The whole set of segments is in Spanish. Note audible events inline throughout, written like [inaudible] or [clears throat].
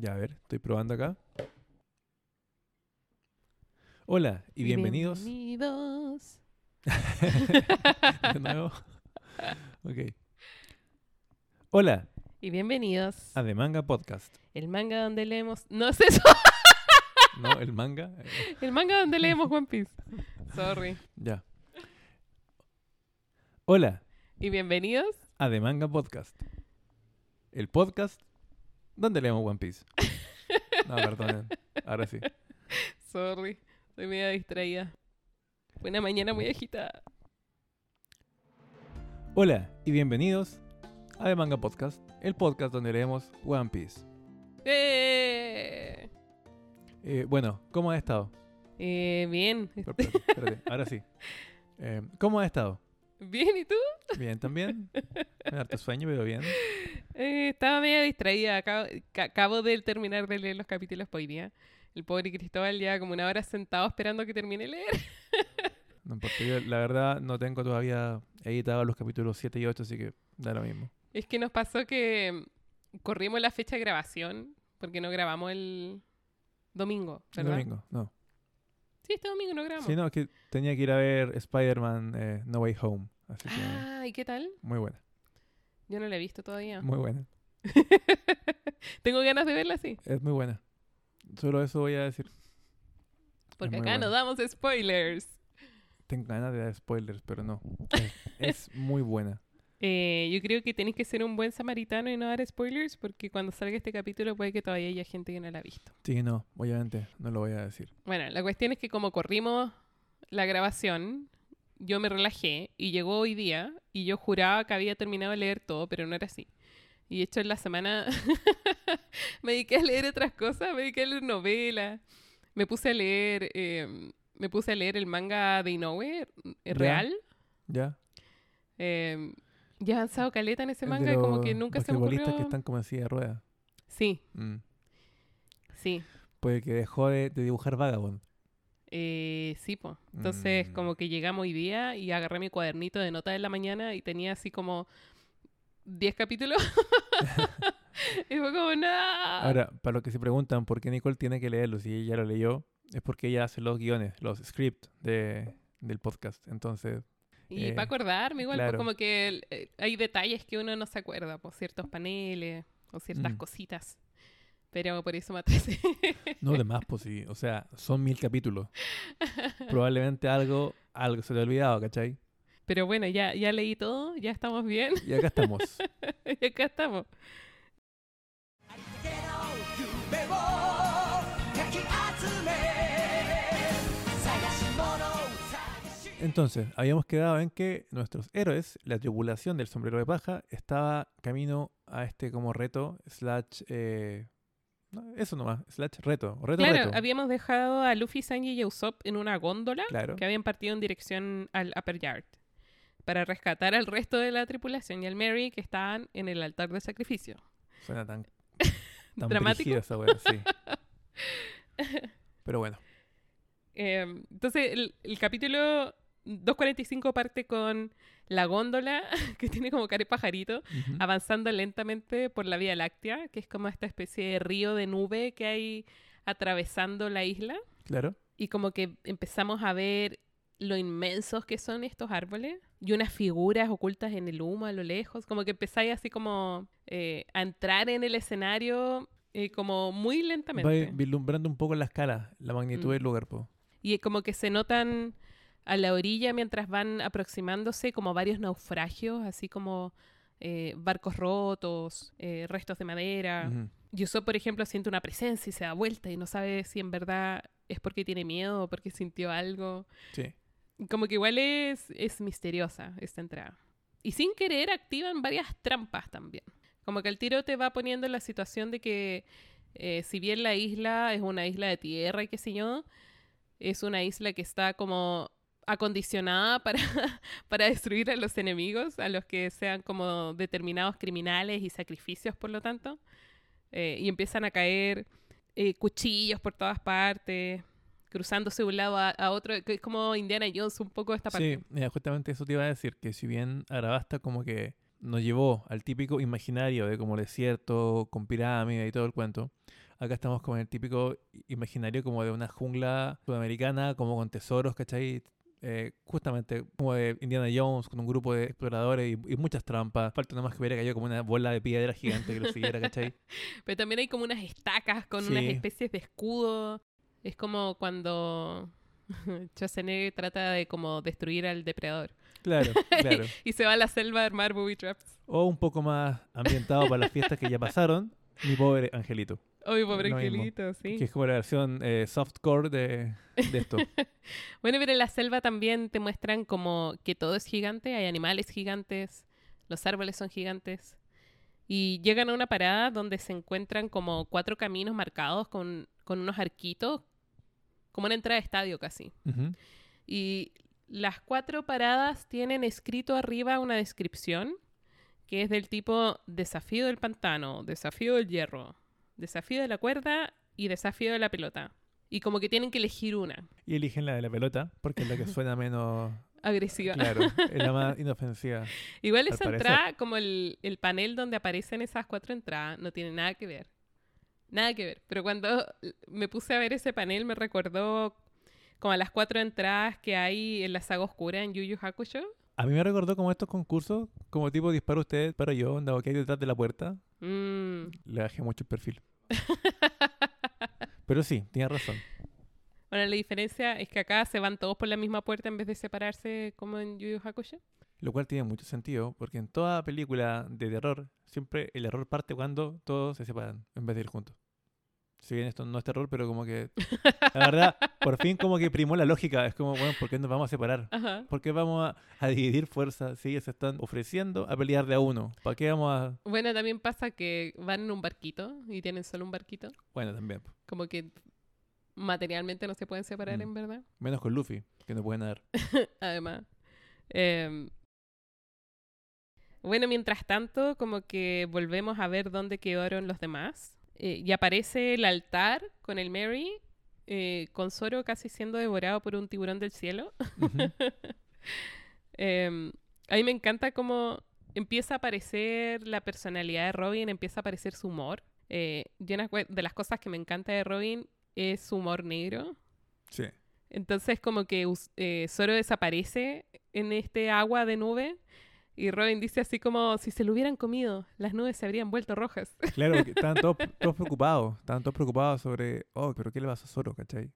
Ya, a ver, estoy probando acá. Hola y bienvenidos. Bienvenidos. [laughs] de nuevo. Ok. Hola Y bienvenidos. a The Manga Podcast. El manga donde leemos. No es [laughs] eso. ¿No? El manga. El manga donde leemos One Piece. Sorry. ya. Hola Y bienvenidos. a The Manga Podcast. El podcast donde leemos One Piece. No, perdonen. Ahora sí. Sorry. Estoy media distraída. Fue una mañana muy agitada. Hola y bienvenidos a The Manga Podcast. El podcast donde leemos One Piece. ¡Eh! Eh, bueno, ¿cómo has estado? Eh, bien. Espérate, espérate, ahora sí. [laughs] Eh, ¿Cómo has estado? Bien, ¿y tú? Bien también. Me harto sueño, pero bien. Eh, estaba media distraída. Acabo, ca- acabo de terminar de leer los capítulos por hoy día. El pobre Cristóbal ya como una hora sentado esperando que termine de leer. [laughs] No importa, yo la verdad no tengo todavía editado los capítulos 7 y 8, así que da lo mismo. Es que nos pasó que mm, corrimos la fecha de grabación porque no grabamos el domingo, El ¿verdad? domingo, no. Sí, este domingo no grabamos. Sí, no, que tenía que ir a ver Spider-Man eh, No Way Home. Así que Ah, ¿y qué tal? muy buena, Yo no la he visto todavía. muy buena. [laughs] Tengo ganas de verla así, Es muy buena. Solo eso voy a decir. porque acá no buena. damos spoilers. Tengo ganas de dar spoilers, pero no. Es, es muy buena. Eh, yo creo que tenéis que ser un buen samaritano y no dar spoilers porque cuando salga este capítulo puede que todavía haya gente que no la ha visto. Sí, no, obviamente no lo voy a decir. Bueno, la cuestión es que como corrimos la grabación, yo me relajé y llegó hoy día y yo juraba que había terminado de leer todo, pero no era así. Y de hecho en la semana [laughs] me dediqué a leer otras cosas, me dediqué a leer novelas, me puse a leer, eh, me puse a leer el manga de Inoue, eh, Ya. real. ¿Ya? Eh, ya he avanzado caleta en ese manga y como que nunca se me ocurrió. que están como así de rueda. Sí, Mm. sí. Pues que dejó de, de dibujar Vagabond. Eh, sí, pues. Entonces, Mm. como que llegamos hoy día y agarré mi cuadernito de notas de la mañana y tenía así como 10 capítulos. [laughs] [laughs] y fue como, nada. Ahora, para los que se preguntan por qué Nicole tiene que leerlo, si ella lo leyó, es porque ella hace los guiones, los scripts de, del podcast. Entonces, y eh, para acordarme, igual, pues, claro. como que eh, hay detalles que uno no se acuerda, por ciertos paneles o ciertas Mm. cositas. Pero por eso me atrasé. [laughs] no de más, pues sí. O sea, son mil capítulos. [laughs] Probablemente algo, algo se te ha olvidado, ¿cachai? Pero bueno, ya, ya leí todo, ya estamos bien. Y acá estamos. [laughs] y acá estamos. Entonces, habíamos quedado en que nuestros héroes, la tripulación del sombrero de paja, estaba camino a este como reto, slash... eh, eso nomás, slash reto. Reto, Claro, reto. habíamos dejado a Luffy, Sanji y Usopp en una góndola Claro. que habían partido en dirección al Upper Yard para rescatar al resto de la tripulación y al Mary que estaban en el altar de sacrificio. Suena tan, [laughs] tan ¿Dramático? esa wea, sí. [laughs] Pero bueno, Eh, entonces, el, el capítulo 245 parte con la góndola, [laughs] que tiene como cara de pajarito, avanzando lentamente por la Vía Láctea, que es como esta especie de río de nube que hay atravesando la isla. claro. y como que empezamos a ver lo inmensos que son estos árboles y unas figuras ocultas en el humo a lo lejos, como que empezáis así como eh, a entrar en el escenario eh, como muy Va lentamente. vislumbrando un poco la escala, la magnitud Mm. del lugar, po. Y como que se notan a la orilla mientras van aproximándose como varios naufragios, así como eh, barcos rotos, eh, restos de madera. Ujú. Yusuf, por ejemplo, siente una presencia y se da vuelta y no sabe si en verdad es porque tiene miedo o porque sintió algo. Sí. Como que igual es, es misteriosa esta entrada. Y sin querer activan varias trampas también. Como que el tiro te va poniendo en la situación de que eh, si bien la isla es una isla de tierra y qué sé yo, es una isla que está como acondicionada para, [laughs] para destruir a los enemigos, a los que sean como determinados criminales y sacrificios, por lo tanto. Eh, y empiezan a caer eh, cuchillos por todas partes, cruzándose de un lado a, a otro, que es como Indiana Jones un poco esta parte. Sí, mira, justamente eso te iba a decir, que si bien Arabasta como que nos llevó al típico imaginario de como desierto, con pirámide y todo el cuento. Acá estamos con el típico imaginario como de una jungla sudamericana, como con tesoros, ¿cachai? Eh, justamente como de Indiana Jones, con un grupo de exploradores y, y muchas trampas. Falta nada más que hubiera caído como una bola de piedra gigante que lo siguiera, ¿cachai? [laughs] Pero también hay como unas estacas con Sí. unas especies de escudo. Es como cuando [laughs] Schwarzenegger trata de como destruir al depredador. Claro, [laughs] claro. Y se va a la selva a armar booby traps. O un poco más ambientado para las fiestas que ya pasaron. Mi pobre angelito. Ay, pobre Lo mismo. angelito, sí. Que es como la versión eh, softcore de, de esto. [laughs] Bueno, pero en la selva también te muestran como que todo es gigante, hay animales gigantes, los árboles son gigantes. Y llegan a una parada donde se encuentran como cuatro caminos marcados con, con unos arquitos, como una entrada de estadio casi. Y las cuatro paradas tienen escrito arriba una descripción que es del tipo desafío del pantano, desafío del hierro, desafío de la cuerda y desafío de la pelota. Y como que tienen que elegir una, Y eligen la de la pelota porque es la que [laughs] suena menos. agresiva. Claro, es la más [laughs] inofensiva. Igual Al esa parecer. entrada, como el, el panel donde aparecen esas cuatro entradas, no tiene nada que ver. Nada que ver. Pero cuando me puse a ver ese panel me recordó como a las cuatro entradas que hay en la saga oscura en Yu Yu Hakusho. A mí me recordó como estos concursos, como tipo disparo usted, disparo yo, onda, que hay detrás de la puerta. Mm. Le bajé mucho el perfil. [laughs] Pero sí, tiene razón. Bueno, la diferencia es que acá se van todos por la misma puerta en vez de separarse como en Yu Yu Hakusho. Lo cual tiene mucho sentido, porque en toda película de terror, siempre el error parte cuando todos se separan, en vez de ir juntos. Si bien esto no es terror, pero como que... [laughs] La verdad, por fin como que primó la lógica. Es como, bueno, ¿por qué nos vamos a separar? Ajá. ¿Por qué vamos a, a dividir fuerzas si ellos se están ofreciendo a pelear de a uno? ¿Para qué vamos a...? Bueno, también pasa que van en un barquito y tienen solo un barquito. Bueno, también. Como que materialmente no se pueden separar, Mm. en verdad. Menos con Luffy, que no puede nadar. [laughs] además. Em, bueno, mientras tanto, como que volvemos a ver dónde quedaron los demás. Eh, y aparece el altar con el Mary, eh, con Zoro casi siendo devorado por un tiburón del cielo. [laughs] Em, a mí me encanta cómo empieza a aparecer la personalidad de Robin, empieza a aparecer su humor. Eh, y una cue- de las cosas que me encanta de Robin es su humor negro. Sí. Entonces como que Zoro desaparece en este agua de nube y Robin dice así como si se lo hubieran comido, las nubes se habrían vuelto rojas. [laughs] Claro, estaban todos, [laughs] todos preocupados. Estaban todos preocupados sobre, oh, pero ¿qué le pasa a Zoro, cachai?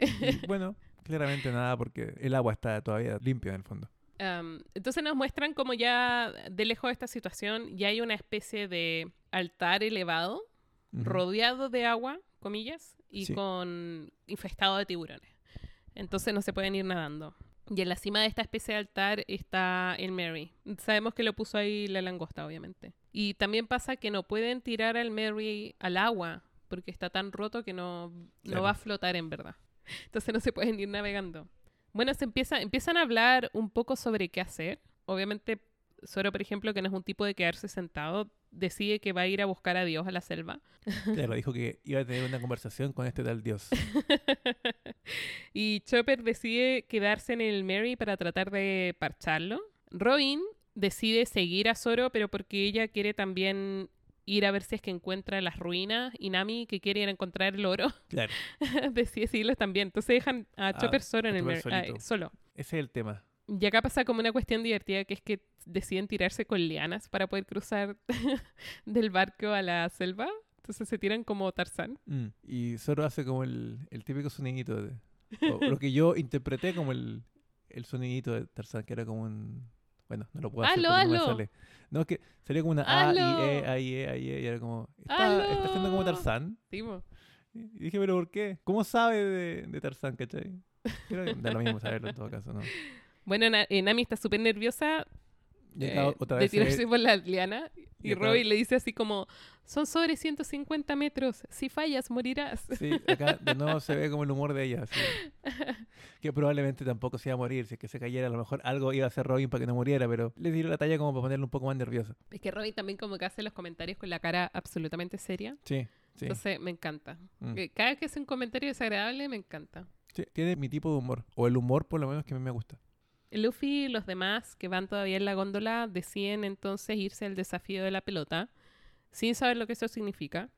Y, [laughs] bueno, claramente nada, porque el agua está todavía limpia en el fondo. Am, entonces nos muestran como ya de lejos de esta situación ya hay una especie de altar elevado Ujú. rodeado de agua, comillas, y Sí. con infestado de tiburones. Entonces no se pueden ir nadando. Y en la cima de esta especie de altar está el Mary. Sabemos que lo puso ahí la langosta, obviamente. Y también pasa que no pueden tirar al Mary al agua porque está tan roto que no, no Claro. va a flotar en verdad. Entonces no se pueden ir navegando. Bueno, se empieza, empiezan a hablar un poco sobre qué hacer. Obviamente, Zoro, por ejemplo, que no es un tipo de quedarse sentado, decide que va a ir a buscar a Dios a la selva. Claro, [laughs] dijo que iba a tener una conversación con este tal Dios. [laughs] y Chopper decide quedarse en el Mary para tratar de parcharlo. Robin decide seguir a Zoro, pero porque ella quiere también ir a ver si es que encuentra las ruinas. Y Nami, que quiere ir a encontrar el oro, [laughs] Claro, decide seguirlos también. Entonces dejan a Ah, Chopper solo en el Mary, ah, solo. ese es el tema. Y acá pasa como una cuestión divertida, que es que deciden tirarse con lianas para poder cruzar [laughs] del barco a la selva. Entonces se tiran como Tarzán. Mm. Y Zoro hace como el, el típico sonidito. De, o lo que yo interpreté como el, el sonidito de Tarzán, que era como un... Bueno, no lo puedo hacer porque no me sale. No, es que salía como una A, I. E, A, I, E, A, I, E, y era como... Está, está haciendo como. Tarzán. Sí, mo. Y dije, pero ¿por qué? ¿Cómo sabe de, de Tarzán, cachai? Creo que da lo mismo saberlo en todo caso, ¿no? [laughs] Bueno, eh, Nami está súper nerviosa Eh, otra de vez tirarse por la liana. y Y le dice así como, son sobre 150 metros, si fallas morirás. Sí, acá de nuevo se ve como el humor de ella. [laughs] Que probablemente tampoco se iba a morir. Si es que se cayera, a lo mejor algo iba a hacer Robin para que no muriera, pero le tiró la talla como para ponerlo un poco más nervioso. Es que Robin también como que hace los comentarios con la cara absolutamente seria. Sí, sí. Entonces me encanta. Mm. Eh, Cada vez que hace un comentario desagradable me encanta. Sí, Tiene mi tipo de humor. O el humor, por lo menos, que a mí me gusta. Luffy y los demás que van todavía en la góndola deciden entonces irse al desafío de la pelota, sin saber lo que eso significa.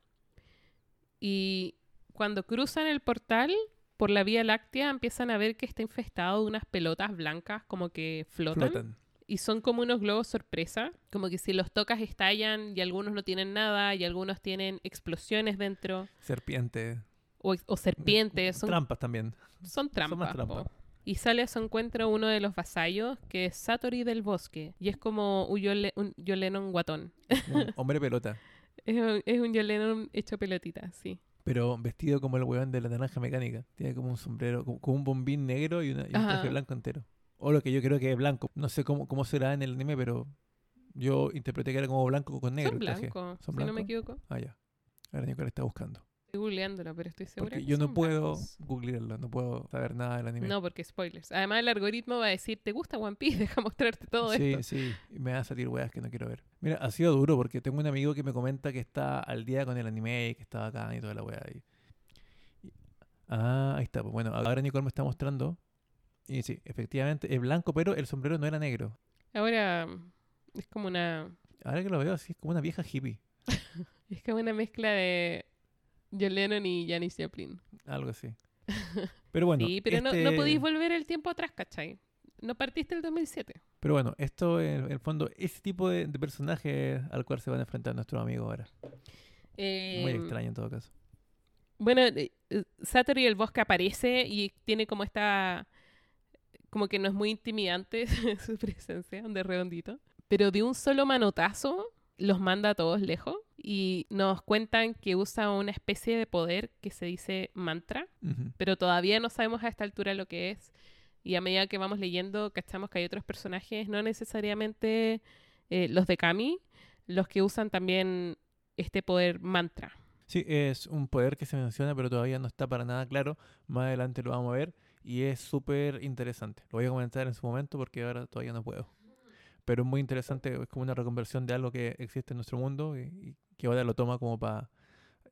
Y cuando cruzan el portal por la Vía Láctea empiezan a ver que está infestado de unas pelotas blancas como que flotan. Flotan. Y son como unos globos sorpresa, como que si los tocas estallan y algunos no tienen nada y algunos tienen explosiones dentro Serpiente. o, o serpientes, son, Trampas también. son trampas. más trampas. Y sale a su encuentro uno de los vasallos, que es Satori del Bosque, y es como un, Yole- un Yolenon guatón. Un [laughs] hombre pelota. Es un, es un Yolenon hecho pelotita, sí. Pero vestido como el weón de la naranja mecánica. Tiene como un sombrero, como, como un bombín negro y, una- y un traje Ajá. blanco entero. O lo que yo creo que es blanco. No sé cómo, cómo será en el anime, pero yo interpreté que era como blanco con negro. son traje. blancos, ¿Son si no me equivoco. Ah, ya. Ahora Nicolás está buscando. Estoy googleándolo, pero estoy segura Porque que yo no puedo blancos. googlearlo, no puedo saber nada del anime. No, porque spoilers. Además, el algoritmo va a decir, ¿te gusta One Piece? [laughs] Deja mostrarte todo sí, esto. sí, y me va a salir weas que no quiero ver. Mira, ha sido duro porque tengo un amigo que me comenta que está al día con el anime y que está acá y toda la wea. Y... Ah, ahí está. Pues bueno, ahora Nicole me está mostrando. Y sí, efectivamente es blanco, pero el sombrero no era negro. Ahora es como una Ahora que lo veo así, es como una vieja hippie. [laughs] es como una mezcla de John Lennon y Janis Joplin. Algo así. [laughs] Pero bueno. sí, pero no, no este- podéis volver el tiempo atrás, ¿cachai? No partiste el 2007. Pero bueno, esto en el fondo, ese tipo de, de personaje al cual se van a enfrentar nuestros amigos ahora. Muy Eh, extraño en todo caso. Bueno, eh, eh, Satori el bosque aparece y tiene como esta... Como que no es muy intimidante [laughs] su presencia, de redondito. Pero de un solo manotazo los manda a todos lejos y nos cuentan que usa una especie de poder que se dice mantra, pero todavía no sabemos a esta altura lo que es. Y a medida que vamos leyendo, cachamos que hay otros personajes, no necesariamente eh, los de Kami, los que usan también este poder mantra. Sí, es un poder que se menciona, pero todavía no está para nada claro. Más adelante lo vamos a ver y es súper interesante. Lo voy a comentar en su momento porque ahora todavía no puedo. Pero es muy interesante, es como una reconversión de algo que existe en nuestro mundo y, y que ahora lo toma como para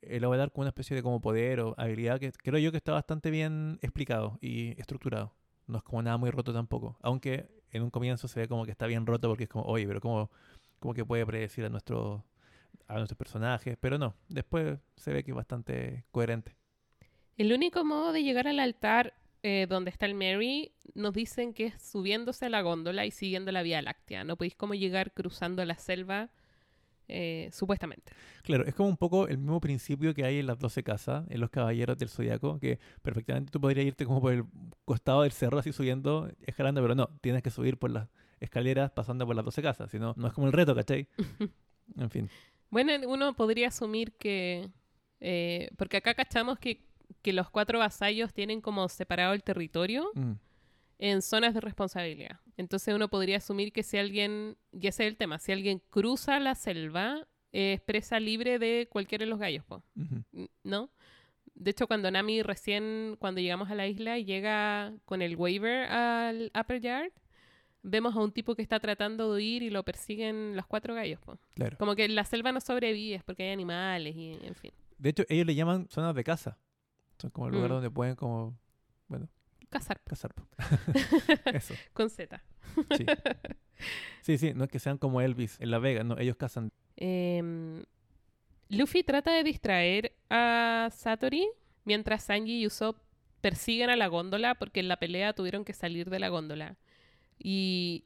elaborar como una especie de como poder o habilidad que creo yo que está bastante bien explicado y estructurado. No es como nada muy roto tampoco. Aunque en un comienzo se ve como que está bien roto porque es como, oye, pero ¿cómo, cómo que puede predecir a nuestro a nuestros personajes, pero no, después se ve que es bastante coherente. El único modo de llegar al altar eh, donde está el Mary, nos dicen que es subiéndose a la góndola y siguiendo la Vía Láctea. No podéis como llegar cruzando la selva, eh, supuestamente. Claro, es como un poco el mismo principio que hay en las 12 casas, en los caballeros del zodiaco, que perfectamente tú podrías irte como por el costado del cerro así subiendo, escalando, pero no, tienes que subir por las escaleras pasando por las 12 casas, si no, no es como el reto, ¿cachai? [laughs] En fin, Bueno, uno podría asumir que... eh, porque acá cachamos que, que los cuatro vasallos tienen como separado el territorio mm, en zonas de responsabilidad. Entonces uno podría asumir que si alguien, y ese es el tema, si alguien cruza la selva, eh, es presa libre de cualquiera de los gallos, po. ujú. N- ¿no? De hecho, cuando Nami recién, cuando llegamos a la isla, llega con el waiver al Upper Yard, vemos a un tipo que está tratando de huir y lo persiguen los cuatro gallos. po. claro. Como que la selva no sobrevive porque hay animales y en fin. De hecho, ellos le llaman zonas de caza. Son como el lugar Mm. donde pueden como, bueno, Po. [laughs] Eso, con Z. sí. Sí, sí, no es que sean como Elvis en La Vega, no, ellos cazan. Em, Luffy trata de distraer a Satori mientras Sanji y Usopp persiguen a la góndola porque en la pelea tuvieron que salir de la góndola. Y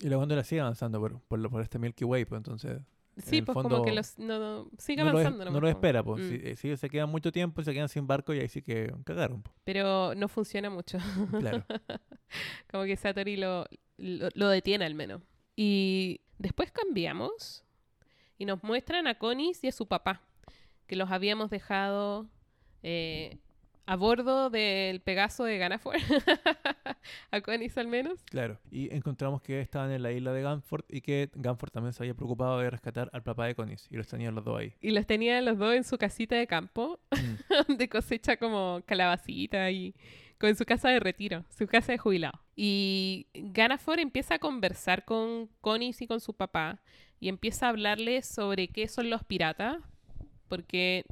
Y la góndola sigue avanzando por, por, por este Milky Way, pues entonces sí, pues fondo como que los, no, no- sigue no, lo, es- avanzando. no lo espera, pues. Mm. Si, eh, si se quedan mucho tiempo y se quedan sin barco y ahí sí que cagaron, po. Pero no funciona mucho. Claro. [laughs] como que Satori lo, lo, lo detiene al menos. Y después cambiamos y nos muestran a Conis y a su papá, que los habíamos dejado eh, a bordo del Pegaso de Ganafor. [laughs] a Conis al menos. Claro. Y encontramos que estaban en la isla de Ganford y que Ganford también se había preocupado de rescatar al papá de Conis. Y los tenían los dos ahí. Y los tenían los dos en su casita de campo, Mm. [laughs] donde cosecha como calabacita y con su casa de retiro, su casa de jubilado. Y Ganafor empieza a conversar con Conis y con su papá y empieza a hablarles sobre qué son los piratas, porque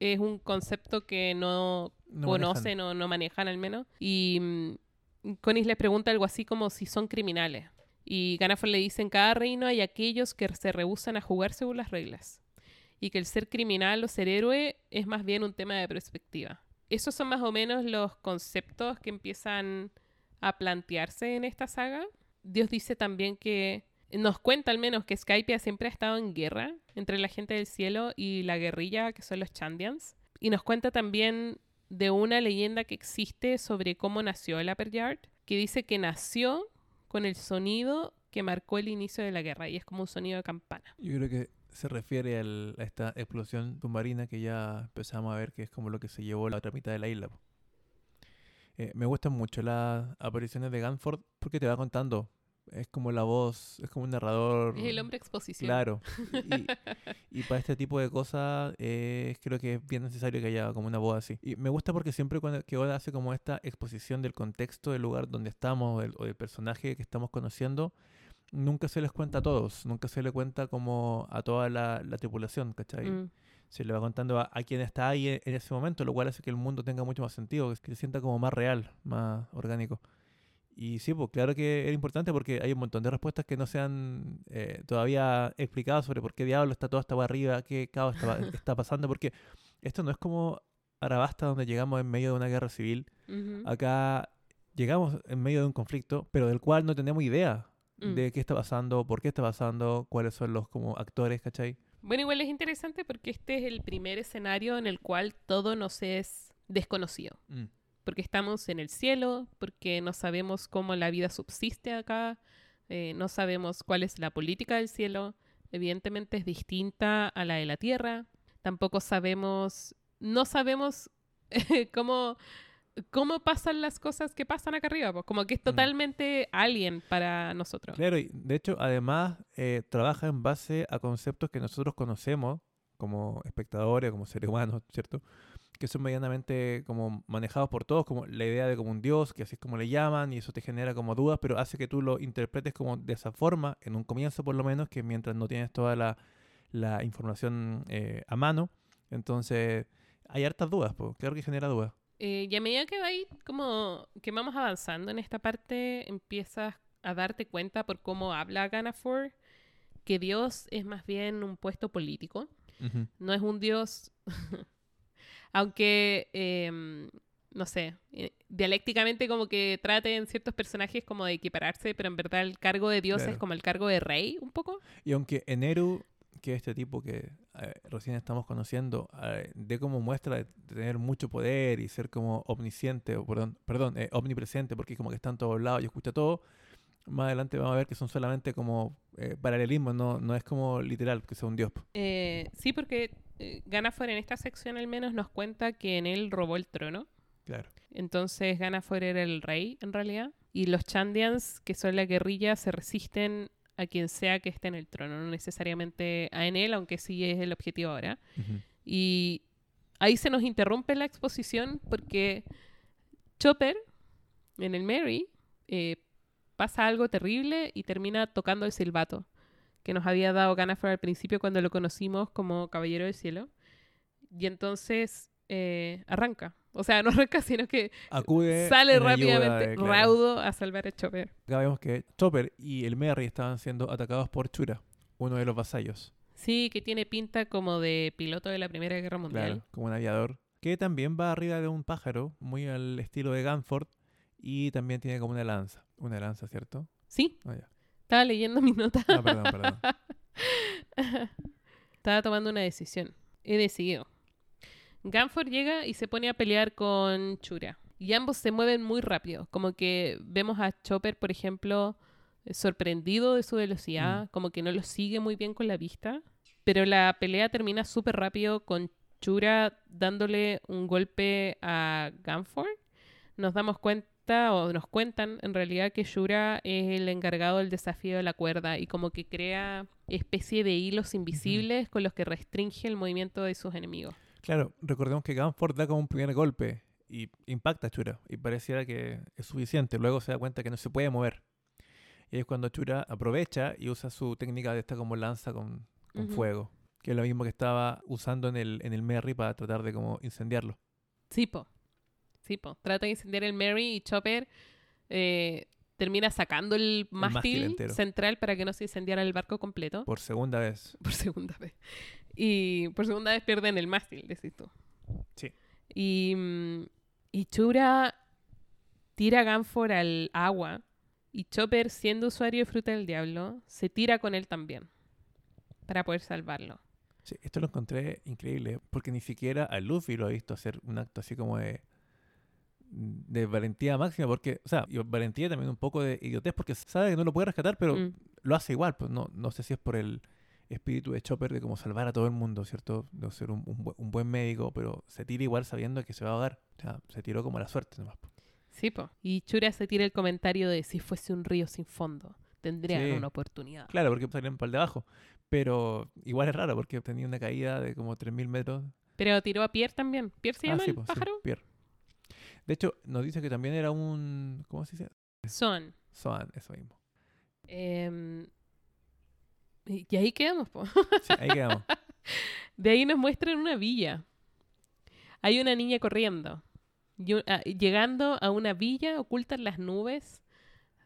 es un concepto que no, No conocen o no manejan al menos. Y mm, Conis les pregunta algo así como si son criminales. Y Ganafor le dice, en cada reino hay aquellos que se rehusan a jugar según las reglas. Y que el ser criminal o ser héroe es más bien un tema de perspectiva. Esos son más o menos los conceptos que empiezan a plantearse en esta saga. Dios dice también que nos cuenta al menos que Skypia siempre ha estado en guerra entre la gente del cielo y la guerrilla que son los Chandians. Y nos cuenta también de una leyenda que existe sobre cómo nació el Upper Yard, que dice que nació con el sonido que marcó el inicio de la guerra y es como un sonido de campana. Yo creo que se refiere a esta explosión submarina que ya empezamos a ver que es como lo que se llevó la otra mitad de la isla. Eh, me gustan mucho las apariciones de Ganford porque te va contando. Es como la voz, es como un narrador. Es el hombre exposición. Claro. Y, [laughs] y para este tipo de cosas eh, creo que es bien necesario que haya como una voz así. Y me gusta porque siempre cuando, que Oda hace como esta exposición del contexto del lugar donde estamos o del, o del personaje que estamos conociendo, nunca se les cuenta a todos, nunca se le cuenta como a toda la, la tripulación, ¿cachai? Mm. Se le va contando a, a quien está ahí en, en ese momento, lo cual hace que el mundo tenga mucho más sentido, que se sienta como más real, más orgánico. Y sí, pues claro que era importante porque hay un montón de respuestas que no se han eh, todavía explicado sobre por qué diablo está todo hasta arriba, qué caos está, [laughs] está pasando, porque esto no es como Arabasta donde llegamos en medio de una guerra civil. Acá llegamos en medio de un conflicto, pero del cual no tenemos idea Mm. de qué está pasando, por qué está pasando, cuáles son los como actores, ¿cachai? Bueno, igual es interesante porque este es el primer escenario en el cual todo nos es desconocido. Mm. Porque estamos en el cielo, porque no sabemos cómo la vida subsiste acá, eh, no sabemos cuál es la política del cielo, evidentemente es distinta a la de la tierra, tampoco sabemos, no sabemos [laughs] cómo, cómo pasan las cosas que pasan acá arriba, pues como que es totalmente alien para nosotros. Claro, y de hecho, además, eh, trabaja en base a conceptos que nosotros conocemos como espectadores, como seres humanos, ¿cierto? Que son medianamente como manejados por todos, como la idea de como un dios, que así es como le llaman, y eso te genera como dudas, pero hace que tú lo interpretes como de esa forma, en un comienzo por lo menos, que mientras no tienes toda la, la información eh, a mano, entonces hay hartas dudas, pues, claro que genera dudas. Eh, y a medida que, como que vamos avanzando en esta parte, empiezas a darte cuenta por cómo habla Ganafor que Dios es más bien un puesto político. No es un Dios, [laughs] aunque, em, no sé, eh, dialécticamente como que traten ciertos personajes como de equipararse, pero en verdad el cargo de Dios es como el cargo de rey, un poco. Y aunque Eneru, que es este tipo que eh, recién estamos conociendo, eh, de como muestra de tener mucho poder y ser como omnisciente, o perdón, perdón eh, omnipresente, porque como que está en todos lados y escucha todo, más adelante vamos a ver que son solamente como eh, paralelismos, no, no es como literal que sea un dios. Eh, sí, porque eh, Ganafor en esta sección al menos nos cuenta que en él robó el trono. Claro. Entonces Ganafor era el rey, en realidad. Y los Chandians, que son la guerrilla, se resisten a quien sea que esté en el trono, no necesariamente a en él, aunque sí es el objetivo ahora. Y ahí se nos interrumpe la exposición porque Chopper, en el Mary, eh, pasa algo terrible y termina tocando el silbato que nos había dado Ganafor al principio cuando lo conocimos como Caballero del Cielo. Y entonces eh, arranca. O sea, no [laughs] arranca, sino que Acude sale rápidamente, de- claro. raudo, a salvar a Chopper. Acá vemos que Chopper y el Merry estaban siendo atacados por Chura, uno de los vasallos. Sí, que tiene pinta como de piloto de la Primera Guerra Mundial. Claro, como un aviador. Que también va arriba de un pájaro, muy al estilo de Ganford. Y también tiene como una lanza. Una lanza, ¿cierto? Sí, ya. Estaba leyendo mi nota. Ah, perdón, perdón. [laughs] Estaba tomando una decisión. He decidido. Ganford llega y se pone a pelear con Chura. Y ambos se mueven muy rápido. Como que vemos a Chopper, por ejemplo, sorprendido de su velocidad. Mm. Como que no lo sigue muy bien con la vista. Pero la pelea termina súper rápido con Chura dándole un golpe a Ganford. Nos damos cuenta, o nos cuentan en realidad, que Shura es el encargado del desafío de la cuerda y como que crea especie de hilos invisibles con los que restringe el movimiento de sus enemigos. Claro, recordemos que Ganford da como un primer golpe y impacta a Chura. Y pareciera que es suficiente. Luego se da cuenta que no se puede mover. Y es cuando Chura aprovecha y usa su técnica de esta como lanza con, fuego. Que es lo mismo que estaba usando en el, en el Merry para tratar de como incendiarlo. Sí, po. Sí, po. Trata de incendiar el Mary y Chopper eh, termina sacando el mástil central para que no se incendiara el barco completo Por segunda vez. [laughs] por segunda vez. Y por segunda vez pierden el mástil, decís tú. Sí. Y, y Chura tira a Ganfor al agua y Chopper, siendo usuario de fruta del diablo, se tira con él también para poder salvarlo. Sí, esto lo encontré increíble, porque ni siquiera a Luffy lo he visto hacer un acto así como de, de valentía máxima, porque, o sea, y valentía también un poco de idiotez, porque sabe que no lo puede rescatar, pero Mm. lo hace igual, pues no, no sé si es por el espíritu de Chopper de como salvar a todo el mundo, ¿cierto? De ser un, un bu- un buen médico, pero se tira igual sabiendo que se va a ahogar. O sea, se tiró como a la suerte nomás. po. Sí, po. Y Chura se tira el comentario de si fuese un río sin fondo, tendrían Sí. una oportunidad. Claro, porque salieron para el de abajo. Pero igual es raro, porque tenía una caída de como 3.000 metros. Pero tiró a Pierre también. ¿Pierre se Ah, llama sí, el sí, pájaro? Pierre. De hecho, nos dice que también era un... ¿Cómo se dice? Son. Swan, eso mismo. Em, y ahí quedamos, po. Sí, ahí quedamos. [laughs] De ahí nos muestran una villa. Hay una niña corriendo. Y ah, llegando a una villa oculta en las nubes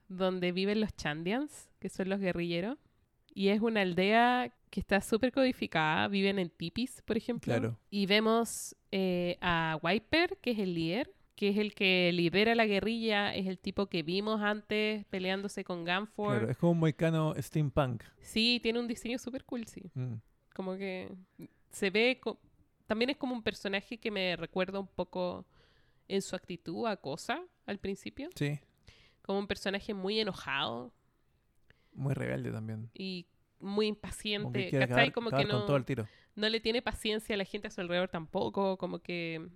donde viven los Chandians, que son los guerrilleros. Y es una aldea que está súper codificada. Viven en tipis, por ejemplo. Claro. Y vemos eh, a Wiper, que es el líder, que es el que lidera la guerrilla. Es el tipo que vimos antes peleándose con Gunford. Claro, es como un moicano steampunk. Sí, tiene un diseño súper cool, sí. Mm. Como que se ve... También es como un personaje que me recuerda un poco en su actitud a Cosa al principio. Sí, Como un personaje muy enojado muy rebelde también. y muy Como que impaciente. ¿Cachai? acabar, Como acabar que con no, todo el tiro. no le tiene paciencia a la gente a su alrededor tampoco. Como que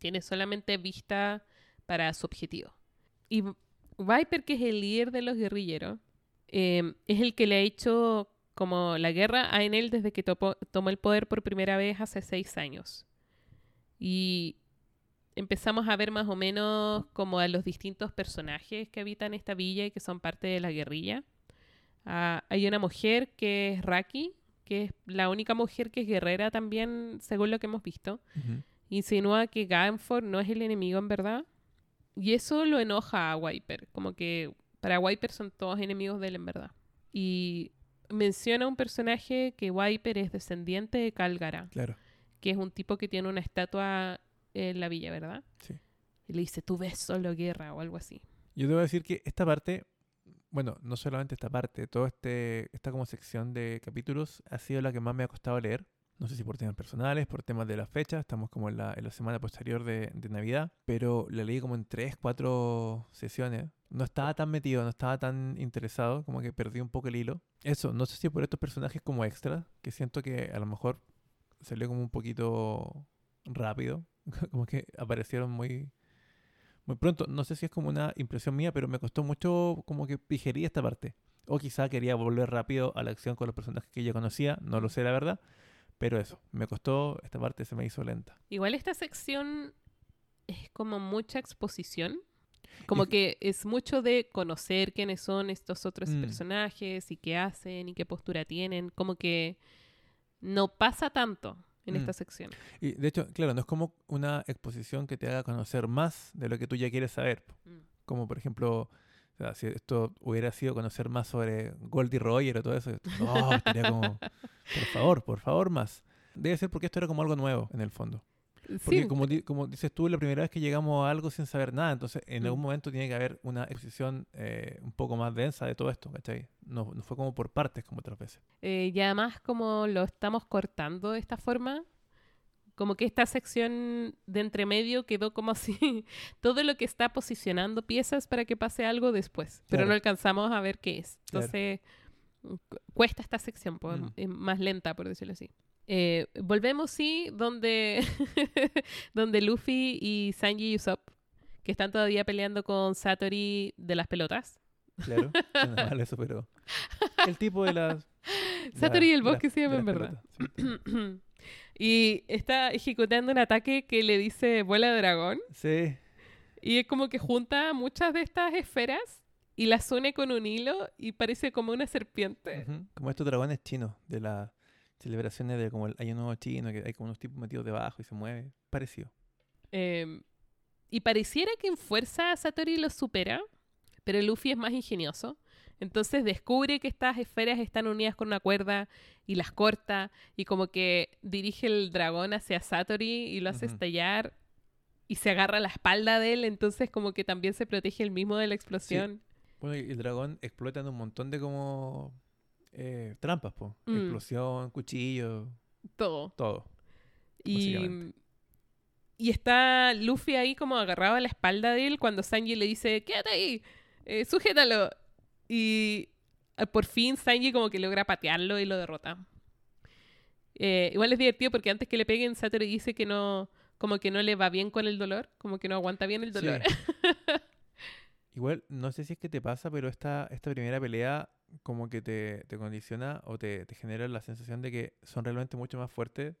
tiene solamente vista para su objetivo. Y Viper, que es el líder de los guerrilleros, eh, es el que le ha hecho como la guerra a Enel desde que topo- tomó el poder por primera vez hace seis años. Y empezamos a ver más o menos como a los distintos personajes que habitan esta villa y que son parte de la guerrilla. Ah, hay una mujer que es Raki, que es la única mujer que es guerrera también, según lo que hemos visto. Insinúa que Ganford no es el enemigo en verdad. Y eso lo enoja a Wiper. Como que para Wiper son todos enemigos de él en verdad. Y menciona un personaje que Wiper es descendiente de Calgara, Claro, que es un tipo que tiene una estatua en la villa, ¿verdad? sí. Y le dice, tú ves solo guerra o algo así. Yo debo decir que esta parte, bueno, no solamente esta parte, toda este, esta como sección de capítulos ha sido la que más me ha costado leer. No sé si por temas personales, por temas de la fecha, estamos como en la, en la semana posterior de, de Navidad, pero la leí como en tres, cuatro sesiones. No estaba tan metido, no estaba tan interesado, como que perdí un poco el hilo. Eso, no sé si por estos personajes como extra, que siento que a lo mejor salió como un poquito rápido, [laughs] como que aparecieron muy, muy pronto. No sé si es como una impresión mía, pero me costó mucho como que digerí esta parte. O quizá quería volver rápido a la acción con los personajes que yo conocía, no lo sé la verdad. Pero eso, me costó, esta parte se me hizo lenta. Igual esta sección es como mucha exposición. Como Y- que es mucho de conocer quiénes son estos otros Mm. personajes y qué hacen y qué postura tienen. Como que no pasa tanto en Mm. esta sección. Y de hecho, claro, no es como una exposición que te haga conocer más de lo que tú ya quieres saber. Mm. Como por ejemplo, o sea, si esto hubiera sido conocer más sobre Goldie Roger o todo eso, [laughs] no, estaría como, por favor, por favor, más. Debe ser porque esto era como algo nuevo en el fondo. Porque Sí, como, como dices tú, la primera vez que llegamos a algo sin saber nada, entonces en Mm. algún momento tiene que haber una exposición eh, un poco más densa de todo esto, ¿cachai? No, no fue como por partes como otras veces. eh, y además como lo estamos cortando de esta forma, como que esta sección de entremedio quedó como si [laughs] todo lo que está posicionando piezas para que pase algo después, pero Claro. no alcanzamos a ver qué es. Claro. Entonces cu- cuesta esta sección, pues, Mm. es más lenta, por decirlo así. Eh, volvemos, sí, donde, [laughs] donde Luffy y Sanji y Usopp, que están todavía peleando con Satori de las pelotas. Claro, suena [laughs] mal eso, pero el tipo de las... Satori y la- el de bosque se llama en verdad. [clears throat] [clears throat] y está ejecutando un ataque que le dice vuela dragón. Sí, Y es como que junta muchas de estas esferas y las une con un hilo y parece como una serpiente. como estos dragones chinos de las celebraciones de como el año nuevo chino, que hay como unos tipos metidos debajo y se mueve, parecido. Eh, Y pareciera que en fuerza Satori lo supera, pero Luffy es más ingenioso. Entonces descubre que estas esferas están unidas con una cuerda y las corta y como que dirige el dragón hacia Satori y lo hace estallar y se agarra a la espalda de él, entonces como que también se protege el mismo de la explosión. Bueno, y el dragón explota en un montón de como eh, trampas, po. Mm. Explosión, cuchillo, Todo. todo. Y está Luffy ahí como agarrado a la espalda de él cuando Sanji le dice, quédate ahí, eh, sujétalo. Y eh, por fin Sanji como que logra patearlo y lo derrota. Eh, igual es divertido porque antes que le peguen, Satoru dice que no, como que no le va bien con el dolor, como que no aguanta bien el Sí. dolor. [laughs] Igual, no sé si es que te pasa, pero esta, esta primera pelea como que te, te condiciona o te, te genera la sensación de que son realmente mucho más fuertes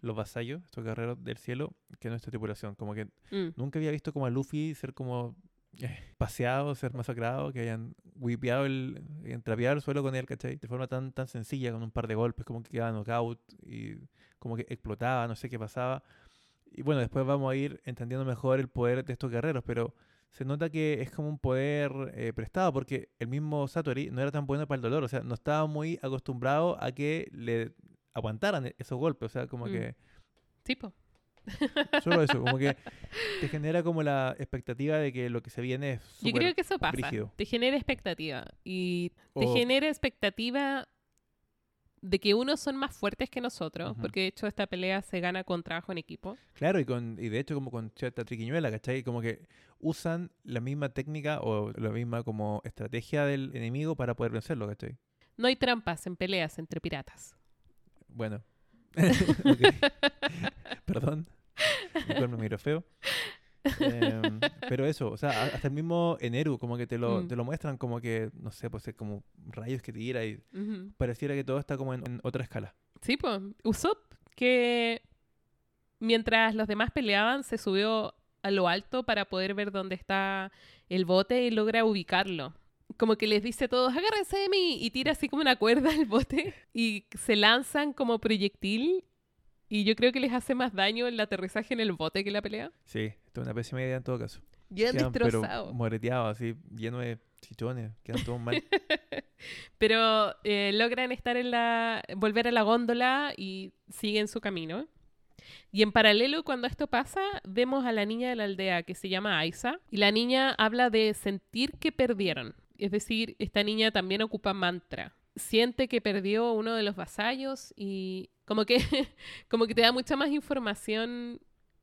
los vasallos, estos guerreros del cielo, que nuestra tripulación. Como que Mm, nunca había visto como a Luffy ser como eh, paseado, ser masacrado, que hayan whipeado el, hayan trapeado el suelo con él, ¿cachai? De forma tan, tan sencilla, con un par de golpes, como que quedaba knockout y como que explotaba, no sé qué pasaba. Y bueno, después vamos a ir entendiendo mejor el poder de estos guerreros, pero se nota que es como un poder eh, prestado, porque el mismo Satori no era tan bueno para el dolor, o sea, no estaba muy acostumbrado a que le aguantaran esos golpes, o sea, como Mm. que sí, po. [laughs] Solo eso, como que te genera como la expectativa de que lo que se viene es Yo súper creo que eso pasa. Te genera expectativa. Y te O- genera expectativa de que unos son más fuertes que nosotros, porque de hecho esta pelea se gana con trabajo en equipo. Claro, y, con, y de hecho como con cierta triquiñuela, ¿cachai? Como que usan la misma técnica o la misma como estrategia del enemigo para poder vencerlo, ¿cachai? No hay trampas en peleas entre piratas. Bueno. [laughs] [laughs] Perdón. Me miro feo. Em, pero eso, o sea, hasta el mismo Eneru como que te lo, Mm. te lo muestran como que, no sé, pues es como rayos que tira y pareciera que todo está como en, en otra escala. Sí, pues. Usopp, que mientras los demás peleaban, se subió a lo alto para poder ver dónde está el bote y logra ubicarlo. Como que les dice a todos, agárrense de mí, y tira así como una cuerda al bote y se lanzan como proyectil. Y yo creo que les hace más daño el aterrizaje en el bote que la pelea. Sí, esto es una pésima idea en todo caso. Quedan pero destrozados. moreteados, así, lleno de chichones, quedan todos mal. [laughs] Pero eh, logran estar en la. volver a la góndola y siguen su camino. Y en paralelo, cuando esto pasa, vemos a la niña de la aldea que se llama Aisa. Y la niña habla de sentir que perdieron. Es decir, esta niña también ocupa mantra. Siente que perdió uno de los vasallos y como que, [laughs] como que te da mucha más información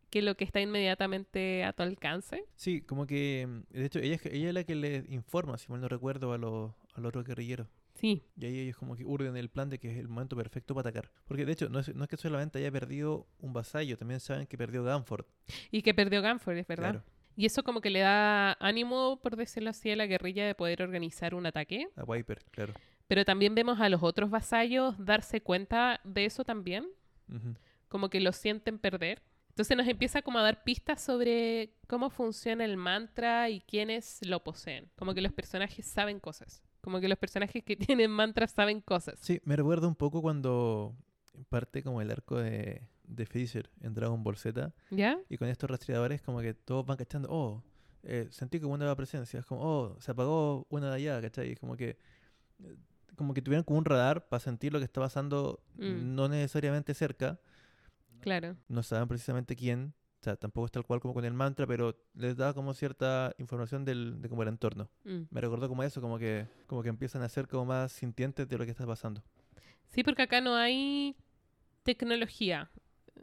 que lo que está inmediatamente a tu alcance. Sí, como que, mm, de hecho, ella, ella es la que le informa, si mal no recuerdo, a los, a los otros guerrilleros. Sí, Y ahí ellos como que urden el plan de que es el momento perfecto para atacar. Porque de hecho, no es, no es que solamente haya perdido un vasallo, también saben que perdió Ganford. y que perdió Ganford, es verdad. Claro, Y eso como que le da ánimo, por decirlo así, a la guerrilla de poder organizar un ataque. a Viper, claro. Pero también vemos a los otros vasallos darse cuenta de eso también, Ujú. como que lo sienten perder. Entonces nos empieza como a dar pistas sobre cómo funciona el mantra y quiénes lo poseen. Como que los personajes saben cosas. Como que los personajes que [laughs] tienen mantras saben cosas. Sí, me recuerda un poco cuando parte como el arco de, de Freezer en Dragon Ball Z. ¿Ya? Y con estos rastreadores como que todos van cachando, oh, eh, sentí como una nueva presencia. Es como, oh, se apagó una de allá, ¿cachai? Es como que eh, como que tuvieran como un radar para sentir lo que está pasando Mm. no necesariamente cerca. Claro. No saben precisamente quién. O sea, tampoco es tal cual como con el mantra, pero les da como cierta información del, de como el entorno. Mm. Me recordó como eso, como que, como que empiezan a ser como más sintientes de lo que está pasando. Sí, porque acá no hay tecnología eh,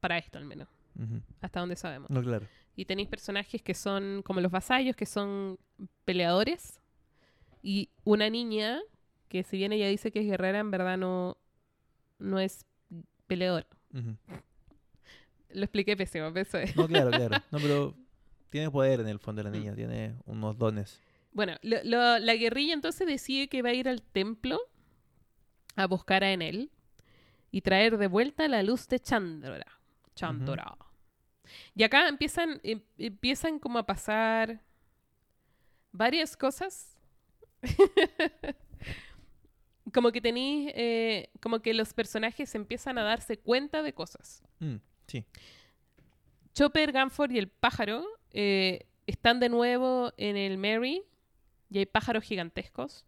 para esto al menos, hasta donde sabemos. No, claro. Y tenéis personajes que son como los vasallos, que son peleadores. Y una niña, que si bien ella dice que es guerrera, en verdad no, no es peleadora. Ujú. Lo expliqué pésimo, eso es. No, claro, claro. [laughs] No, pero tiene poder en el fondo la Mm. niña, tiene unos dones. Bueno, lo- lo- la guerrilla entonces decide que va a ir al templo a buscar a Enel y traer de vuelta la luz de Chandora. Chandora. Y acá empiezan, em- empiezan como a pasar varias cosas. [laughs] como que tenéis, eh, como que los personajes empiezan a darse cuenta de cosas. Mm, sí. Chopper, Ganford y el pájaro eh, están de nuevo en el Mary y hay pájaros gigantescos.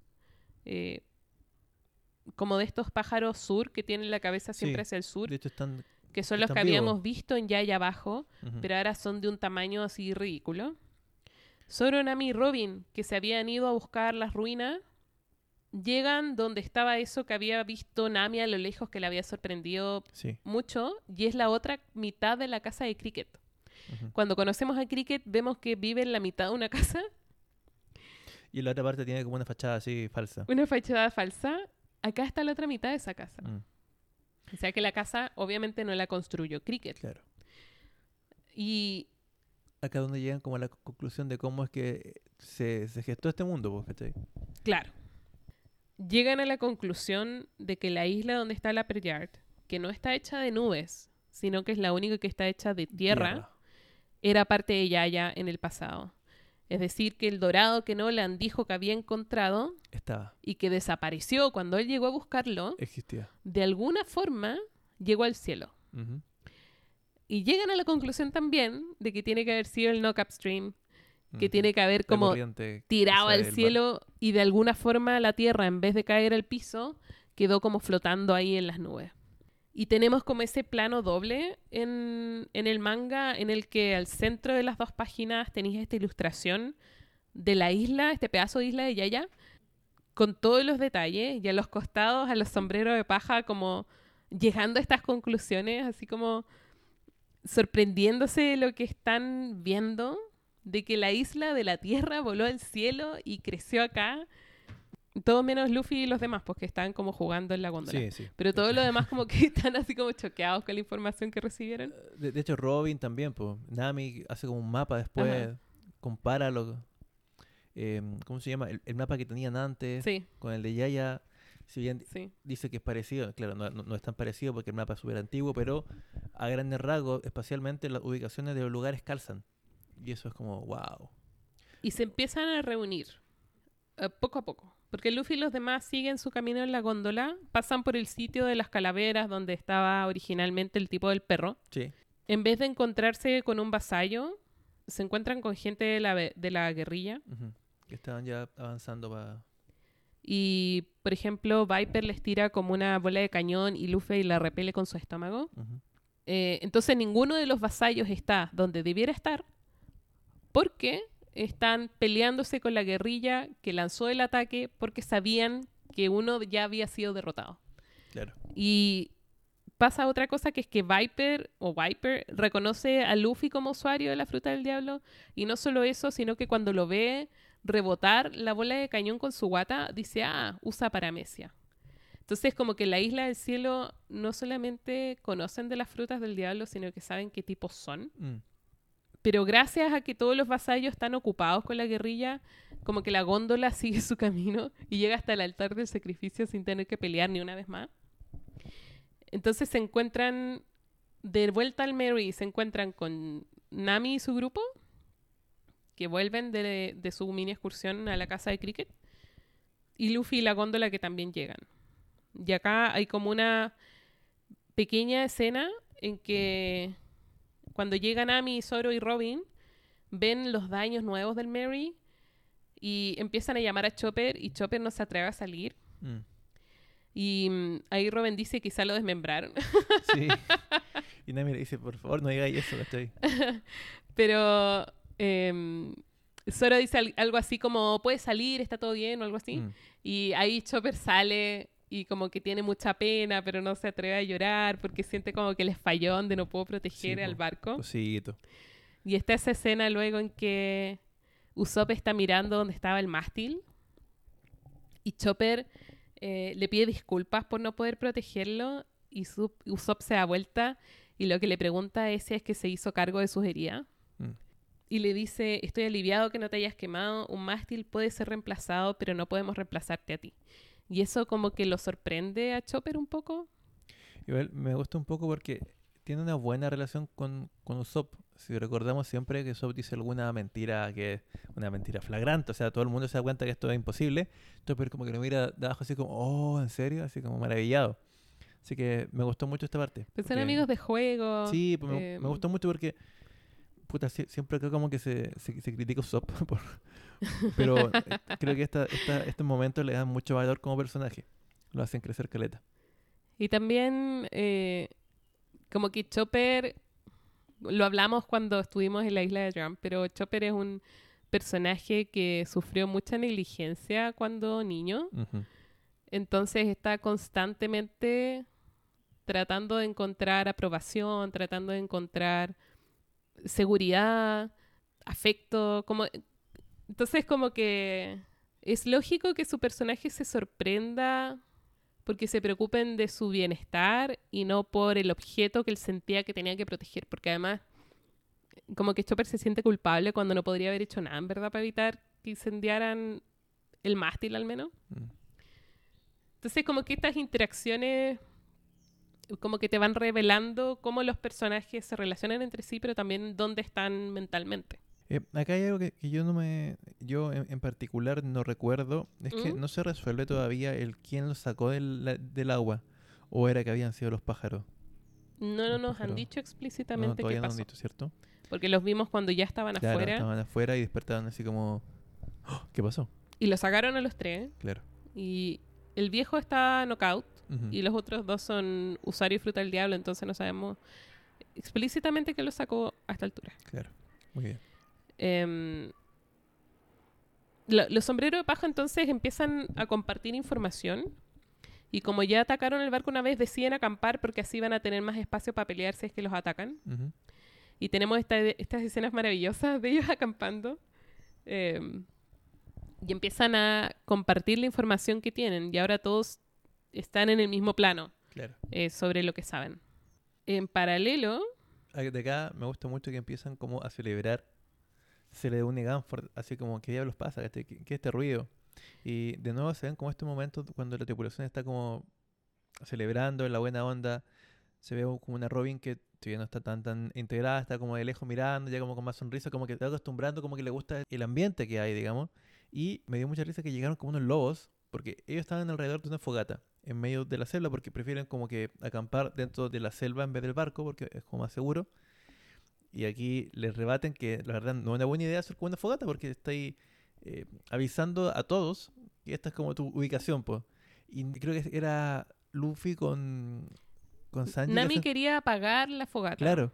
eh, como de estos pájaros sur que tienen la cabeza siempre Sí, hacia el sur, De hecho, están. que son los que vivos. habíamos visto en ya y abajo, pero ahora son de un tamaño así ridículo. Zoro, Nami y Robin, que se habían ido a buscar las ruinas, llegan donde estaba eso que había visto Nami a lo lejos que le había sorprendido Sí. mucho, y es la otra mitad de la casa de Cricket. Cuando conocemos a Cricket, vemos que vive en la mitad de una casa, Y la otra parte tiene como una fachada así falsa. una fachada falsa. Acá está la otra mitad de esa casa. Mm, O sea que la casa obviamente no la construyó Cricket. claro. Y Acá donde llegan como a la conclusión de cómo es que se, se gestó este mundo, pues, ¿cachai? Claro. Llegan a la conclusión de que la isla donde está la Yard, que no está hecha de nubes, sino que es la única que está hecha de tierra, era parte de Yaya en el pasado. Es decir, que el dorado que Nolan dijo que había encontrado Estaba, y que desapareció cuando él llegó a buscarlo, existía. de alguna forma llegó al cielo. Y llegan a la conclusión también de que tiene que haber sido el knock upstream, que tiene que haber como tirado al mar. cielo y de alguna forma la Tierra, en vez de caer al piso, quedó como flotando ahí en las nubes. Y tenemos como ese plano doble en, en el manga en el que al centro de las dos páginas tenéis esta ilustración de la isla, este pedazo de isla de Yaya, con todos los detalles y a los costados, a los sombreros de paja, como llegando a estas conclusiones, así como sorprendiéndose de lo que están viendo, de que la isla de la Tierra voló al cielo y creció acá. Todo menos Luffy y los demás, porque están como jugando en la góndola. Sí, sí. Pero todos los demás como que [laughs] están así como choqueados con la información que recibieron. De, de hecho, Robin también, pues. Nami hace como un mapa después, Ajá. compara lo. eh, ¿Cómo se llama? El, el mapa que tenían antes Sí, con el de Yaya. Si bien sí. dice que es parecido, claro, no, no- no es tan parecido porque el mapa es súper antiguo, pero a grandes rasgos, espacialmente, las ubicaciones de los lugares calzan. Y eso es como, wow. Y se empiezan a reunir eh, poco a poco. Porque Luffy y los demás siguen su camino en la góndola, pasan por el sitio de las calaveras donde estaba originalmente el tipo del perro. Sí. En vez de encontrarse con un vasallo, se encuentran con gente de la, de la guerrilla. Que estaban ya avanzando para... Y, por ejemplo, Viper les tira como una bola de cañón y Luffy la repele con su estómago. Eh, entonces ninguno de los vasallos está donde debiera estar porque están peleándose con la guerrilla que lanzó el ataque porque sabían que uno ya había sido derrotado. Claro. Y pasa otra cosa que es que Viper o Viper reconoce a Luffy como usuario de la fruta del diablo y no solo eso, sino que cuando lo ve rebotar la bola de cañón con su guata, dice, ah, usa paramecia. Entonces como que la isla del cielo no solamente conocen de las frutas del diablo, sino que saben qué tipos son. Mm, Pero gracias a que todos los vasallos están ocupados con la guerrilla, como que la góndola [laughs] sigue su camino y llega hasta el altar del sacrificio sin tener que pelear ni una vez más. Entonces se encuentran de vuelta al Mary, se encuentran con Nami y su grupo, que vuelven de, de su mini excursión a la casa de Cricket, y Luffy y la góndola que también llegan. Y acá hay como una pequeña escena en que cuando llegan Amy, Zoro y Robin, ven los daños nuevos del Mary y empiezan a llamar a Chopper y Chopper no se atreve a salir. mm, Y mm, ahí Robin dice quizá lo desmembraron. [laughs] Sí. [laughs] y Nami le dice, por favor, no digáis eso, estoy. [laughs] Pero em, Zoro dice al- algo así como, puede salir, está todo bien o algo así. Mm, Y ahí Chopper sale y como que tiene mucha pena, pero no se atreve a llorar porque siente como que les falló donde no pudo proteger Sí, al barco. Cosito. Y está esa escena luego en que Usopp está mirando donde estaba el mástil y Chopper eh, le pide disculpas por no poder protegerlo y Su- Usopp se da vuelta y lo que le pregunta es si es que se hizo cargo de sus heridas. Mm. Y le dice, estoy aliviado que no te hayas quemado, un mástil puede ser reemplazado, pero no podemos reemplazarte a ti. Y eso como que lo sorprende a Chopper un poco. Igual me gusta un poco porque tiene una buena relación con, con Usopp. Si recordamos siempre que Usopp dice alguna mentira que es una mentira flagrante, o sea, todo el mundo se da cuenta que esto es imposible. Entonces, como que lo mira de abajo así como, oh, ¿en serio? Así como maravillado. Así que me gustó mucho esta parte. Pues son porque- amigos de juego. Sí, pues me, eh, me gustó mucho porque puta, sie- siempre acá como que se, se, se critica Usopp, [laughs] por- [laughs] pero eh, creo que esta, esta, estos momentos le dan mucho valor como personaje. Lo hacen crecer caleta. Y también, eh, como que Chopper, lo hablamos cuando estuvimos en la isla de Drum, pero Chopper es un personaje que sufrió mucha negligencia cuando niño. Entonces está constantemente tratando de encontrar aprobación, tratando de encontrar seguridad, afecto, como entonces como que es lógico que su personaje se sorprenda porque se preocupen de su bienestar y no por el objeto que él sentía que tenía que proteger, porque además como que Chopper se siente culpable cuando no podría haber hecho nada, verdad, para evitar que incendiaran el mástil al menos. Mm. Entonces, como que estas interacciones, como que te van revelando cómo los personajes se relacionan entre sí, pero también dónde están mentalmente. Eh, acá hay algo que, que yo no me. Yo en, en particular no recuerdo. Es que ¿Mm? no se resuelve todavía el quién lo sacó del, la- del agua. O era que habían sido los pájaros. No Los nos han dicho No, explícitamente qué todavía no han pasó, dicho, ¿cierto? porque los vimos cuando ya estaban Claro, afuera estaban afuera y despertaban así como. "Oh, ¿Qué pasó? y los sacaron a los tres. Claro. Y el viejo está knockout y los otros dos son Usario y Fruta del Diablo, entonces no sabemos explícitamente qué lo sacó a esta altura. Claro. Muy bien. Em, lo- los sombreros de paja entonces empiezan a compartir información y como ya atacaron el barco una vez deciden acampar porque así van a tener más espacio para pelear si es que los atacan. Ujú. Y tenemos esta- estas escenas maravillosas de ellos [laughs] acampando. em, y empiezan a compartir la información que tienen y ahora todos están en el mismo plano Claro. eh, sobre lo que saben. En paralelo, Ah, De acá me gusta mucho que empiezan como a celebrar. Se le une Ganford, así como, ¿qué diablos pasa? ¿Qué, qué es este ruido? Y de nuevo se ven como estos momentos cuando la tripulación está como celebrando en la buena onda. Se ve como una Robin que todavía no está tan tan integrada, está como de lejos mirando, ya como con más sonrisa, como que está acostumbrando, como que le gusta el ambiente que hay, digamos. Y me dio mucha risa que llegaron como unos lobos, porque ellos estaban alrededor de una fogata, en medio de la selva, porque prefieren como que acampar dentro de la selva en vez del barco, porque es como más seguro. Y aquí les rebaten que la verdad no es una buena idea hacer como una fogata, porque estáis eh, avisando a todos que esta es como tu ubicación, pues. Y creo que era Luffy con, con Sanji. Nami hacen- quería apagar la fogata. Claro,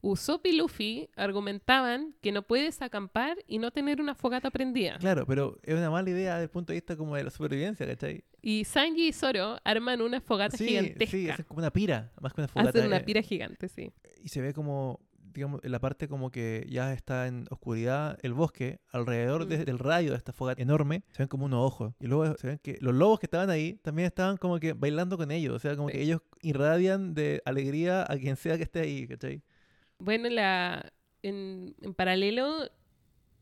Usopp y Luffy argumentaban que no puedes acampar y no tener una fogata prendida. claro, pero es una mala idea desde el punto de vista como de la supervivencia, ¿cachai? Y Sanji y Zoro arman una fogata Sí, gigantesca. sí, es como una pira, más que una fogata. Hacen una eh, pira gigante, sí. y se ve como, digamos, en la parte como que ya está en oscuridad el bosque, alrededor de- Mm. del radio de esta fogata enorme, se ven como unos ojos. Y luego se ven que los lobos que estaban ahí también estaban como que bailando con ellos. O sea, como que ellos irradian de alegría a quien sea que esté ahí, ¿cachai? Bueno, la, en, en paralelo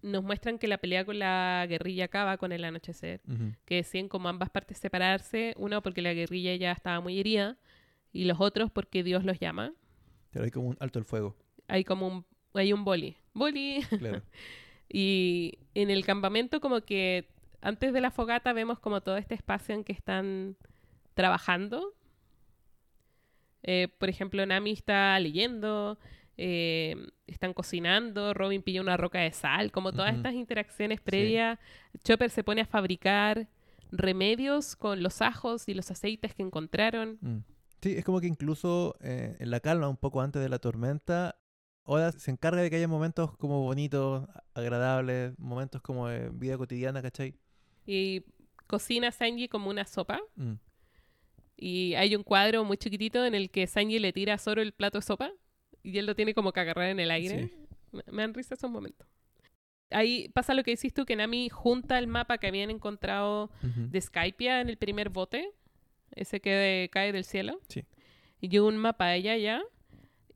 nos muestran que la pelea con la guerrilla acaba con el anochecer. Que deciden como ambas partes separarse. Uno porque la guerrilla ya estaba muy herida y los otros porque Dios los llama. Pero hay como un alto el fuego, Hay como un, hay un boli. Boli. claro. [laughs] Y en el campamento como que antes de la fogata vemos como todo este espacio en que están trabajando. Eh, por ejemplo, Nami está leyendo, eh, están cocinando, Robin pilla una roca de sal, como todas Ujú. estas interacciones previas. Chopper se pone a fabricar remedios con los ajos y los aceites que encontraron. Mm. Sí, es como que incluso eh, en la calma, un poco antes de la tormenta, Oda se encarga de que haya momentos como bonitos, a- agradables, momentos como de vida cotidiana, ¿cachai? Y cocina a Sanji como una sopa. Mm. Y hay un cuadro muy chiquitito en el que Sanji le tira a Zoro el plato de sopa y él lo tiene como que agarrar en el aire. Me, me dan risa esos momentos. Ahí pasa lo que decís tú, que Nami junta el mapa que habían encontrado Ujú. de Skypia en el primer bote, ese que de- cae del cielo. Sí. Y llega un mapa de ella ya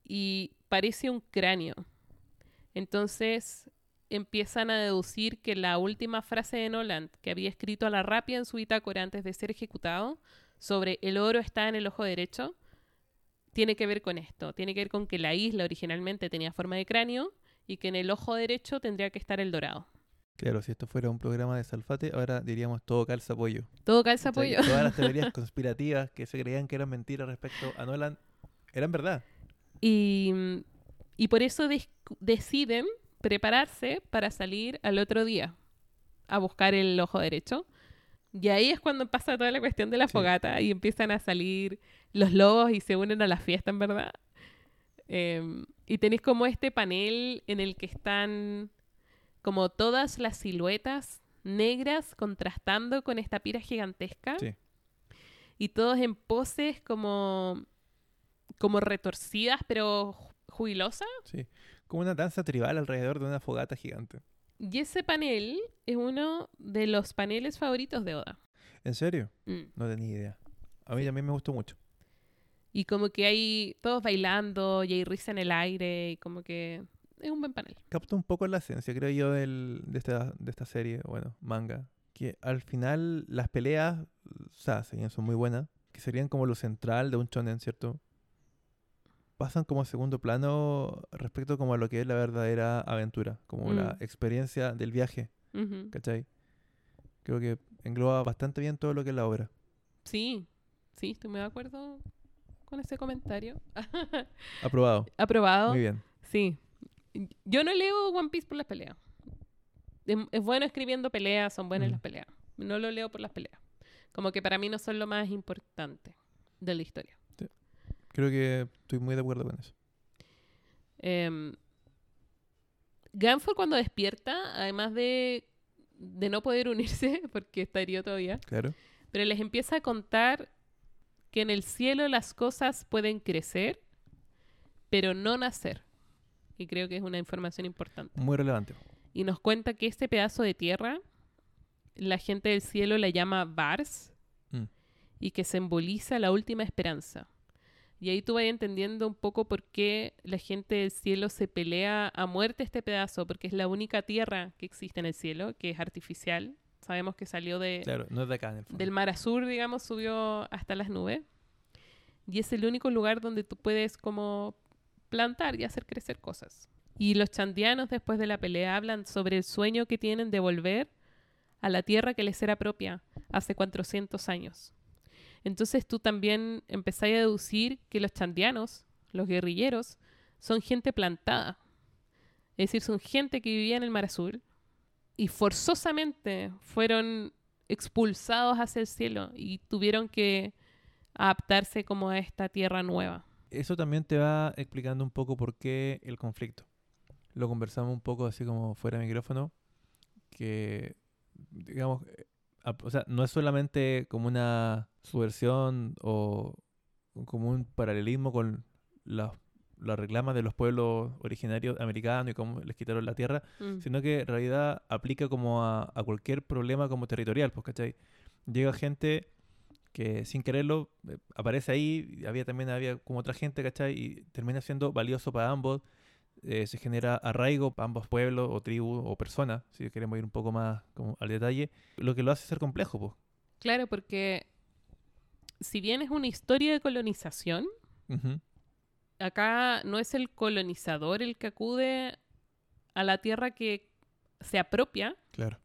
y parece un cráneo. Entonces empiezan a deducir que la última frase de Nolan que había escrito a la rápida en su bitácora antes de ser ejecutado sobre el oro está en el ojo derecho tiene que ver con esto. Tiene que ver con que la isla originalmente tenía forma de cráneo y que en el ojo derecho tendría que estar el dorado. Claro, si esto fuera un programa de Salfate, ahora diríamos todo calza pollo. Todo calza O sea, pollo. Todas las [laughs] teorías conspirativas que se creían que eran mentiras respecto a Nolan eran verdad. Y mm, y por eso deciden prepararse para salir al otro día a buscar el ojo derecho. Y ahí es cuando pasa toda la cuestión de la Sí. fogata y empiezan a salir los lobos y se unen a la fiesta, en verdad. Em, y tenéis como este panel en el que están como todas las siluetas negras contrastando con esta pira gigantesca. Sí. Y todos en poses como, como retorcidas, pero ju- jubilosas. Sí. Como una danza tribal alrededor de una fogata gigante. Y ese panel es uno de los paneles favoritos de Oda. ¿En serio? Mm. No tenía idea. A mí también me gustó mucho. Y como que hay todos bailando y hay risa en el aire y como que es un buen panel. Capta un poco la esencia, creo yo, del, de, esta, de esta serie, bueno, manga. Que al final las peleas, o sea, son muy buenas, que serían como lo central de un shonen, ¿cierto? Pasan como a segundo plano respecto como a lo que es la verdadera aventura, como la Mm. experiencia del viaje, Ujú. ¿cachai? Creo que engloba bastante bien todo lo que es la obra. Sí, sí, estoy muy de acuerdo con ese comentario. [laughs] Aprobado. Aprobado. Muy bien. Sí. Yo no leo One Piece por las peleas. Es, es bueno escribiendo peleas, son buenas Mm. las peleas. No lo leo por las peleas. Como que para mí no son lo más importante de la historia. Creo que estoy muy de acuerdo con eso. Eh, Ganford cuando despierta, además de, de no poder unirse, [laughs] porque está herido todavía, Claro. pero les empieza a contar que en el cielo las cosas pueden crecer, pero no nacer. Y creo que es una información importante. Muy relevante. Y nos cuenta que este pedazo de tierra, la gente del cielo la llama Vars, Mm. y que simboliza la última esperanza. Y ahí tú vas entendiendo un poco por qué la gente del cielo se pelea a muerte este pedazo, porque es la única tierra que existe en el cielo, que es artificial. Sabemos que salió de, Claro, no es de acá en el fondo. del mar azul, digamos, subió hasta las nubes. Y es el único lugar donde tú puedes como plantar y hacer crecer cosas. Y los chandianos después de la pelea hablan sobre el sueño que tienen de volver a la tierra que les era propia hace 400 años. Entonces tú también empezás a deducir que los chandianos, los guerrilleros, son gente plantada. Es decir, son gente que vivía en el mar azul y forzosamente fueron expulsados hacia el cielo y tuvieron que adaptarse como a esta tierra nueva. Eso también te va explicando un poco por qué el conflicto. Lo conversamos un poco así como fuera de micrófono, que digamos, o sea, no es solamente como una subversión o como un paralelismo con las las reclamas de los pueblos originarios americanos y cómo les quitaron la tierra, Mm. sino que en realidad aplica como a, a cualquier problema como territorial, pues, ¿cachai? Llega gente que sin quererlo eh, aparece ahí, había también había como otra gente, ¿cachai? Y termina siendo valioso para ambos, eh, se genera arraigo para ambos pueblos o tribus o personas, si queremos ir un poco más como al detalle, lo que lo hace ser complejo, pues. Claro, porque si bien es una historia de colonización, acá no es el colonizador el que acude a la tierra que se apropia, Claro.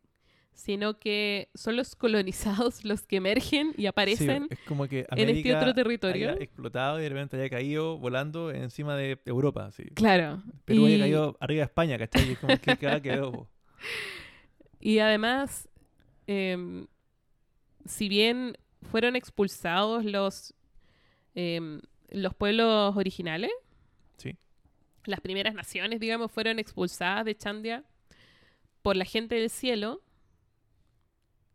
Sino que son los colonizados [laughs] los que emergen y Sí, aparecen es como que en este otro territorio. haya explotado y de repente haya caído volando encima de Europa, así. Claro. Perú haya y, caído arriba de España, ¿cachai? Y es como que cada quedó. [laughs] y además, em, si bien fueron expulsados los, em, los pueblos originales, Sí. las primeras naciones, digamos, fueron expulsadas de Chandia por la gente del cielo.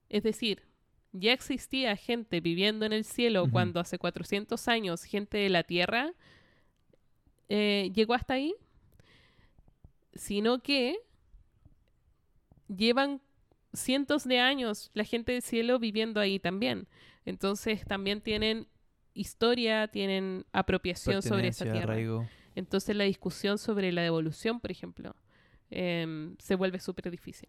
Es decir, ya existía gente viviendo en el cielo cuando hace 400 años gente de la tierra eh, llegó hasta ahí, sino que llevan cientos de años la gente del cielo viviendo ahí también. Entonces también tienen historia, tienen apropiación sobre esa tierra. arraigo. Entonces la discusión sobre la devolución, por ejemplo, em, se vuelve súper difícil.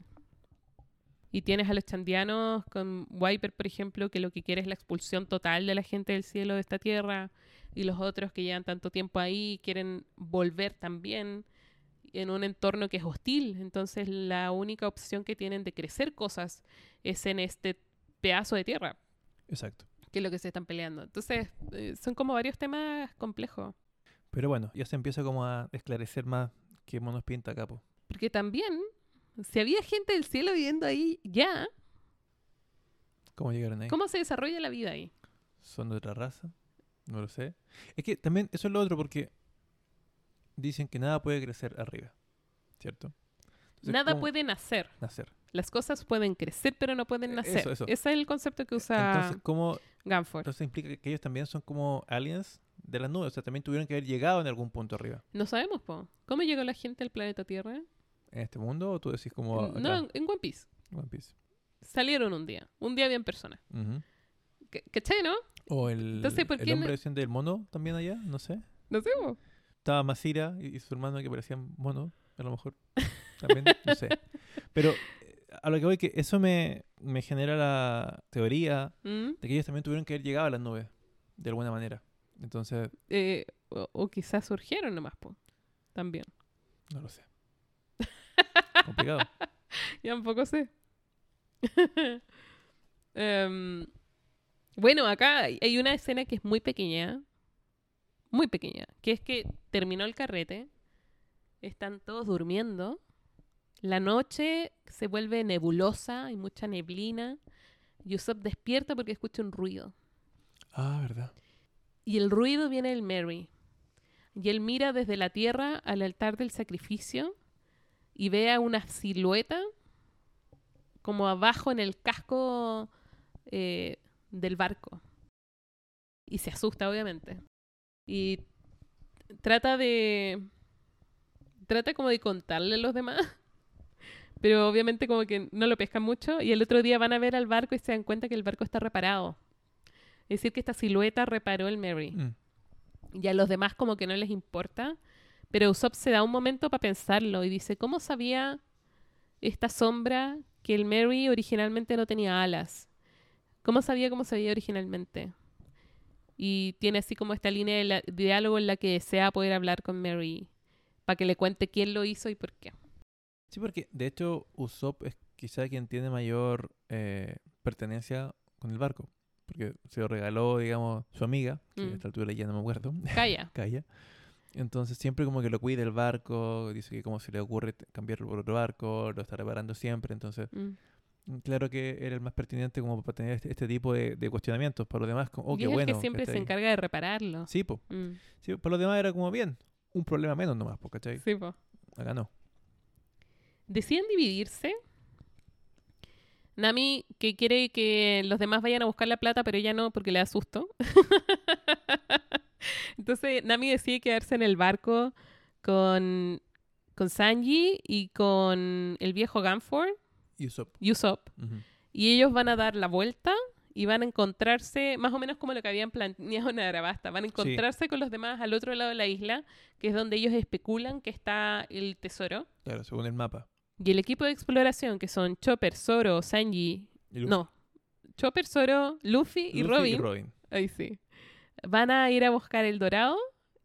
Y tienes a los chandianos con Wiper, por ejemplo, que lo que quiere es la expulsión total de la gente del cielo de esta tierra, y los otros que llevan tanto tiempo ahí quieren volver también en un entorno que es hostil. Entonces la única opción que tienen de crecer cosas es en este pedazo de tierra, Exacto. que es lo que se están peleando. Entonces eh, son como varios temas complejos. Pero bueno, ya se empieza como a esclarecer más qué monos pinta acá, po. Porque también, si había gente del cielo viviendo ahí ya, ¿Cómo llegaron ahí? ¿cómo se desarrolla la vida ahí? ¿Son de otra raza? No lo sé. Es que también eso es lo otro porque dicen que nada puede crecer arriba, ¿cierto? Entonces, Nada ¿cómo puede nacer. nacer. Las cosas pueden crecer, pero no pueden Eh, nacer. eso, eso. Ese es el concepto que usa Entonces, ¿cómo Ganford. entonces implica que ellos también son como aliens de las nubes? O sea, también tuvieron que haber llegado en algún punto arriba. No sabemos, po. ¿Cómo llegó la gente al planeta Tierra? ¿En este mundo o tú decís como acá? No, en, en One Piece. One Piece? Salieron un día. Un día habían personas. Ujú. ¿Ca- ¿Cachai, no? O el, Entonces, ¿por el hombre versión del mono también allá, no sé. No sé, po. Estaba Masira y, y su hermano que parecían monos, a lo mejor. También, no sé. [laughs] Pero eh, a lo que voy que eso me, me genera la teoría ¿Mm? de que ellos también tuvieron que haber llegado a las nubes, de alguna manera. Entonces, Eh, o, o quizás surgieron nomás, po. También. no lo sé. Complicado. [laughs] Ya un poco sé. [laughs] Em, bueno, acá hay hay una escena que es muy pequeña. Muy pequeña. Que es que terminó el carrete. Están todos durmiendo. La noche se vuelve nebulosa, hay mucha neblina. Yusuf despierta porque escucha un ruido. Ah, verdad. Y el ruido viene del Mary. Y él mira desde la tierra al altar del sacrificio y ve a una silueta como abajo en el casco eh, del barco. Y se asusta, obviamente. Y trata de... Trata como de contarle a los demás. [laughs] Pero obviamente como que no lo pescan mucho. Y el otro día van a ver al barco y se dan cuenta que el barco está reparado. Es decir, que esta silueta reparó el Mary. Mm. Y a los demás como que no les importa. Pero Usopp se da un momento para pensarlo y dice, ¿cómo sabía esta sombra que el Mary originalmente no tenía alas? ¿Cómo sabía cómo se veía originalmente? Y tiene así como esta línea de, la- de diálogo en la que desea poder hablar con Mary para que le cuente quién lo hizo y por qué. Sí, porque de hecho Usopp es quizá quien tiene mayor eh, pertenencia con el barco. Porque se lo regaló, digamos, su amiga, que Mm. a esta altura ya no me acuerdo. Calla. [laughs] Calla. Entonces siempre como que lo cuida el barco, dice que como se le ocurre cambiarlo por otro barco, lo está reparando siempre, entonces Mm. mm, claro que era el más pertinente como para tener este, este tipo de, de cuestionamientos. Para los demás, como, oh, y qué es bueno. el que siempre se encarga de repararlo. Sí, po. Mm. Sí, para los demás era como bien, un problema menos nomás, po, ¿cachai? Sí, po. Acá no. deciden dividirse. Nami, que quiere que los demás vayan a buscar la plata, pero ella no, porque le da susto. [laughs] [laughs] Entonces, Nami decide quedarse en el barco con, con Sanji y con el viejo Ganford, Y Usopp. Usopp. ujú. Y ellos van a dar la vuelta y van a encontrarse, más o menos como lo que habían planeado en Arabasta, van a encontrarse con los demás al otro lado de la isla, que es donde ellos especulan que está el tesoro. Claro, según el mapa. Y el equipo de exploración, que son Chopper, Zoro, Sanji, no, Chopper, Zoro, Luffy y Luffy Robin, Y Robin. ahí sí, van a ir a buscar el dorado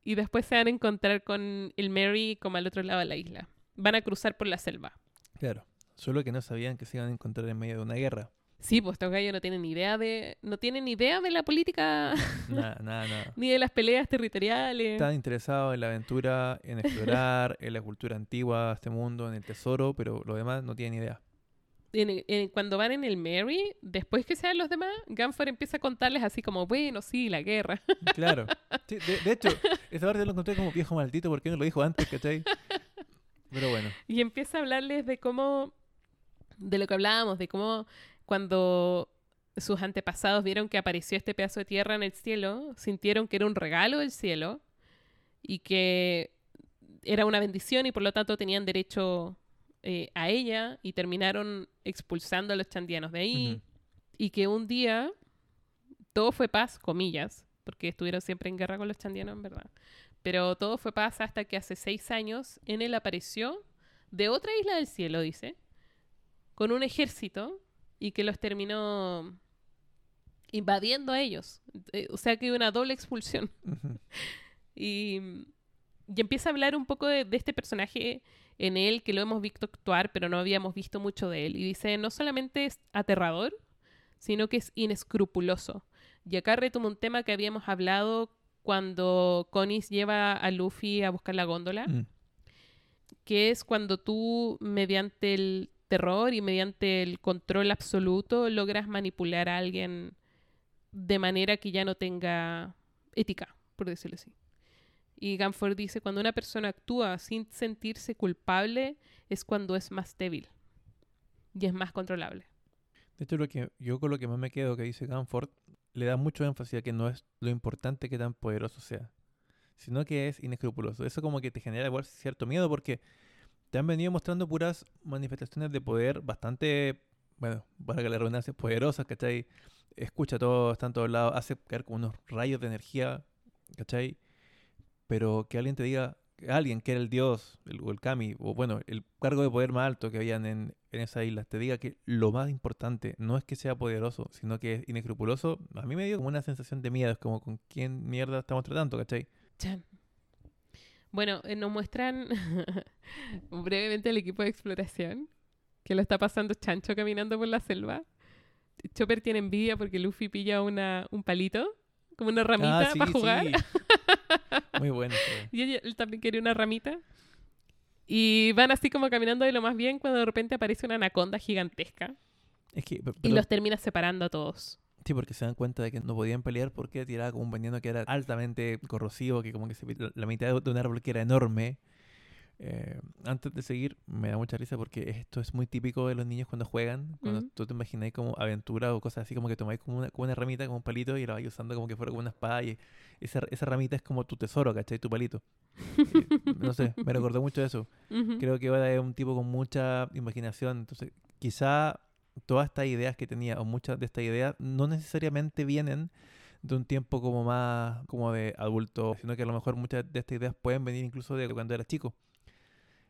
y después se van a encontrar con el Mary como al otro lado de la isla. Van a cruzar por la selva. Claro. Solo que no sabían que se iban a encontrar en medio de una guerra. Sí, pues estos gallos no tienen idea de, no tienen ni idea de la política [laughs] Nada, nada, nada. ni de las peleas territoriales. Están interesados en la aventura, en explorar, en la cultura antigua este mundo, en el tesoro, pero lo demás no tienen idea. En- en- cuando van en el Mary, después que sean los demás, Ganford empieza a contarles así como, bueno, sí, la guerra. [laughs] Claro. [laughs] Sí, de, de hecho, esa parte lo encontré como viejo maldito porque no lo dijo antes, ¿cachai? Pero bueno. Y empieza a hablarles de cómo, de lo que hablábamos, de cómo cuando sus antepasados vieron que apareció este pedazo de tierra en el cielo, sintieron que era un regalo del cielo y que era una bendición y por lo tanto tenían derecho eh, a ella y terminaron expulsando a los chandianos de ahí. Y que un día todo fue paz, comillas, porque estuvieron siempre en guerra con los chandianos, en verdad. Pero todo fue paz hasta que hace seis años en él apareció de otra isla del cielo, dice, con un ejército y que los terminó invadiendo a ellos. Eh, O sea que una doble expulsión. [laughs] Y, y empieza a hablar un poco de, de este personaje en él que lo hemos visto actuar, pero no habíamos visto mucho de él. Y dice, no solamente es aterrador, sino que es inescrupuloso. Y acá retomo un tema que habíamos hablado cuando Conis lleva a Luffy a buscar la góndola, Mm. que es cuando tú, mediante el terror y mediante el control absoluto, logras manipular a alguien de manera que ya no tenga ética, por decirlo así. Y Ganford dice, cuando una persona actúa sin sentirse culpable, es cuando es más débil y es más controlable. De hecho, lo que, yo con lo que más me quedo que dice Ganford, le da mucho énfasis a que no es lo importante que tan poderoso sea, sino que es inescrupuloso. Eso como que te genera igual cierto miedo porque te han venido mostrando puras manifestaciones de poder bastante, bueno, para que la redundancia, poderosas, ¿cachai? Escucha todo, está en todos lados, hace caer como unos rayos de energía, ¿cachai? Pero que alguien te diga, alguien que era el dios, el, o el kami, o bueno, el cargo de poder más alto que habían en, en esa isla, te diga que lo más importante no es que sea poderoso, sino que es inescrupuloso, a mí me dio como una sensación de miedo, es como con quién mierda estamos tratando, ¿cachai? Chan. Bueno, eh, nos muestran [laughs] brevemente el equipo de exploración que lo está pasando chancho caminando por la selva. Chopper tiene envidia porque Luffy pilla una, un palito, como una ramita Ah, sí, para jugar. sí. [laughs] Muy bueno. Y ella- él también quiere una ramita. Y van así como caminando de lo más bien cuando de repente aparece una anaconda gigantesca Es que, y los termina separando a todos. sí, porque se dan cuenta de que no podían pelear porque tiraba como un veneno que era altamente corrosivo, que como que se, la mitad de un árbol que era enorme. Eh, antes de seguir, me da mucha risa porque esto es muy típico de los niños cuando juegan. Cuando Ujú. tú te imagináis como aventura o cosas así, como que tomáis como una, como una ramita, como un palito y la vais usando como que fuera como una espada. Y esa, esa ramita es como tu tesoro, ¿cachai? Tu palito. Y, [laughs] no sé, me recordó mucho eso. Creo que Oda es un tipo con mucha imaginación. Entonces, quizá todas estas ideas que tenía, o muchas de estas ideas, no necesariamente vienen de un tiempo como más como de adulto, sino que a lo mejor muchas de estas ideas pueden venir incluso de cuando era chico.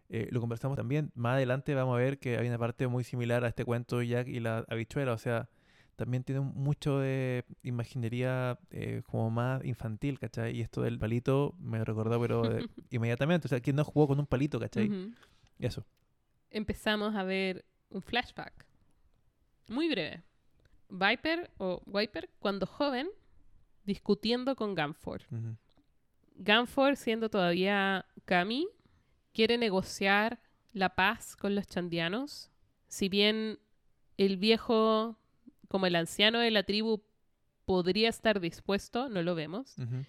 Eh, lo conversamos también. Más adelante vamos a ver que hay una parte muy similar a este cuento de Jack y la habichuela. O sea, también tiene mucho de imaginería eh, como más infantil, ¿cachai? Y esto del palito me recordó, pero [laughs] inmediatamente. O sea, ¿quién no jugó con un palito, ¿cachai? Ujú. Eso. empezamos a ver un flashback. Muy breve. Viper o Viper, cuando joven, discutiendo con. Ujú. Ganford, siendo todavía Kami, quiere negociar la paz con los chandianos. Si bien el viejo, como el anciano de la tribu, podría estar dispuesto, no lo vemos, Ujú.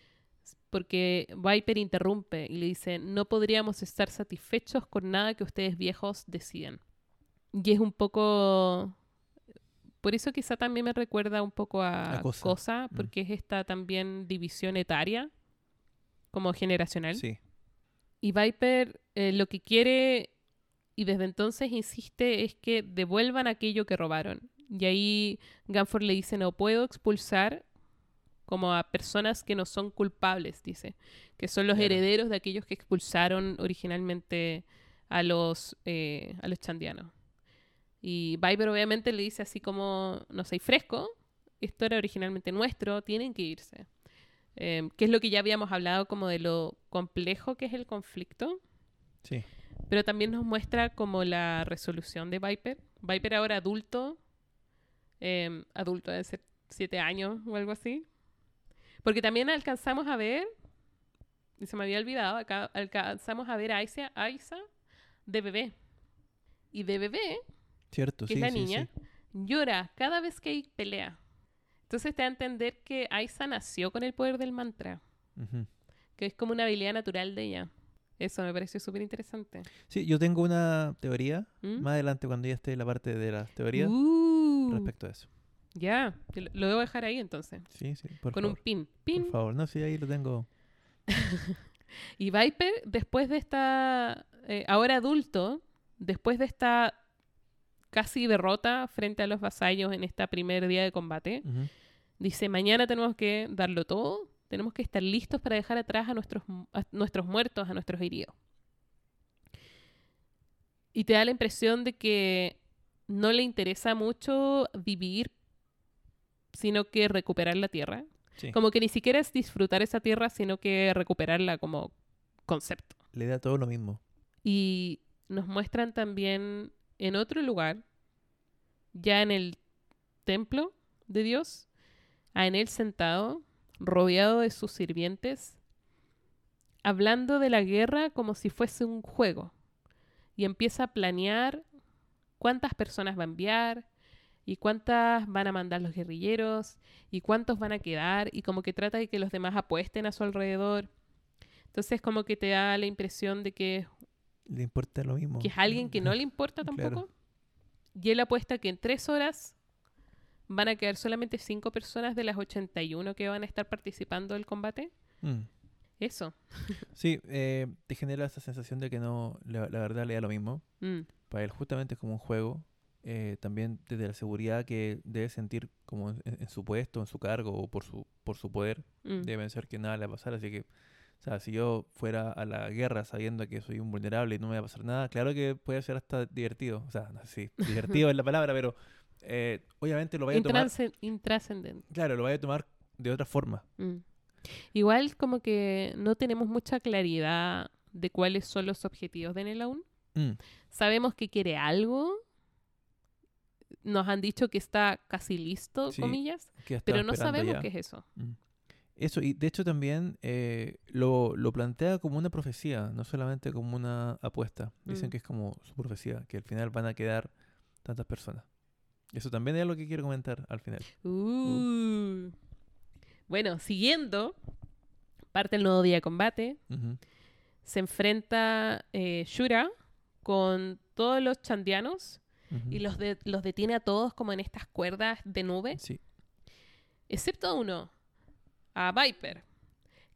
porque Viper interrumpe y le dice, no podríamos estar satisfechos con nada que ustedes viejos deciden. Y es un poco... Por eso quizá también me recuerda un poco a, A Cosa. Cosa, Mm. porque es esta también división etaria, como generacional. Sí. Y Viper eh, lo que quiere y desde entonces insiste es que devuelvan aquello que robaron. Y ahí Ganford le dice, no puedo expulsar como a personas que no son culpables, dice, que son los Claro. herederos de aquellos que expulsaron originalmente a los, eh, a los chandianos. Y Viper obviamente le dice así como, no soy fresco, esto era originalmente nuestro, tienen que irse. Eh, que es lo que ya habíamos hablado como de lo complejo que es el conflicto, Sí. pero también nos muestra como la resolución de Viper. Viper ahora adulto, eh, adulto de ser siete años o algo así. Porque también alcanzamos a ver, y se me había olvidado, acá alcanzamos a ver a Aisa, Aisa de bebé. Y de bebé Cierto, que sí, es la niña, sí. llora cada vez que pelea. Entonces te da a entender que Aisa nació con el poder del mantra, que es como una habilidad natural de ella. Eso me pareció súper interesante. Sí, yo tengo una teoría. ¿Mm? Más adelante, cuando ya esté en la parte de las teorías, Uh, respecto a eso. Ya, lo, lo debo dejar ahí entonces. Sí, sí, por con favor. un pin. Pin. Por favor, no, sí, ahí lo tengo. [laughs] Y Viper, después de esta, eh, ahora adulto, después de esta casi derrota frente a los vasallos en esta primer día de combate, dice, mañana tenemos que darlo todo, tenemos que estar listos para dejar atrás a nuestros, a nuestros muertos, a nuestros heridos. Y te da la impresión de que no le interesa mucho vivir, sino que recuperar la tierra. Sí. Como que ni siquiera es disfrutar esa tierra, sino que recuperarla como concepto. Le da todo lo mismo. Y nos muestran también en otro lugar, ya en el templo de Dios, a Enel sentado, rodeado de sus sirvientes, hablando de la guerra como si fuese un juego. Y empieza a planear cuántas personas va a enviar y cuántas van a mandar los guerrilleros y cuántos van a quedar y como que trata de que los demás apuesten a su alrededor. Entonces como que te da la impresión de que, Le importa lo mismo. que es alguien que no le importa [laughs] Claro. tampoco. Y él apuesta que en tres horas van a quedar solamente cinco personas de las 81 que van a estar participando del combate. Mm. Eso. [laughs] Sí, eh, te genera esa sensación de que no, la, la verdad le da lo mismo. Mm, Para él justamente es como un juego. eh, también desde la seguridad que debe sentir como en, en su puesto, en su cargo o por su, por su poder, mm. debe pensar que nada le va a pasar. Así que, sea, si yo fuera a la guerra sabiendo que soy un vulnerable y no me va a pasar nada, claro que puede ser hasta divertido. O sea, no sé si [laughs] divertido es la palabra, pero eh, obviamente lo vaya a tomar. Intrascen- Intrascendente. Claro, lo vaya a tomar de otra forma. Mm. Igual como que no tenemos mucha claridad de cuáles son los objetivos de Nel aún. Mm, Sabemos que quiere algo. Nos han dicho que está casi listo, Sí, comillas, pero no sabemos ya. qué es eso. Mm. Eso, y de hecho también eh, lo, lo plantea como una profecía, no solamente como una apuesta. Dicen Mm. que es como su profecía, que al final van a quedar tantas personas. Eso también es lo que quiero comentar al final. Uh. Bueno, siguiendo, parte el nuevo día de combate. Se enfrenta eh, Shura con todos los chandianos y los, de- los detiene a todos como en estas cuerdas de nube. Sí, Excepto uno, a Viper,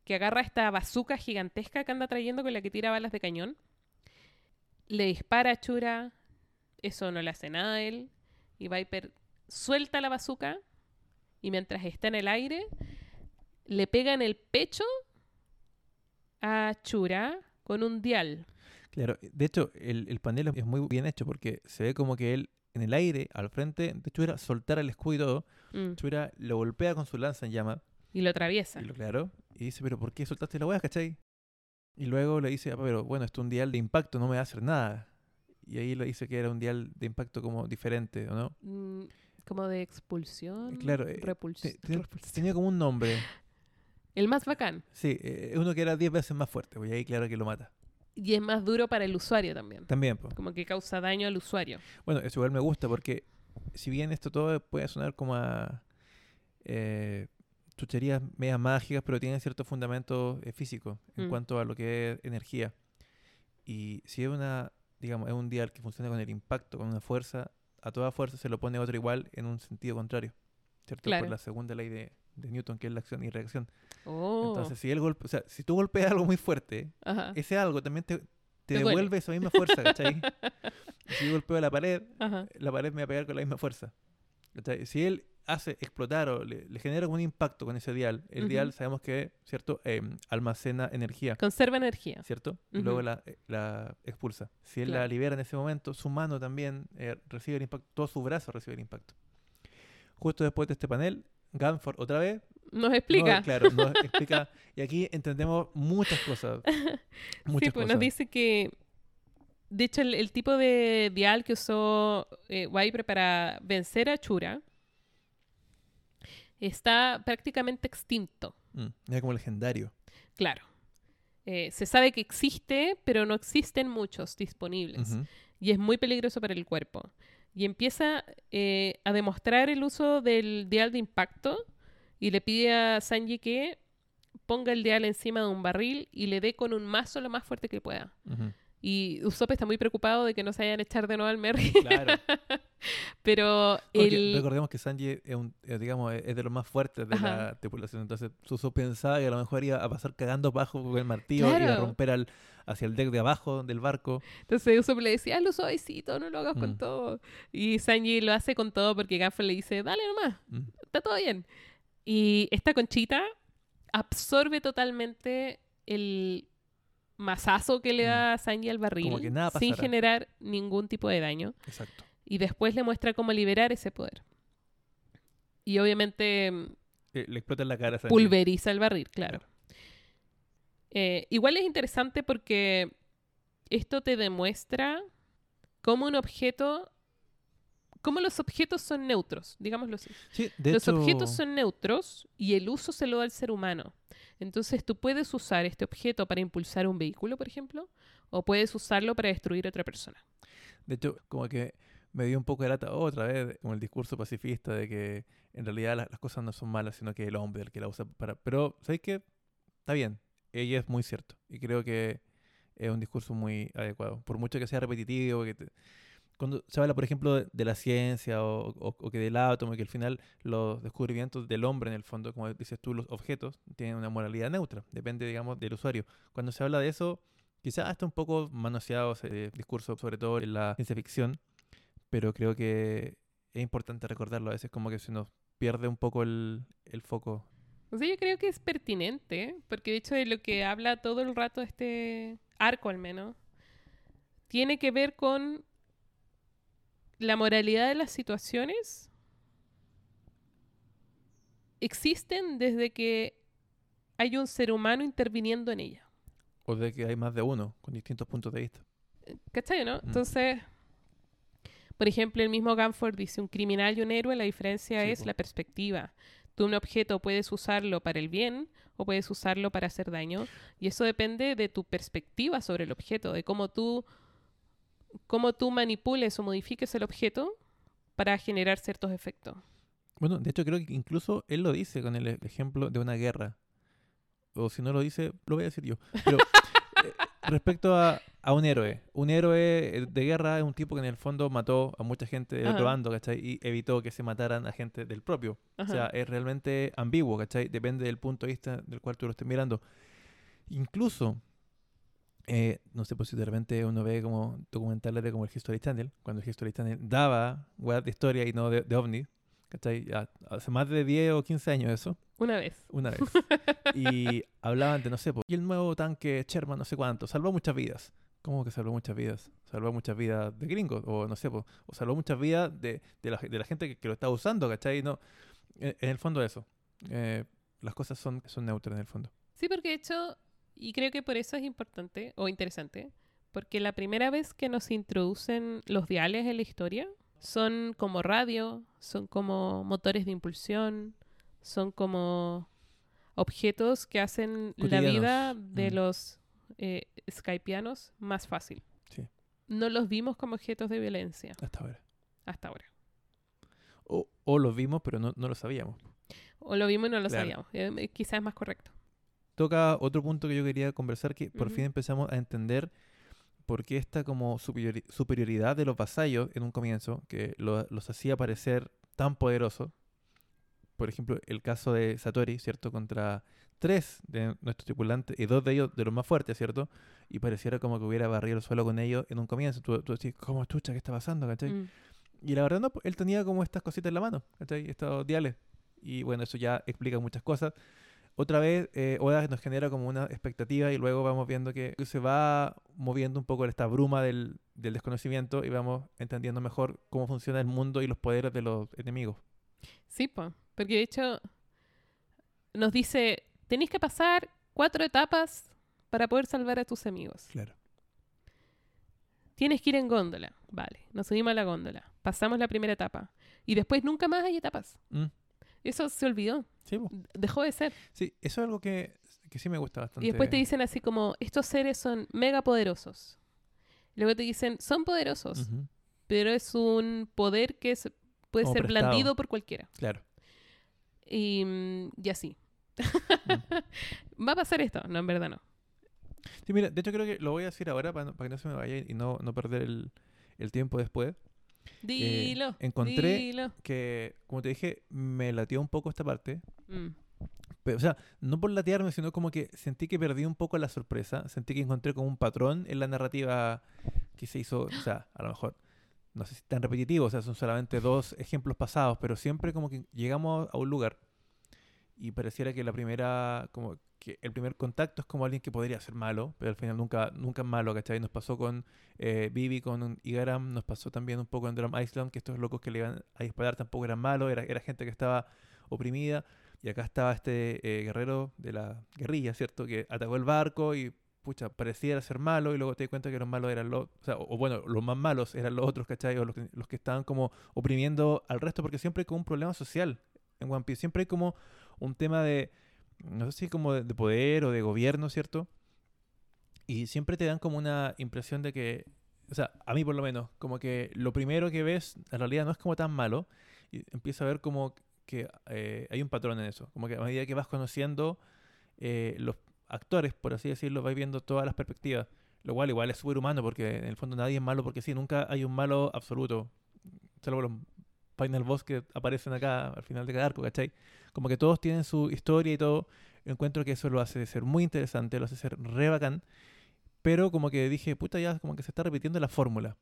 que agarra esta bazooka gigantesca que anda trayendo con la que tira balas de cañón. Le dispara a Chura, eso no le hace nada a él. Y Viper suelta la bazooka y mientras está en el aire, le pega en el pecho a Chura con un dial. claro. De hecho, el, el panel es muy bien hecho porque se ve como que él en el aire, al frente de Chura, soltara el escudo y todo. Mm, Chura lo golpea con su lanza en llama Y lo atraviesa. Y lo claro. Y dice, pero ¿por qué soltaste la hueá, cachai? Y luego le dice, "Ah, pero bueno, esto es un dial de impacto, no me va a hacer nada. Y ahí le dice que era un dial de impacto como diferente, ¿o no? Mm, como de expulsión. Claro, eh, repuls- Te- te- repulsión. tenía como un nombre. [laughs] El más bacán. Sí, eh, uno que era 10 veces más fuerte, y ahí claro que lo mata. Y es más duro para el usuario también. También, pues. Como que causa daño al usuario. Bueno, eso igual me gusta porque si bien esto todo puede sonar como a eh, chucherías medias mágicas, pero tiene ciertos fundamentos eh, físicos en Mm. cuanto a lo que es energía. Y si es una, digamos, es un dial que funciona con el impacto, con una fuerza, a toda fuerza se lo pone otro igual en un sentido contrario. ¿Cierto? Claro. Por la segunda ley de, de Newton, que es la acción y reacción. Oh. Entonces, si el golpe, o sea, si tú golpeas algo muy fuerte, Ajá. ese algo también te, te Te duele. devuelve esa misma fuerza, ¿cachai? [laughs] Si yo golpeo la pared, Ajá. la pared me va a pegar con la misma fuerza. ¿Cachai? Si él hace explotar o le, le genera un impacto con ese dial, el Ujú. dial sabemos que, ¿cierto? Em, almacena energía, Conserva energía. ¿cierto? Y luego la, eh, la expulsa. Si él Claro. la libera en ese momento, su mano también eh, recibe el impacto, todo su brazo recibe el impacto. Justo después de este panel, Gunford otra vez. Nos explica. claro, nos explica. [laughs] Y aquí entendemos muchas cosas. Muchas sí, pues cosas. nos dice que. De hecho, el, el tipo de dial que usó eh, Viper para vencer a Chura está prácticamente extinto. Mm, era como legendario. Claro. Eh, se sabe que existe, pero no existen muchos disponibles. Y es muy peligroso para el cuerpo. Y empieza eh, a demostrar el uso del dial de impacto y le pide a Sanji que ponga el dial encima de un barril y le dé con un mazo lo más fuerte que pueda. Ujú. Y Usopp está muy preocupado de que no se vayan a echar de nuevo al Merry, Claro. [laughs] pero el... recordemos que Sanji es, un- es, digamos, es de los más fuertes de Ajá. la tripulación. Entonces, Suso pensaba que a lo mejor iba a pasar cagando bajo con el martillo y a romper al, hacia el deck de abajo del barco. Entonces Usopp le decía, hazlo suavecito, no lo hagas con Mm. todo. Y Sanji lo hace con todo porque Gaffel le dice, dale nomás, Mm. está todo bien. Y esta conchita absorbe totalmente el mazazo que le da Sanji al barril Mm. que nada sin generar ningún tipo de daño. Exacto. Y después le muestra cómo liberar ese poder. Y obviamente mm, Eh, le explota en la cara a Sanji. pulveriza el barril, claro. Eh, igual es interesante porque esto te demuestra cómo un objeto como los objetos son neutros, digámoslo así. Sí, de los hecho, objetos son neutros y el uso se lo da al ser humano. Entonces tú puedes usar este objeto para impulsar un vehículo, por ejemplo, o puedes usarlo para destruir a otra persona. de hecho, como que me dio un poco de lata otra vez, como el discurso pacifista de que en realidad la- las, cosas no son malas, sino que el hombre el que la usa para... Pero, ¿sabéis qué? Está bien, ella es muy cierto. Y creo que es un discurso muy adecuado. Por mucho que sea repetitivo, que te- cuando se habla, por ejemplo, de, de la ciencia o, o- o que del átomo, y que al final los descubrimientos del hombre, en el fondo, como dices tú, los objetos, tienen una moralidad neutra. Depende, digamos, del usuario. Cuando se habla de eso, quizás está un poco manoseado ese discurso, sobre todo en la ciencia ficción, pero creo que es importante recordarlo. A veces como que se nos pierde un poco el, el foco. O sea, yo creo que es pertinente, porque de hecho de lo que habla todo el rato este arco al menos, tiene que ver con la moralidad de las situaciones. Existen desde que hay un ser humano interviniendo en ella. O de que hay más de uno, con distintos puntos de vista. ¿Cachai, no? Mm. Entonces, por ejemplo, el mismo Ganford dice un criminal y un héroe, la diferencia Sí, es la perspectiva. Tú un objeto puedes usarlo para el bien o puedes usarlo para hacer daño. Y eso depende de tu perspectiva sobre el objeto, de cómo tú, cómo tú manipules o modifiques el objeto para generar ciertos efectos. Bueno, de hecho creo que incluso él lo dice con el e- ejemplo de una guerra. O si no lo dice, lo voy a decir yo. Pero [laughs] eh, respecto a, a un héroe. Un héroe eh, de guerra es un tipo que en el fondo mató a mucha gente del otro bando, ¿cachai? Y evitó que se mataran a gente del propio. O Ajá. sea, es realmente ambiguo, ¿cachai? Depende del punto de vista del cual tú lo estés mirando. Incluso, eh, no sé, pues si de repente uno ve como documentales de como el History Channel, cuando el History Channel daba weas de historia y no de, de ovni, ¿cachai? Hace más de 10 o 15 años eso, Una vez. una vez. [laughs] y hablaban de, no sé, pues, y el nuevo tanque Sherman, no sé cuánto, salvó muchas vidas. ¿Cómo que salvó muchas vidas? Salvó muchas vidas de gringos, o no sé, pues, o salvó muchas vidas de, de, la, de la gente que, que lo está usando, ¿cachai? No, en, en el fondo eso. Eh, las cosas son, son neutras en el fondo. Sí, porque de hecho, y creo que por eso es importante o interesante, porque la primera vez que nos introducen los diales en la historia son como radio, son como motores de impulsión, son como objetos que hacen la vida de Mm. los eh, skypianos más fácil. Sí. No los vimos como objetos de violencia Hasta ahora. hasta ahora. O, o lo vimos, pero no, no lo sabíamos. O lo vimos y no lo Claro. sabíamos. Eh, quizás es más correcto. Toca otro punto que yo quería conversar, que por fin empezamos a entender por qué esta como superiori- superioridad de los vasallos en un comienzo, que lo- los hacía parecer tan poderosos. Por ejemplo, el caso de Satori, ¿cierto? Contra tres de nuestros tripulantes y dos de ellos de los más fuertes, ¿cierto? Y pareciera como que hubiera barrido el suelo con ellos en un comienzo. Tú, tú decís, ¿cómo chucha? ¿Qué está pasando? ¿cachai? Mm. Y la verdad no, él tenía como estas cositas en la mano, ¿cachai? Estos diales. Y bueno, eso ya explica muchas cosas. Otra vez, eh, Oda nos genera como una expectativa y luego vamos viendo que se va moviendo un poco esta bruma del, del desconocimiento y vamos entendiendo mejor cómo funciona el mundo y los poderes de los enemigos. Sí, po, porque de hecho nos dice, tenéis que pasar cuatro etapas para poder salvar a tus amigos. Claro. Tienes que ir en góndola. Vale, nos subimos a la góndola. Pasamos la primera etapa. Y después nunca más hay etapas. Mm. Eso se olvidó. Sí, po. Dejó de ser. sí, eso es algo que, que sí me gusta bastante. Y después te dicen así como, estos seres son mega poderosos. Luego te dicen, son poderosos, pero es un poder que es- puede Como ser prestado. blandido por cualquiera. Claro. Y, mm, y así. Mm. [laughs] Va a pasar esto. No, en verdad no. Sí, mira, de hecho creo que lo voy a decir ahora para, no- para que no se me vaya y no, no perder el, el tiempo después. Dilo. Eh, encontré- Dilo. Que, como te dije, me latió un poco esta parte. Mm. Pero, o sea, no por latearme, sino como que sentí que perdí un poco la sorpresa. Sentí que encontré como un patrón en la narrativa que se hizo, o sea, a lo mejor, no sé si tan repetitivo, o sea, son solamente dos ejemplos pasados, pero siempre como que llegamos a un lugar y pareciera que la primera, como que el primer contacto es como alguien que podría ser malo, pero al final nunca, nunca es malo, ¿cachai? Nos pasó con eh, Vivi, con Igaram, nos pasó también un poco en Drum Island, que estos locos que le iban a disparar tampoco eran malos, era, era gente que estaba oprimida. Y acá estaba este eh, guerrero de la guerrilla, ¿cierto? Que atacó el barco y pucha, pareciera ser malo y luego te das cuenta que los malos eran los, o sea, o bueno, los más malos eran los otros, ¿cachai? O los que, los que estaban como oprimiendo al resto, porque siempre hay como un problema social en One Piece, siempre hay como un tema de, no sé si como de, de poder o de gobierno, ¿cierto? Y siempre te dan como una impresión de que, o sea, a mí por lo menos, como que lo primero que ves en realidad no es como tan malo, y empieza a ver como que eh, hay un patrón en eso, como que a medida que vas conociendo eh, los actores, por así decirlo, vais viendo todas las perspectivas, lo cual igual es súper humano porque en el fondo nadie es malo porque sí, nunca hay un malo absoluto, salvo los final boss que aparecen acá al final de cada arco, ¿cachai? Como que todos tienen su historia y todo, encuentro que eso lo hace ser muy interesante, lo hace ser re bacán, pero como que dije, puta, ya como que se está repitiendo la fórmula.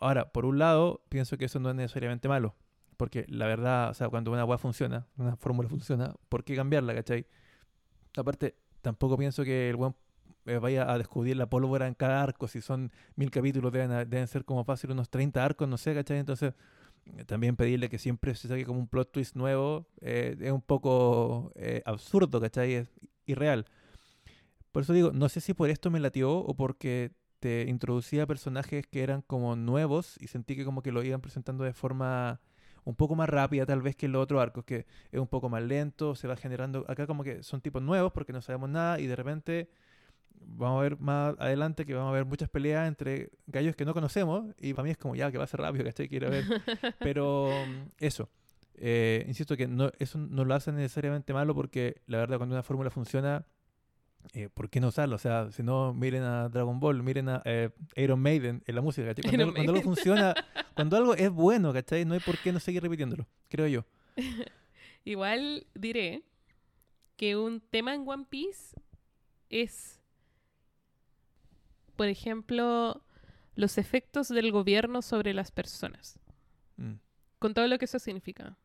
Ahora, por un lado, pienso que eso no es necesariamente malo, porque la verdad, o sea, cuando una weá funciona, una fórmula funciona, ¿por qué cambiarla, cachai? Aparte, tampoco pienso que el weón eh, vaya a descubrir la pólvora en cada arco, si son mil capítulos, deben, deben ser como fácil unos 30 arcos, no sé, cachai? Entonces, también pedirle que siempre se saque como un plot twist nuevo eh, es un poco eh, absurdo, ¿cachai? Es irreal. Por eso digo, no sé si por esto me latió o porque te introducía personajes que eran como nuevos y sentí que como que lo iban presentando de forma un poco más rápida tal vez que en los otros arcos, que es un poco más lento, se va generando, acá como que son tipos nuevos porque no sabemos nada y de repente vamos a ver más adelante que vamos a ver muchas peleas entre gallos que no conocemos y para mí es como ya que va a ser rápido, ¿cachai? Quiero ver. [laughs] Pero mm, eso, eh, insisto que no, eso no lo hace necesariamente malo porque la verdad cuando una fórmula funciona, eh, ¿por qué no usarlo? O sea, si no, miren a Dragon Ball, miren a eh, Iron Maiden en la música, ¿cachai? Cuando, algo- cuando algo funciona, [laughs] cuando algo es bueno, ¿cachai? No hay por qué no seguir repitiéndolo, creo yo. [laughs] Igual diré que un tema en One Piece es, por ejemplo, los efectos del gobierno sobre las personas, Mm, con todo lo que eso significa.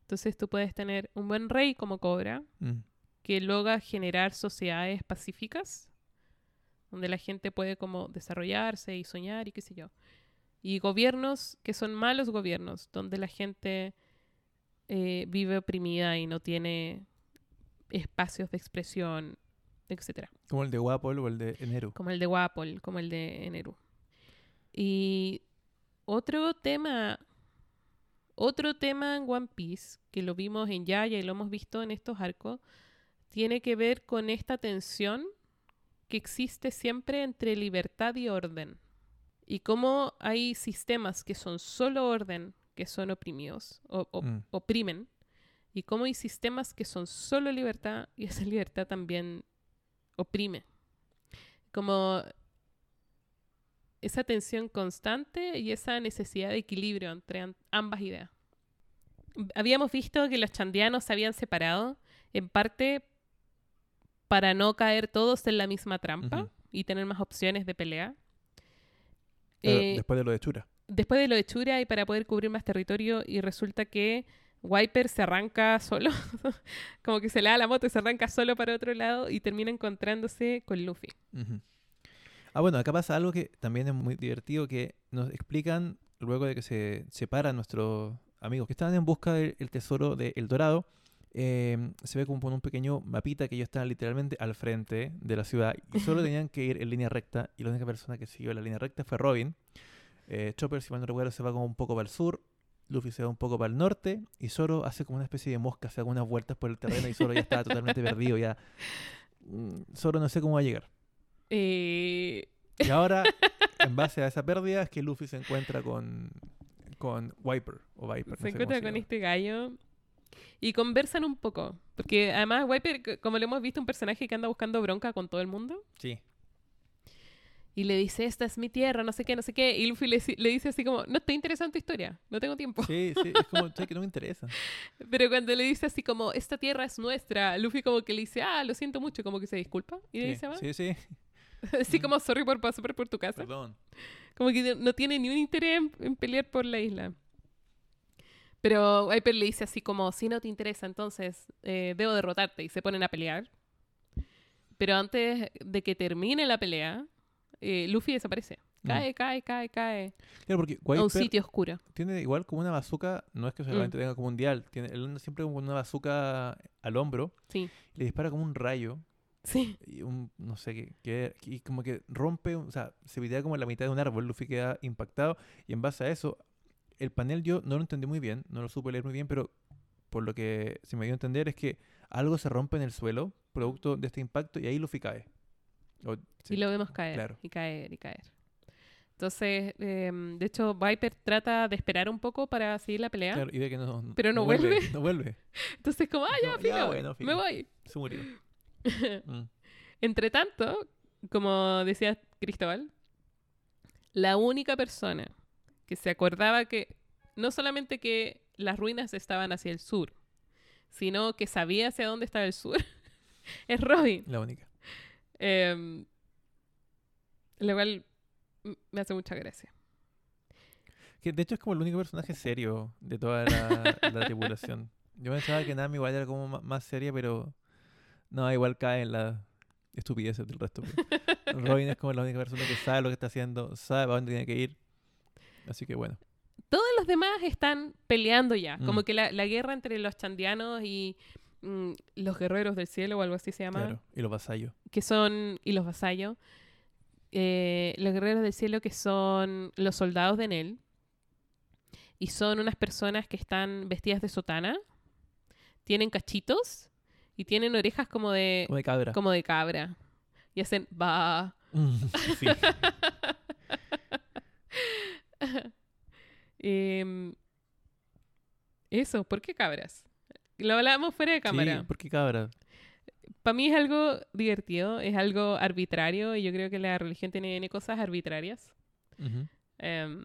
Entonces tú puedes tener un buen rey como Cobra, mm, que logra generar sociedades pacíficas, donde la gente puede como desarrollarse y soñar y qué sé yo. Y gobiernos que son malos gobiernos, donde la gente eh, vive oprimida y no tiene espacios de expresión, etcétera Como el de Guapol o el de Enero. como el de Wapol, como el de Eneru. Y otro tema, otro tema en One Piece, que lo vimos en Yaya y lo hemos visto en estos arcos, tiene que ver con esta tensión que existe siempre entre libertad y orden. Y cómo hay sistemas que son solo orden, que son oprimidos, o, o- Mm. oprimen, y cómo hay sistemas que son solo libertad y esa [laughs] libertad también oprime. Como esa tensión constante y esa necesidad de equilibrio entre ambas ideas. Habíamos visto que los chandianos se habían separado en parte para no caer todos en la misma trampa y tener más opciones de pelea. Eh, después de lo de Chura. después de lo de Chura y para poder cubrir más territorio y resulta que Wiper se arranca solo, [laughs] como que se le da la moto y se arranca solo para otro lado y termina encontrándose con Luffy. Ah, bueno, acá pasa algo que también es muy divertido, que nos explican luego de que se separan nuestros amigos que estaban en busca del el tesoro de El Dorado. eh, se ve como por un pequeño mapita que ellos estaban literalmente al frente de la ciudad y solo [laughs] tenían que ir en línea recta y la única persona que siguió la línea recta fue Robin. Eh, Chopper, si mal no recuerdo, se va como un poco para el sur, Luffy se va un poco para el norte y Zoro hace como una especie de mosca, se da unas vueltas por el terreno y Zoro ya estaba totalmente perdido, ya... mm, Zoro no sé cómo va a llegar. Eh, Y ahora, [laughs] en base a esa pérdida, es que Luffy se encuentra con, con Viper o Viper. no se sé encuentra con este gallo y conversan un poco. Porque además Wiper, c- como lo hemos visto, un personaje que anda buscando bronca con todo el mundo. Sí. Y le dice, esta es mi tierra, no sé qué, no sé qué. Y Luffy le, le dice así como, no estoy interesado en tu historia, no tengo tiempo. Sí, sí, es como, "Che, que no me interesa. [laughs] Pero cuando le dice así como, esta tierra es nuestra, Luffy como que le dice, ah, lo siento mucho, como que se disculpa. Y ahí Sí, se va. sí, sí, [laughs] así como, sorry por pasar por tu casa. perdón. Como que no tiene ni un interés en, en pelear por la isla. Pero Viper le dice así como, si no te interesa, entonces eh, debo derrotarte. Y se ponen a pelear. Pero antes de que termine la pelea, eh, Luffy desaparece. Mm. Cae, cae, cae, cae. Claro, porque a un sitio oscuro. tiene igual como una bazooka, no es que solamente tenga como un dial, tiene, él siempre como una bazooka al hombro, Sí. le dispara como un rayo Sí. y un, no sé qué, y como que rompe, o sea, se videa como en la mitad de un árbol, Luffy queda impactado y en base a eso, el panel yo no lo entendí muy bien, no lo supe leer muy bien, pero por lo que se me dio a entender es que algo se rompe en el suelo, producto de este impacto, y ahí Luffy cae. O- sí, Y lo vemos caer, claro. y caer, y caer. Entonces, em, de hecho, Viper trata de esperar un poco para seguir la pelea. claro, y ve que no, no- Pero no vuelve. vuelve. No vuelve. [laughs] Entonces, como, ah, ya, No, filo, bueno, me voy. Se murió. [laughs] Mm. Entre tanto, como decía Cristóbal, la única persona que se acordaba que no solamente que las ruinas estaban hacia el sur, sino que sabía hacia dónde estaba el sur, [laughs] es Robin. La única. Em, lo cual me hace mucha gracia. Que de hecho es como el único personaje serio de toda la, la tripulación. Yo pensaba que Nami igual era como más seria, pero no, igual cae en la estupideces del resto. [laughs] Robin es como la única persona que sabe lo que está haciendo, sabe para dónde tiene que ir. Así que bueno, Todos los demás están peleando ya. Mm. Como que la, la guerra entre los chandianos y mm, los guerreros del cielo o algo así se llama. claro. Y los vasallos. que son, y los vasallos, eh, los guerreros del cielo que son los soldados de Nel, y son unas personas que están vestidas de sotana, tienen cachitos y tienen orejas como de, Como de cabra. como de cabra, y hacen ba. [laughs] sí. Em, eso, ¿por qué cabras? Lo hablábamos fuera de cámara. Sí, ¿por qué cabra? Para mí es algo divertido, es algo arbitrario y yo creo que la religión tiene cosas arbitrarias. Ujú. Em,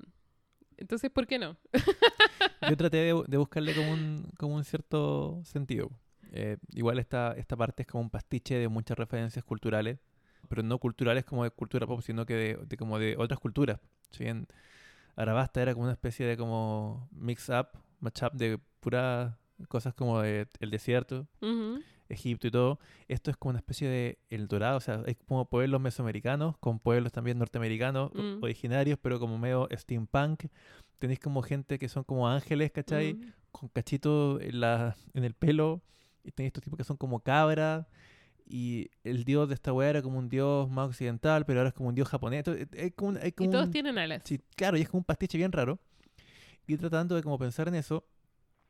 entonces, ¿por qué no? [laughs] Yo traté de, de buscarle como un, como un cierto sentido. Eh, igual esta, esta parte es como un pastiche de muchas referencias culturales, pero no culturales como de cultura pop, sino que de, de como de otras culturas. Si bien Arabasta era como una especie de como mix-up, match-up de puras cosas como de el desierto. Egipto y todo. Esto es como una especie de El Dorado, o sea, es como pueblos mesoamericanos con pueblos también norteamericanos Mm. originarios, pero como medio steampunk. Tenéis como gente que son como ángeles, ¿cachai? Ujú. Con cachitos en, la, en el pelo. Y tenéis estos tipos que son como cabras. Y el dios de esta weá era como un dios más occidental, pero ahora es como un dios japonés. Entonces, hay como un- hay Y como todos un- tienen alas. Sí, claro, y es como un pastiche bien raro. Y tratando de como pensar en eso,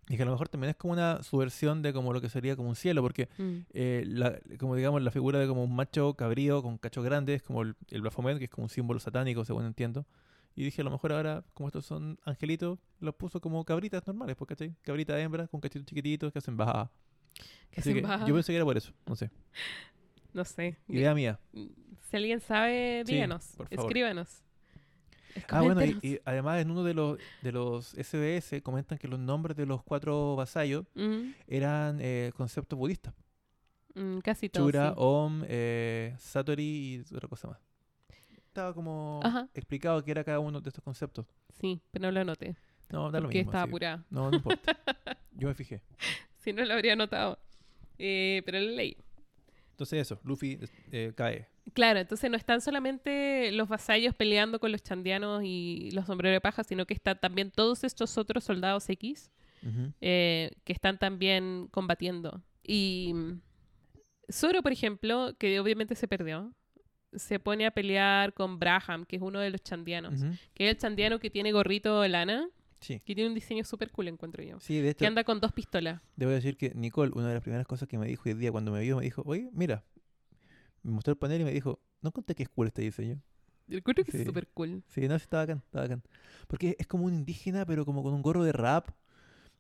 y que a lo mejor también es como una subversión de como lo que sería como un cielo, porque Mm. eh, la- como digamos la figura de como un macho cabrío con cachos grandes, como el, el Baphomet, que es como un símbolo satánico, según entiendo. Y dije, a lo mejor ahora, como estos son angelitos, los puso como cabritas normales, pues, ¿cachai? Cabrita hembra con cachitos chiquititos que hacen baja. Que Así se que baja. yo pensé que era por eso, no sé. No sé. Idea mía. Si alguien sabe, Sí, díganos. Escríbanos. Ah, bueno, y, además en uno de los, de los SBS comentan que los nombres de los cuatro vasallos Mm, eran eh, conceptos budistas. mm, casi todo. Chura, sí. Om, eh, Satori y otra cosa más. Estaba como Ajá. explicado qué era cada uno de estos conceptos. Sí, pero no lo anoté. No, da lo mismo. estaba apurada. No, no importa. [laughs] Yo me fijé. [laughs] Si no lo habría anotado. Eh, pero lo leí. Entonces eso, Luffy eh, cae. Claro, entonces no están solamente los vasallos peleando con los chandianos y los sombreros de paja, sino que están también todos estos otros soldados X eh, que están también combatiendo. Y mm, Zoro, por ejemplo, que obviamente se perdió, se pone a pelear con Braham, que es uno de los chandianos, que es el chandiano que tiene gorrito de lana, Sí. que tiene un diseño súper cool, encuentro yo. Sí, de hecho, Que anda con dos pistolas. debo decir que Nicole, una de las primeras cosas que me dijo hoy día cuando me vio, me dijo, oye, mira, me mostró el panel y me dijo, no conté que es cool este diseño. Yo creo que Sí. es súper cool. Sí, no, sí, está bacán, está bacán. Porque es como un indígena, pero como con un gorro de rap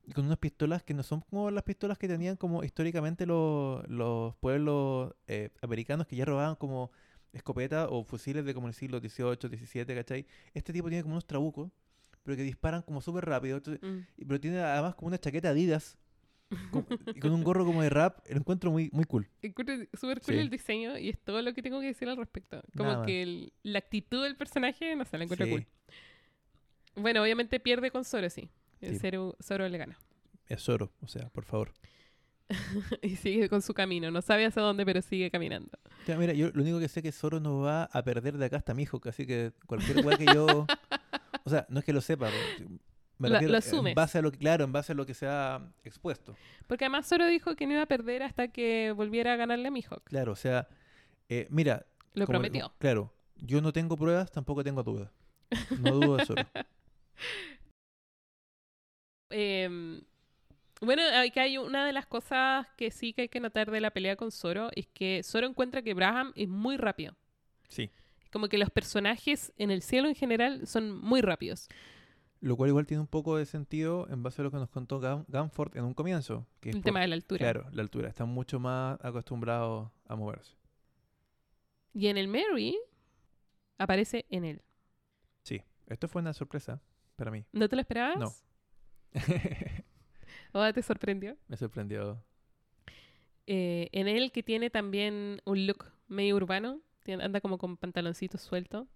y con unas pistolas que no son como las pistolas que tenían como históricamente los, los pueblos eh, americanos que ya robaban como escopetas o fusiles de como el siglo XVIII, XVII, ¿cachai? Este tipo tiene como unos trabucos, pero que disparan como súper rápido. entonces- Mm. pero tiene además como una chaqueta Adidas con- con un gorro como de rap. Lo encuentro muy, muy cool. Encuentro súper cool Sí. el diseño y es todo lo que tengo que decir al respecto. Como Nada que el- la actitud del personaje, no sé, la encuentro Sí, cool. Bueno, obviamente pierde con Zoro, sí. El Sí. Zoro, Zoro le gana. Es Zoro, o sea, por favor. [laughs] y sigue con su camino. No sabe hacia dónde, pero sigue caminando. Ya, mira, yo lo único que sé es que Zoro no va a perder de acá hasta mi hijo, así que cualquier weá que yo. [laughs] O sea, no es que lo sepa, pero me Lo- lo en base a lo que, claro, en base a lo que se ha expuesto. Porque además Zoro dijo que no iba a perder hasta que volviera a ganarle a Mihawk. Claro, o sea, Eh, mira, Lo prometió. claro, yo no tengo pruebas, tampoco tengo dudas. No dudo de Zoro. [laughs] Em, bueno, aquí hay una de las cosas que sí que hay que notar de la pelea con Zoro, es que Zoro encuentra que Braham es muy rápido. Sí. Como que los personajes en el cielo en general son muy rápidos. Lo cual igual tiene un poco de sentido en base a lo que nos contó Gam- Gamford en un comienzo. Que El por- tema de la altura. Claro, la altura. Están mucho más acostumbrados a moverse. Y en el Mary aparece en él. Sí, esto fue una sorpresa para mí. ¿No te lo esperabas? No. [laughs] ¿O te sorprendió? Me sorprendió. Eh, en él que tiene también un look medio urbano. anda como con pantaloncitos sueltos.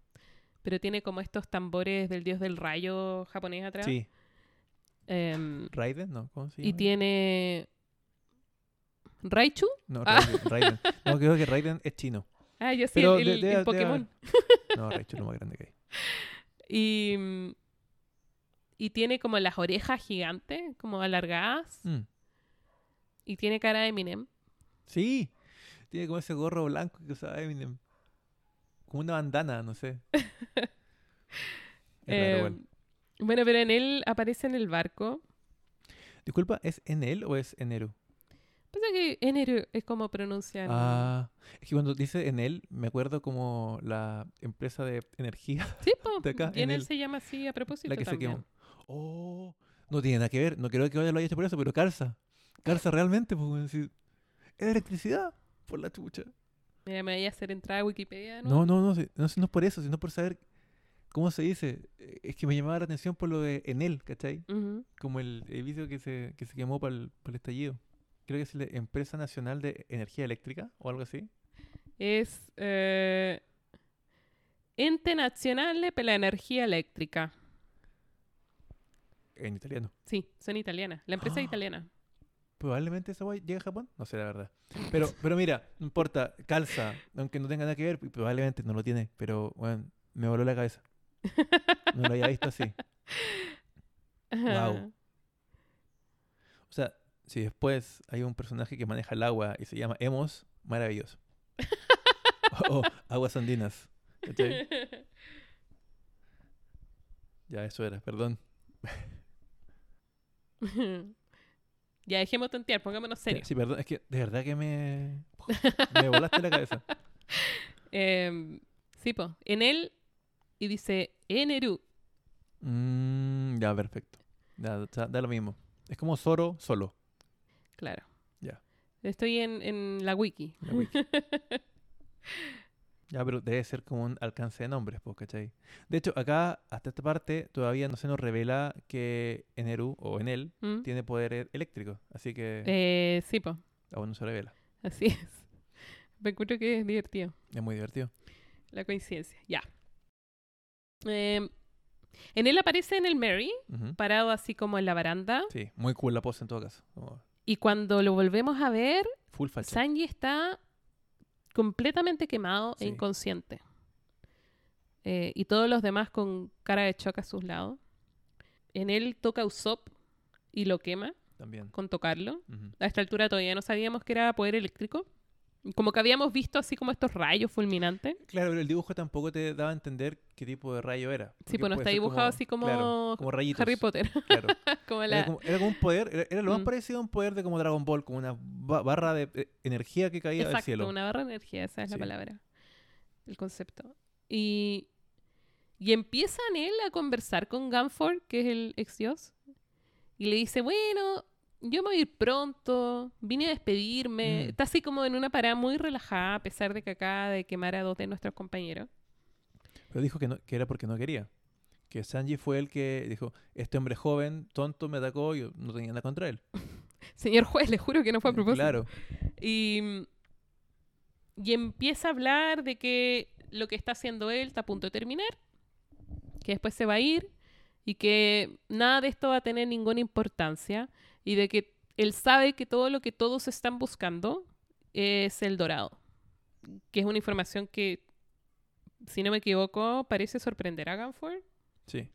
Pero tiene como estos tambores del dios del rayo japonés atrás. Sí, Em, Raiden, ¿no? ¿Cómo se llama? y tiene... ¿Raichu? No, Ah. Raiden, Raiden. No, creo que Raiden es chino. Ah, yo sí, Pero el, de- el Pokémon. [laughs] No, Raichu es lo más grande que hay. [laughs] Y, y tiene como las orejas gigantes, como alargadas. Mm. Y tiene cara de Eminem. Sí, tiene como ese gorro blanco que usaba Eminem. Como una bandana, no sé. [laughs] Es raro, Eh, igual. bueno, pero en él aparece en el barco. Disculpa, ¿es en él o es en Eru? Pasa que Enero es como pronuncian. Ah, es que cuando dice en él, me acuerdo como la empresa de energía, sí, po, [laughs] de acá, y en en él se llama así a propósito la que se también. quemó. Oh, no tiene nada que ver. No creo que lo haya hecho por eso, pero calza. Calza realmente, pues, es electricidad. Por la chucha. Mira, me voy a hacer entrar a Wikipedia, ¿no? No, no, no, no, no es por eso, sino por saber cómo se dice. Eh, Es que me llamaba la atención por lo de en él, ¿cachai? Como el edificio que se, que se quemó para el, para el estallido. Creo que es la Empresa Nacional de Energía Eléctrica o algo así. Es eh, Ente Nazionale per la Energía Eléctrica. En italiano. Sí, son italianas. La empresa es Ah. italiana. Probablemente esa guay llega a Japón. No sé la verdad. Pero, pero mira, no importa. Calza. Aunque no tenga nada que ver. Probablemente no lo tiene. Pero, bueno, me voló la cabeza. No lo había visto así. Guau. O sea, si después hay un personaje que maneja el agua y se llama Emos, maravilloso. [laughs] o Aguas Andinas. ¿cachai? [laughs] Ya, eso era, perdón. [laughs] ya dejemos tontear, pongámonos serios. Sí, perdón, es que de verdad que me. [laughs] Me volaste la cabeza. [laughs] Em, sí, po. En él, y dice Eneru. Mm, ya, perfecto. Sea, da lo mismo. Es como Zoro solo. Claro. Ya. Estoy en, en la wiki. la wiki. [laughs] ya, pero debe ser como un alcance de nombres, pues, ¿cachai? De hecho, acá, hasta esta parte, todavía no se nos revela que Eneru o en él ¿Mm? tiene poder eléctrico. Así que Eh, sí, po. aún no se revela. Así es. Me encuentro que es divertido. Es muy divertido. La coincidencia. Ya. Em, en él aparece en el Mary, Ujú. parado así como en la baranda. Sí, muy cool la pose en todo caso. Como Y cuando lo volvemos a ver, full. Sanji está completamente quemado Sí. e inconsciente. Eh, y todos los demás con cara de choque a sus lados. En él toca Usopp y lo quema También. con tocarlo. A esta altura todavía no sabíamos que era poder eléctrico. Como que habíamos visto así como estos rayos fulminantes. Claro, pero el dibujo tampoco te daba a entender qué tipo de rayo era. Sí, pues no está dibujado así como, claro, como rayitos. Harry Potter. [laughs] Claro. como Era, como, era como un poder, era, era lo más Mm. parecido a un poder de como Dragon Ball, como una ba- barra de eh, energía que caía del Exacto, cielo. una barra de energía, esa es la palabra. El concepto. Y, y empieza él a conversar con Gunford, que es el ex dios, y le dice, bueno, yo me voy a ir pronto, vine a despedirme. Mm. Está así como en una parada muy relajada, a pesar de que acaba de quemar a dos de nuestros compañeros. Pero dijo que, no, que era porque no quería. Que Sanji fue el que dijo, este hombre joven, tonto, me atacó, yo no tenía nada contra él. [laughs] Señor juez, le juro que no fue a propósito. Claro. Y, y empieza a hablar de que lo que está haciendo él está a punto de terminar, que después se va a ir y que nada de esto va a tener ninguna importancia y de que él sabe que todo lo que todos están buscando es el dorado, que es una información que, si no me equivoco, parece sorprender a Gunford. Sí.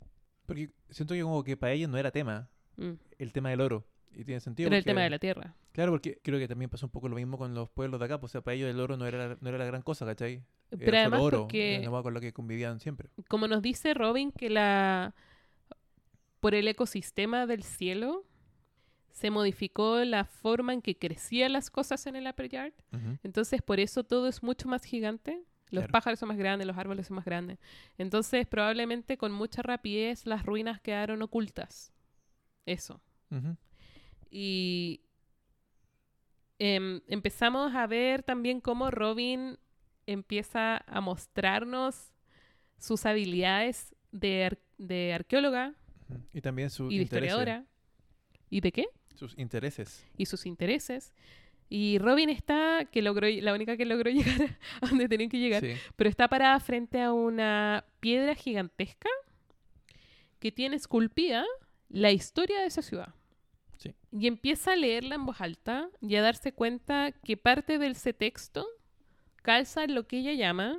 Porque siento que como que para ellos no era tema, Mm, el tema del oro. Y tiene sentido. Era el tema de la tierra. Claro, porque creo que también pasó un poco lo mismo con los pueblos de acá. Pues, o sea, para ellos el oro no era, no era la gran cosa, ¿cachai? Era Pero además oro, porque, era nomás con lo que convivían siempre. como nos dice Robin, que la por el ecosistema del cielo se modificó la forma en que crecían las cosas en el Upper Yard. Entonces, por eso todo es mucho más gigante. Los Claro. pájaros son más grandes, los árboles son más grandes. Entonces, probablemente con mucha rapidez las ruinas quedaron ocultas. Eso. Y em, empezamos a ver también cómo Robin empieza a mostrarnos sus habilidades de, ar- de arqueóloga. Y también sus y de intereses. historiadora. ¿Y de qué? Sus intereses. y sus intereses. Y Robin está, que logró, la única que logró [laughs] llegar a donde tenía que llegar, Sí. pero está parada frente a una piedra gigantesca que tiene esculpida la historia de esa ciudad. Sí. Y empieza a leerla en voz alta y a darse cuenta que parte de ese texto calza lo que ella llama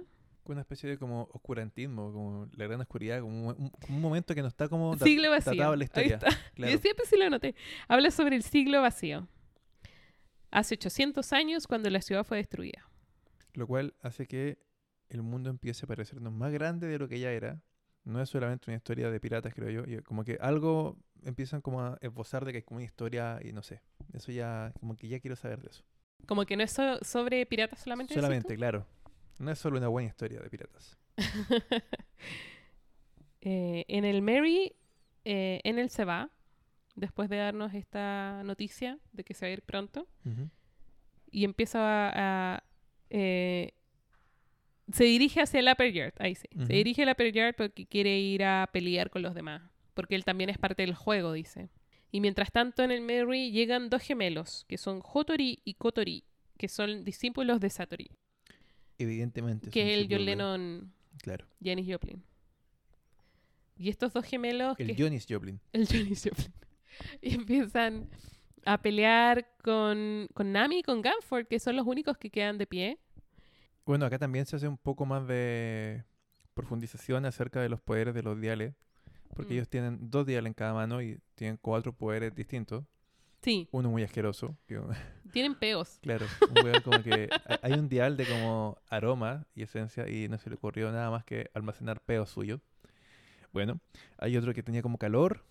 Una especie de como oscurantismo, como la gran oscuridad, como un, un- momento que no está como siglo vacío. la historia. [laughs] Claro. Yo siempre sí lo noté. Habla sobre el siglo vacío. Hace 800 años cuando la ciudad fue destruida. Lo cual hace que el mundo empiece a parecernos más grande de lo que ya era. No es solamente una historia de piratas, creo yo. como que algo empiezan como a esbozar de que es como una historia y no sé. Eso ya, como que ya quiero saber de eso. Como que no es so- sobre piratas solamente. Solamente, claro. No es solo una buena historia de piratas. [laughs] Eh, en el Mary, eh, en él se va, después de darnos esta noticia de que se va a ir pronto, y empieza a... a, eh, se dirige hacia el Upper Yard, ahí sí. Se dirige al Upper Yard porque quiere ir a pelear con los demás, porque él también es parte del juego, dice. Y mientras tanto en el Mary llegan dos gemelos, que son Hotori y Kotori, que son discípulos de Satori, Evidentemente. que es el John Lennon, Claro. Janis Joplin. Y estos dos gemelos El que Jonis Joplin. [laughs] el Janis Joplin. [laughs] Y empiezan a pelear con, con Nami y con Ganford, que son los únicos que quedan de pie. Bueno, acá también se hace un poco más de profundización acerca de los poderes de los diales. Porque Mm. ellos tienen dos diales en cada mano y tienen cuatro poderes distintos. Sí, Uno muy asqueroso. que- [laughs] tienen peos. claro, un weón como que ha- hay un dial de como aroma y esencia y no se le ocurrió nada más que almacenar peos suyos. Bueno, hay otro que tenía como calor,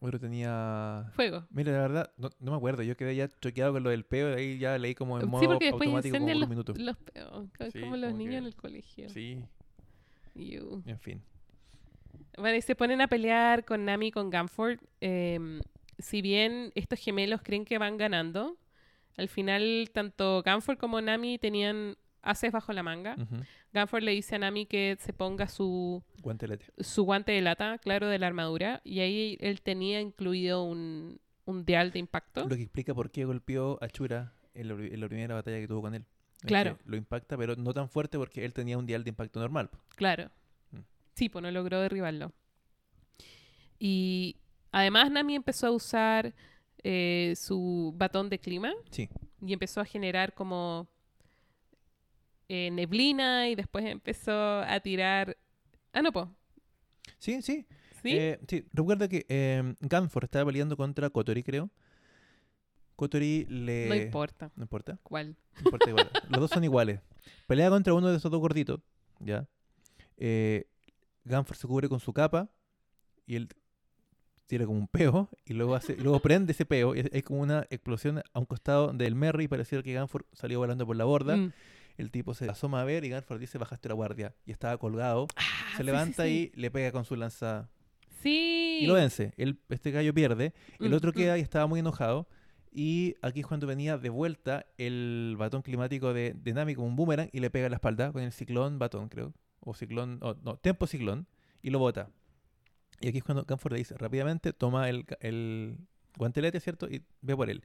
otro tenía... Fuego. Mira, la verdad, no, no me acuerdo. Yo quedé ya choqueado con lo del peo y ahí ya leí como en modo Sí, porque después automático como los, un minuto. los peos, Sí, como los como niños que- en el colegio. Sí, en fin. Bueno, y se ponen a pelear con Nami y con Ganford. Em, si bien estos gemelos creen que van ganando, al final tanto Ganford como Nami tenían haces bajo la manga. Ujú. Ganford le dice a Nami que se ponga su, Guantelete. su guante de lata, claro, de la armadura, y ahí él tenía incluido un, un dial de impacto. Lo que explica por qué golpeó a Chura en la, en la primera batalla que tuvo con él. Es Claro. Lo impacta, pero no tan fuerte porque él tenía un dial de impacto normal. Claro. Mm. Sí, pues no logró derribarlo. Y además Nami empezó a usar eh, su batón de clima Sí. y empezó a generar como eh, neblina y después empezó a tirar... Ah, no, po. Sí, sí. ¿Sí? Eh, sí. Recuerda que eh, Ganford estaba peleando contra Kotori, creo. Kotori le... no importa. No importa. ¿Cuál? No importa igual. Los dos son iguales. [laughs] Pelea contra uno de esos dos gorditos. ¿Ya? Eh, Ganford se cubre con su capa y él tira como un peo y luego hace, y luego prende ese peo y es, es como una explosión a un costado del Merry y pareciera que Ganford salió volando por la borda. Mm. El tipo se asoma a ver y Ganford dice bajaste la guardia y estaba colgado. Ah, se sí, levanta sí, y le pega con su lanza Sí. y lo vence. El, este gallo pierde. El Mm, otro mm. queda y estaba muy enojado. Y aquí es cuando venía de vuelta el batón climático de, de Nami como un boomerang y le pega en la espalda con el ciclón batón, creo. O ciclón, o, no, tempo ciclón. Y lo bota. Y aquí es cuando Canford le dice rápidamente, toma el, el guantelete, ¿cierto? Y ve por él.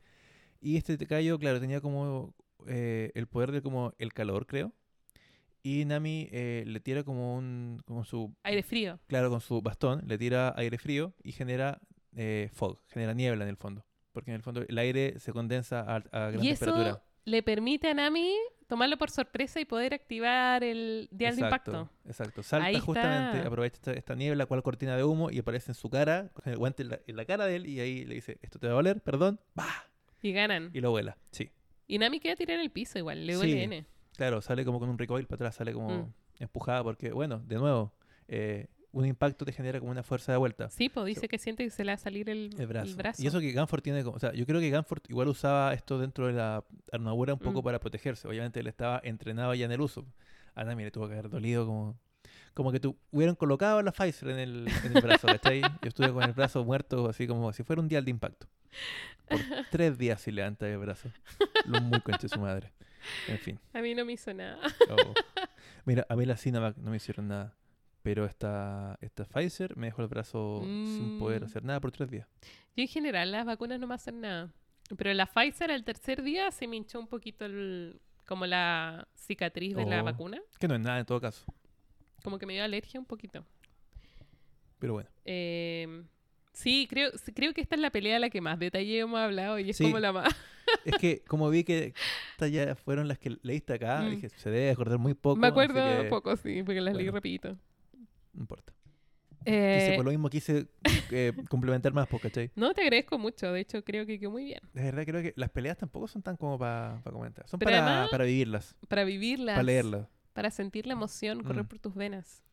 Y este gallo, claro, tenía como eh, el poder de como el calor, creo. Y Nami eh, le tira como un, como su Aire frío. claro, con su bastón, le tira aire frío y genera eh, fog, genera niebla en el fondo. Porque en el fondo el aire se condensa a, a gran Y eso temperatura. Le permite a Nami tomarlo por sorpresa y poder activar el dial de impacto. Exacto. Salta Ahí justamente, está. aprovecha esta, esta niebla, cual cortina de humo, y aparece en su cara, con el guante en la, en la cara de él, y ahí le dice, esto te va a valer, perdón, ¡bah! Y ganan. Y lo vuela. Sí. Y Nami queda tirada en el piso igual, le Sí. duele N. Claro, sale como con un recoil para atrás, sale como Mm. empujada, porque, bueno, de nuevo, eh, un impacto te genera como una fuerza de vuelta. Sí, pues dice que siente que se le va a salir el, El brazo. el brazo. Y eso que Ganford tiene como, o sea, yo creo que Ganford igual usaba esto dentro de la armadura un poco Mm. para protegerse. Obviamente él estaba entrenado ya en el uso. A Nami le tuvo que haber dolido como, como que tu, hubieran colocado la Pfizer en el, en el brazo, ¿cachai? [laughs] Yo estuve con el brazo muerto así como si fuera un dial de impacto. Por [laughs] tres días sin levantar el brazo. Lo muy conche su madre. En fin. A mí no me hizo nada. Oh. Mira, a mí la Cinemac no me hicieron nada. Pero esta, esta Pfizer me dejó el brazo sin poder Mm. hacer nada por tres días. Yo en general las vacunas no me hacen nada. Pero la Pfizer al tercer día se me hinchó un poquito el- como la cicatriz de la Oh. vacuna. Que no es nada en todo caso. Como que me dio alergia un poquito. Pero bueno. Eh, sí, creo, creo que esta es la pelea de la que más detalle hemos hablado y es Sí. como la más... [laughs] Es que como vi que estas ya fueron las que leíste acá, Mm. dije, se debe acordar muy poco. me acuerdo que poco, sí, porque las leí rapidito. No importa. Eh, Quise, por lo mismo quise eh, [laughs] complementar más, pues, ¿cachai? no, te agradezco mucho. De hecho, creo que quedó muy bien. De verdad creo que las peleas tampoco son tan como para comentar. Son para, además- para vivirlas, Para vivirlas. para leerlas. Para sentir la emoción correr Mm. por tus venas.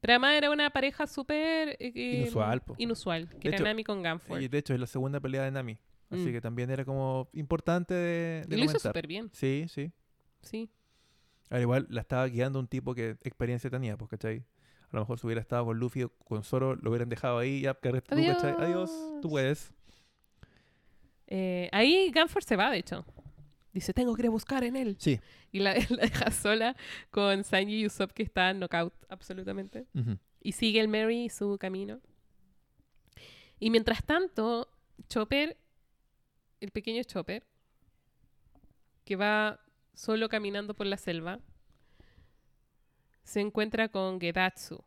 Pero además era una pareja súper... eh, Inusual, po. Inusual. Que De era hecho, Nami con Ganford. Y de hecho es la segunda pelea de Nami. Así Mm. que también era como importante de, de Y lo hizo súper bien. Sí, sí. Sí. Al igual la estaba guiando un tipo que experiencia tenía, pues, ¿cachai? A lo mejor si hubiera estado con Luffy o con Zoro, lo hubieran dejado ahí, ya, carrete tú. Adiós, tú Adiós. puedes. Eh, ahí Ganford se va, de hecho. Dice, tengo que ir a buscar en él. Sí. Y la, [laughs] la deja sola con Sanji y Usopp, que está knockout absolutamente. Ujú. Y sigue el Mary su camino. Y mientras tanto, Chopper, el pequeño Chopper, que va solo caminando por la selva, se encuentra con Gedatsu,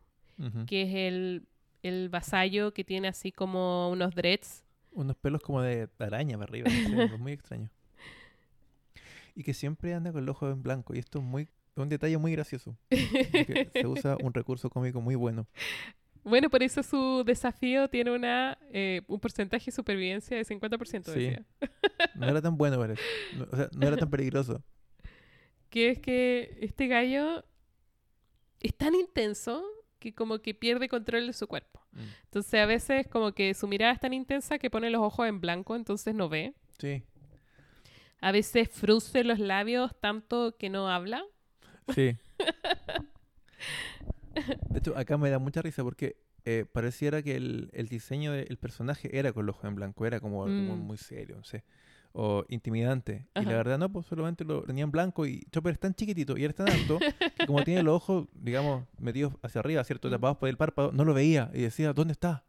que es el, el vasallo que tiene así como unos dreads. Unos pelos como de araña para arriba, muy extraño. [laughs] Y que siempre anda con el ojo en blanco. Y esto es muy un detalle muy gracioso. se usa [laughs] un recurso cómico muy bueno. Bueno, por eso su desafío tiene una, eh, un porcentaje de supervivencia de 50%, Sí. decía. No era tan bueno, parece. No, o sea, no era tan peligroso. [laughs] Que es que este gallo es tan intenso que como que pierde control de su cuerpo. Mm. Entonces a veces como que su mirada es tan intensa que pone los ojos en blanco, entonces no ve. Sí, A veces frunce los labios tanto que no habla. sí. [laughs] De hecho, acá me da mucha risa porque eh, pareciera que el, el diseño del personaje era con los ojos en blanco, era como, como Mm. muy serio, no sé, o intimidante. Y Ajá. la verdad no, pues solamente lo tenía en blanco y Chopper es tan chiquitito y era tan alto que como tiene los ojos, digamos, metidos hacia arriba, ¿cierto? Tapados por el párpado, no lo veía y decía, ¿dónde está?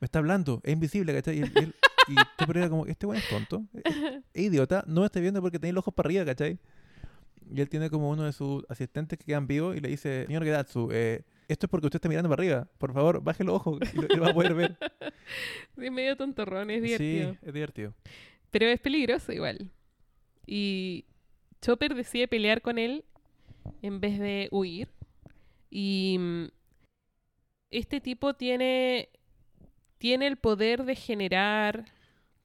Me está hablando, es invisible, ¿cachai? Y, él- él- y Chopper era como, este weón es tonto, es, es idiota, no me está viendo porque tiene los ojos para arriba, ¿cachai? Y él tiene como uno de sus asistentes que quedan vivos y le dice, señor Gedatsu, eh, esto es porque usted está mirando para arriba. Por favor, baje los ojos y lo, y lo va a poder ver. [laughs] Es medio tontorrón, es divertido. Sí, es divertido. Pero es peligroso igual. Y Chopper decide pelear con él en vez de huir. Y mm, este tipo tiene, tiene el poder de generar...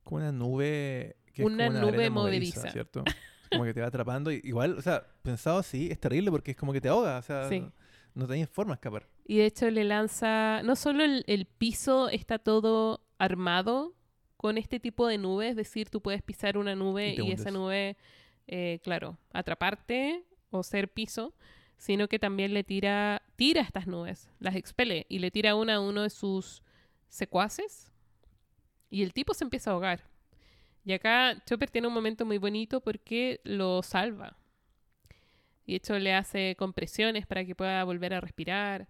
Como una nube que Una es como una nube movediza. ¿cierto? [laughs] Como que te va atrapando. y- Igual, o sea, pensado así, es terrible porque es como que te ahoga. O sea, Sí. no, no tenés forma de escapar. Y de hecho le lanza... No solo el, el piso está todo armado con este tipo de nube, es decir, tú puedes pisar una nube Y esa nube, eh, claro, atraparte o ser piso, sino que también le tira, tira estas nubes, las expele y le tira una a uno de sus secuaces y el tipo se empieza a ahogar. Y acá Chopper tiene un momento muy bonito porque lo salva. Y de hecho le hace compresiones para que pueda volver a respirar.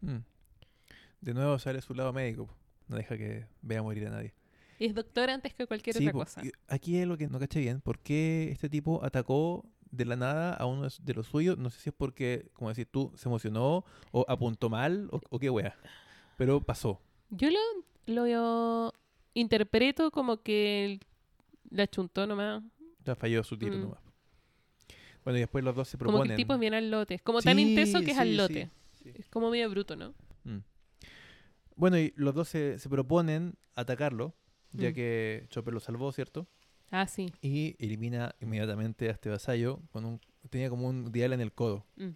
Mm. De nuevo sale su lado médico. No deja que vea morir a nadie. Y es doctor antes que cualquier Sí, otra cosa. aquí es lo que no caché bien. ¿Por qué este tipo atacó de la nada a uno de los suyos? No sé si es porque, como decís tú, se emocionó o apuntó mal o, o qué wea. Pero pasó. Yo lo, lo interpreto como que la chuntó nomás. Ya falló su tiro Mm. nomás. Bueno, y después los dos se Como proponen. que el tipo al lote. Es como tan intenso que es Sí, al lote. Es como medio bruto, ¿no? Mm. Bueno, y los dos se, se proponen atacarlo, ya Mm. que Chopper lo salvó, ¿cierto? Ah, sí. Y elimina inmediatamente a este vasallo con un... Tenía como un dial en el codo. Mm.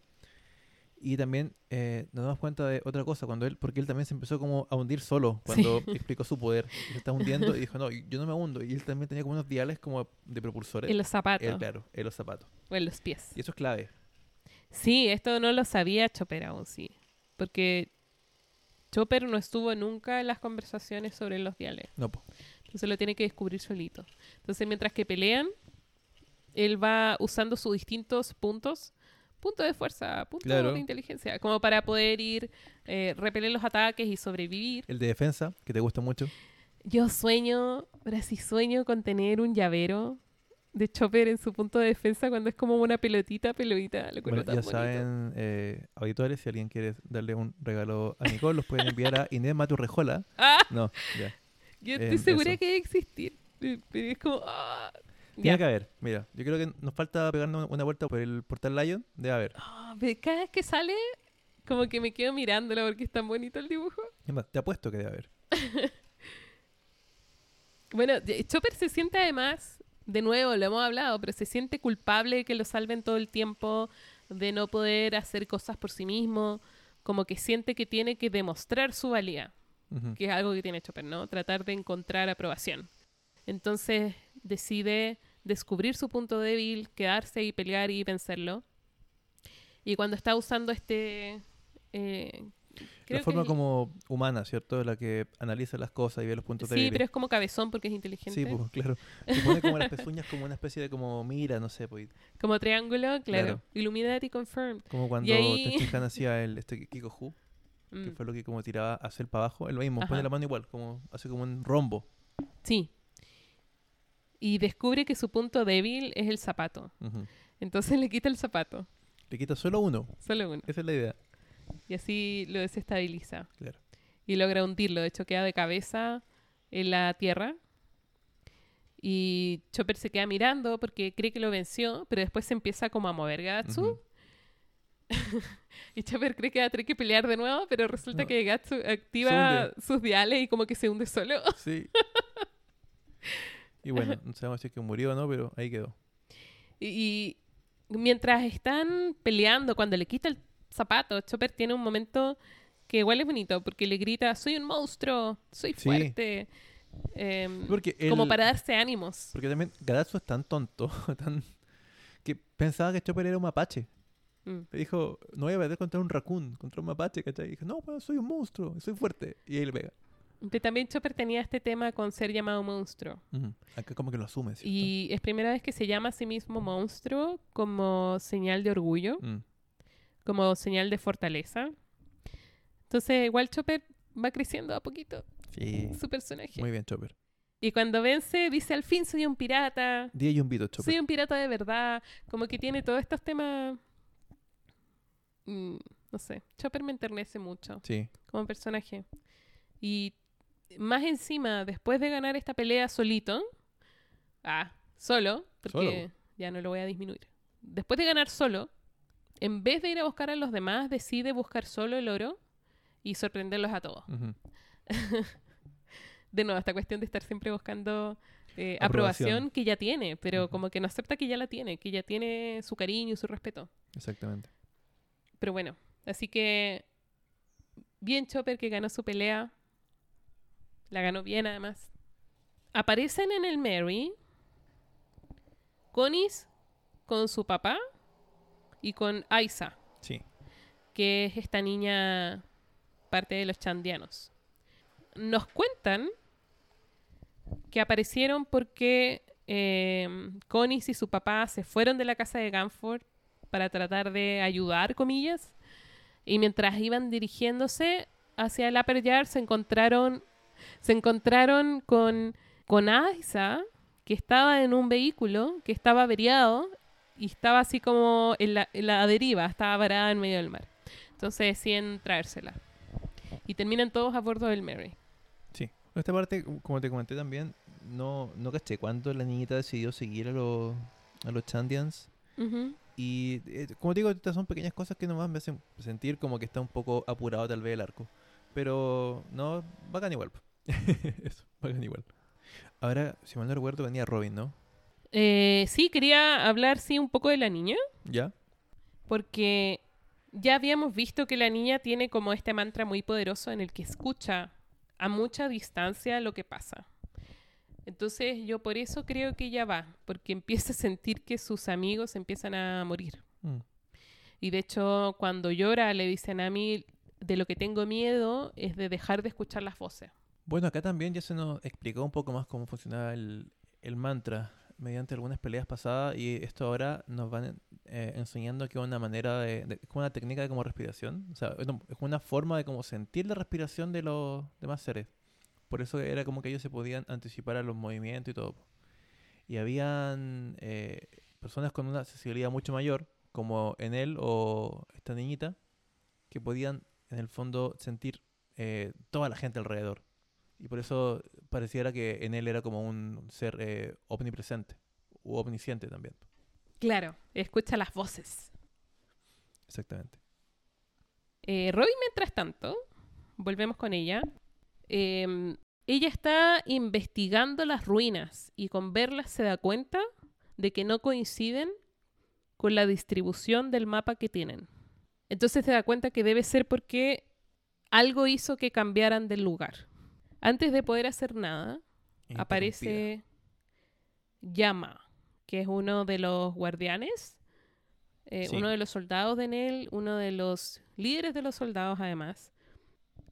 Y también eh, nos damos cuenta de otra cosa, cuando él, porque él también se empezó como a hundir solo Sí. cuando [laughs] explicó su poder. Se está hundiendo y dijo, no, yo no me hundo. Y él también tenía como unos diales como de propulsores. En los zapatos. Él, claro, en los zapatos. O en los pies. Y eso es clave. Sí, esto no lo sabía Chopper aún, sí. Porque Chopper no estuvo nunca en las conversaciones sobre los diales. No, po. Entonces lo tiene que descubrir solito. Entonces, mientras que pelean, él va usando sus distintos puntos. Puntos de fuerza, puntos Claro. de inteligencia. Como para poder ir, eh, repeler los ataques y sobrevivir. El de defensa, que te gusta mucho. Yo sueño, ahora sí sueño con tener un llavero de Chopper en su punto de defensa cuando es como una pelotita, pelotita. Lo Bueno, ya bonito. saben, eh, auditores, si alguien quiere darle un regalo a Nicole, los pueden enviar a Inés Maturrejola. [laughs] ¡Ah! No, ya. Yo Eh, estoy segura eso. que debe existir. eh, Pero es como. ah, Tiene ya. que haber. Mira, yo creo que nos falta pegarnos una vuelta por el portal Lion. Debe haber. Pero cada vez que sale, como que me quedo mirándolo porque es tan bonito el dibujo. Es más, te apuesto que debe haber. [laughs] Bueno, Chopper se siente además, de nuevo, lo hemos hablado, pero se siente culpable de que lo salven todo el tiempo, de no poder hacer cosas por sí mismo, como que siente que tiene que demostrar su valía, que es algo que tiene Chopper, ¿no? Tratar de encontrar aprobación. Entonces decide descubrir su punto débil, quedarse y pelear y vencerlo. Y cuando está usando este... eh, creo La forma que- como humana, ¿cierto? La que analiza las cosas y ve los puntos Sí, débiles. pero es como cabezón porque es inteligente. Sí, pues, claro. Se pone como las pezuñas como una especie de como mira, no sé, pues, Como triángulo, claro. Claro. Illuminati confirmed. como cuando ahí- Han hacía el este Kiko Hu, que Mm, fue lo que como tiraba hacia el para abajo, es lo mismo, pone Ajá. la mano igual, como hace como un rombo. Sí. Y descubre que su punto débil es el zapato. Entonces le quita el zapato. Le quita solo uno, Solo uno. esa es la idea. Y así lo desestabiliza. Claro. Y logra hundirlo. De hecho, queda de cabeza en la tierra. Y Chopper se queda mirando porque cree que lo venció, pero después se empieza como a mover Gatsu. [laughs] Y Chopper cree que va a tener que pelear de nuevo, pero resulta No. que Gatsu activa sus diales y como que se hunde solo. [laughs] Sí. y bueno, no sabemos si es que murió o no, pero ahí quedó. Y, y mientras están peleando, cuando le quita el zapato, Chopper tiene un momento que igual es bonito, porque le grita, soy un monstruo, soy Sí. fuerte. Em, Porque como para darse ánimos. Porque también Gadatsu es tan tonto, [laughs] tan que pensaba que Chopper era un mapache. Mm. Le dijo, no voy a perder contra un raccoon, contra un mapache, ¿cachai? Y dijo, no, soy un monstruo, soy fuerte. Y ahí le pega. También Chopper tenía este tema con ser llamado monstruo. Acá como que lo asume, ¿cierto? Y es primera vez que se llama a sí mismo monstruo como señal de orgullo, Mm. Como señal de fortaleza. Entonces, igual Chopper va creciendo a poquito Sí. su personaje. Muy bien, Chopper. Y cuando vence, dice, al fin soy un pirata. Día y un vito, Chopper. Soy un pirata de verdad. Como que tiene todos estos temas... mm, no sé. Chopper me enternece mucho Sí. como personaje. Y más encima, después de ganar esta pelea solito... Ah, solo. Porque Solo. ya no lo voy a disminuir. Después de ganar solo, en vez de ir a buscar a los demás, decide buscar solo el oro y sorprenderlos a todos. [laughs] De nuevo, esta cuestión de estar siempre buscando eh, Aprobación. aprobación. que ya tiene, pero como que no acepta que ya la tiene, que ya tiene su cariño y su respeto. Exactamente. Pero bueno, así que bien Chopper que ganó su pelea. La ganó bien además. Aparecen en el Mary Conis con su papá y con Aiza, Sí. que es esta niña parte de los chandianos. Nos cuentan que aparecieron porque eh, Conis y su papá se fueron de la casa de Ganford para tratar de ayudar, comillas, y mientras iban dirigiéndose hacia el Upper Yard se encontraron, se encontraron con, con Aiza, que estaba en un vehículo que estaba averiado y estaba así como en la, en la deriva, estaba varada en medio del mar. Entonces deciden traérsela. Y terminan todos a bordo del Mary. Sí. Esta parte, como te comenté también, no, no caché cuándo la niñita decidió seguir a los, a los Chandians. Ujú. Y eh, como digo, estas son pequeñas cosas que nomás me hacen sentir como que está un poco apurado tal vez el arco. Pero no, bacán igual. [laughs] Eso, bacán igual. Ahora, si mal no recuerdo, venía Robin, ¿no? Eh, sí, quería hablar, sí, un poco de la niña, ¿Ya? porque ya habíamos visto que la niña tiene como este mantra muy poderoso en el que escucha a mucha distancia lo que pasa. Entonces yo por eso creo que ella va, porque empieza a sentir que sus amigos empiezan a morir. Mm. Y de hecho, cuando llora, le dicen a mí, de lo que tengo miedo es de dejar de escuchar las voces. Bueno, acá también ya se nos explicó un poco más cómo funcionaba el, el mantra mediante algunas peleas pasadas y esto ahora nos van eh, enseñando que es una manera de, de- es una técnica de como respiración, o sea, es una forma de como sentir la respiración de los demás seres. Por eso era como que ellos se podían anticipar a los movimientos y todo. Y habían eh, personas con una sensibilidad mucho mayor, como en él o esta niñita, que podían en el fondo sentir eh, toda la gente alrededor. Y por eso pareciera que en él era como un ser eh, omnipresente u omnisciente también. Claro, escucha las voces. Exactamente. Eh, Robin, mientras tanto, volvemos con ella. em, ella está investigando las ruinas y con verlas se da cuenta de que no coinciden con la distribución del mapa que tienen. Entonces se da cuenta que debe ser porque algo hizo que cambiaran del lugar. Antes de poder hacer nada, aparece Yama, que es uno de los guardianes, eh, Sí. uno de los soldados de Nel, uno de los líderes de los soldados además,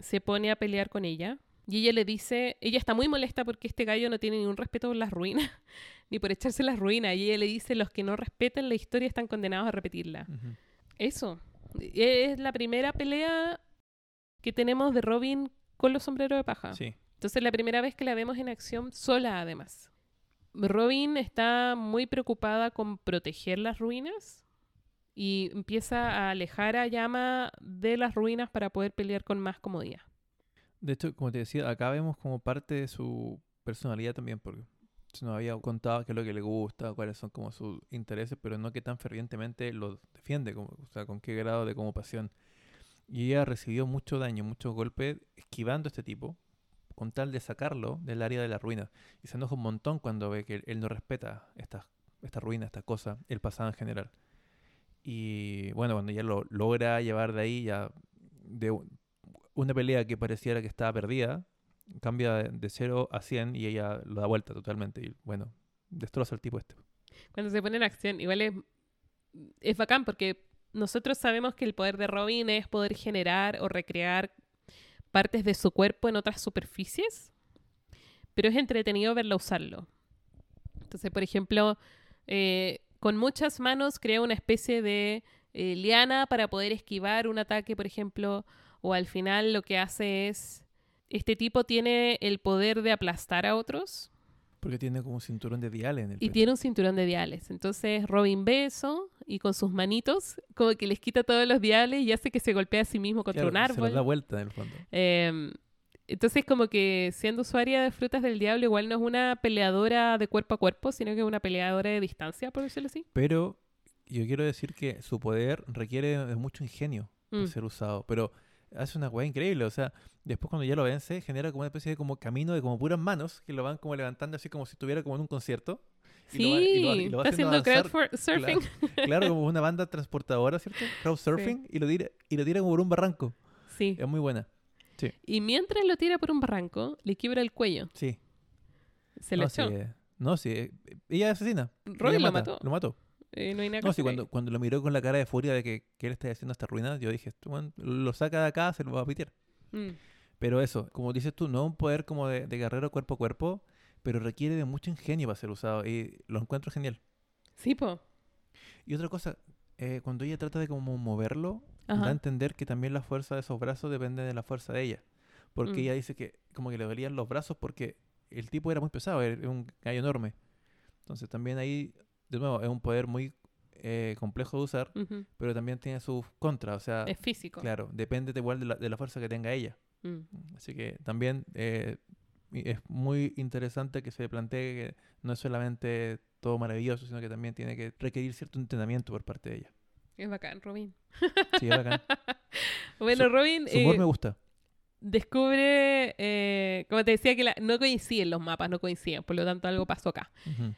se pone a pelear con ella y ella le dice, ella está muy molesta porque este gallo no tiene ningún respeto por las ruinas, [laughs] ni por echarse las ruinas, y ella le dice, los que no respeten la historia están condenados a repetirla. Eso, es la primera pelea que tenemos de Robin con los sombreros de paja. Sí. Entonces la primera vez que la vemos en acción sola además. Robin está muy preocupada con proteger las ruinas y empieza a alejar a Yama de las ruinas para poder pelear con más comodidad. De hecho, como te decía, acá vemos como parte de su personalidad también, porque se nos había contado qué es lo que le gusta, cuáles son como sus intereses, pero no que tan fervientemente lo defiende, como, o sea, con qué grado de como pasión. Y ella recibió mucho daño, muchos golpes esquivando a este tipo, con tal de sacarlo del área de la ruina. Y se enoja un montón cuando ve que él no respeta estas esta ruina, esta cosa, el pasado en general. Y bueno, cuando ya lo logra llevar de ahí, ya de una pelea que pareciera que estaba perdida, cambia de, de 0 a 100 y ella lo da vuelta totalmente. Y bueno, destroza al tipo este. Cuando se pone en acción, igual es, es bacán porque nosotros sabemos que el poder de Robin es poder generar o recrear partes de su cuerpo en otras superficies, pero es entretenido verla usarlo. Entonces, por ejemplo, eh, con muchas manos crea una especie de eh, liana para poder esquivar un ataque, por ejemplo, o al final lo que hace es, este tipo tiene el poder de aplastar a otros, Porque tiene como un cinturón de diales en el y tiene un cinturón de diales. Entonces Robin ve eso y con sus manitos como que les quita todos los diales y hace que se golpee a sí mismo contra Claro, un Se árbol. lo da vuelta en el fondo. Em, entonces como que siendo usuaria de frutas del diablo igual no es una peleadora de cuerpo a cuerpo, sino que es una peleadora de distancia, por decirlo así. Pero yo quiero decir que su poder requiere de mucho ingenio para Mm. ser usado. Pero hace una weá increíble. O sea, después cuando ya lo vence, genera como una especie de como camino de como puras manos que lo van como levantando así como si estuviera como en un concierto. y Sí, lo y lo está haciendo crowdsurfing. Claro, como [laughs] una banda transportadora, ¿cierto? Crowdsurfing. Y, lo tira, y lo tira como por un barranco. Sí. Es muy buena. Y mientras lo tira por un barranco, le quiebra el cuello. Sí. Se no, sí, echó. eh, no, sí. eh, Ella es asesina. Ella lo mata, mató. Lo mató. Eh, no hay nada que No, sí, hacer cuando, cuando lo miró con la cara de furia de que, que él está haciendo esta ruina, yo dije, "Este lo saca de acá, se lo va a pitear. Mm. Pero eso, como dices tú, no un poder como de, de guerrero cuerpo a cuerpo, pero requiere de mucho ingenio para ser usado y lo encuentro genial. Sí, po. Y otra cosa, eh, cuando ella trata de como moverlo, da a Ajá. entender que también la fuerza de esos brazos depende de la fuerza de ella. Porque Mm. ella dice que como que le dolían los brazos porque el tipo era muy pesado, era un gallo enorme. Entonces también ahí, de nuevo, es un poder muy eh, complejo de usar, pero también tiene sus contras. O sea, Es físico. claro, depende de igual de la, de la fuerza que tenga ella. Mm. Así que también eh, es muy interesante que se plantee que no es solamente todo maravilloso, sino que también tiene que requerir cierto entrenamiento por parte de ella. Es bacán, Robin. Sí, es bacán. [laughs] Bueno, Su- Robin Su humor eh, me gusta. descubre, como te decía, que la- no coinciden los mapas, no coinciden, por lo tanto algo pasó acá. Ujú.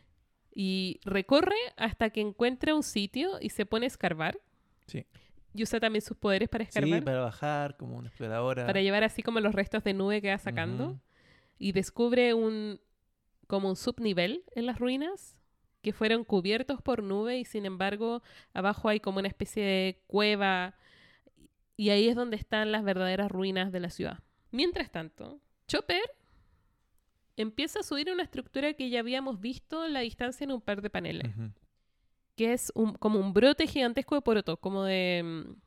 Y recorre hasta que encuentra un sitio y se pone a escarbar. Sí. Y usa también sus poderes para escarbar. Sí, para bajar como una exploradora. para llevar así como los restos de nube que va sacando. Y descubre un como un subnivel en las ruinas que fueron cubiertos por nube y sin embargo abajo hay como una especie de cueva y ahí es donde están las verdaderas ruinas de la ciudad. Mientras tanto, Chopper empieza a subir una estructura que ya habíamos visto en la distancia en un par de paneles, que es un- como un brote gigantesco de poroto, como de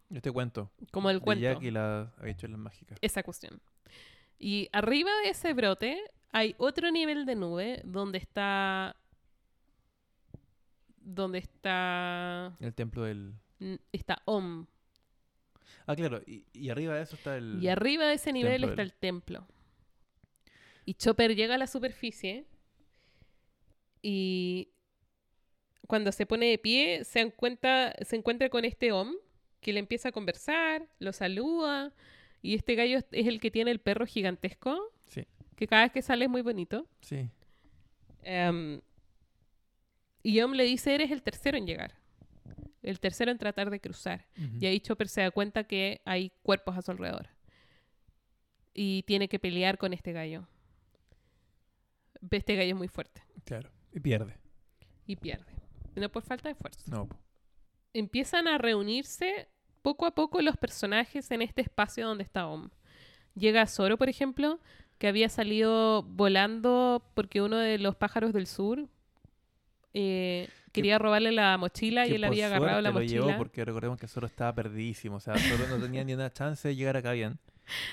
mm, Este cuento. como el de cuento. Jack y las habichuelas mágicas. esa cuestión. Y arriba de ese brote hay otro nivel de nube donde está. Donde está. El templo del... Está Om. Ah, claro. Y, y arriba de eso está el... Y arriba de ese nivel está del- el templo. Y Chopper llega a la superficie. Y. Cuando se pone de pie, se encuentra, se encuentra con este Om que le empieza a conversar, lo saluda. Y este gallo es- el que tiene el perro gigantesco. Sí, que cada vez que sale es muy bonito. sí. Em, y Yom le dice, eres el tercero en llegar. El tercero en tratar de cruzar. Y ahí Chopper se da cuenta que hay cuerpos a su alrededor. Y tiene que pelear con este gallo. Este gallo es muy fuerte. Claro. Y pierde. Y pierde. No por falta de esfuerzo. No. Empiezan a reunirse poco a poco los personajes en este espacio donde está Om. Llega Zoro, por ejemplo, que había salido volando porque uno de los pájaros del sur eh, quería robarle la mochila y él había agarrado la lo llevó mochila. porque recordemos que Zoro estaba perdidísimo. O sea, Zoro no tenía ni una chance de llegar acá bien.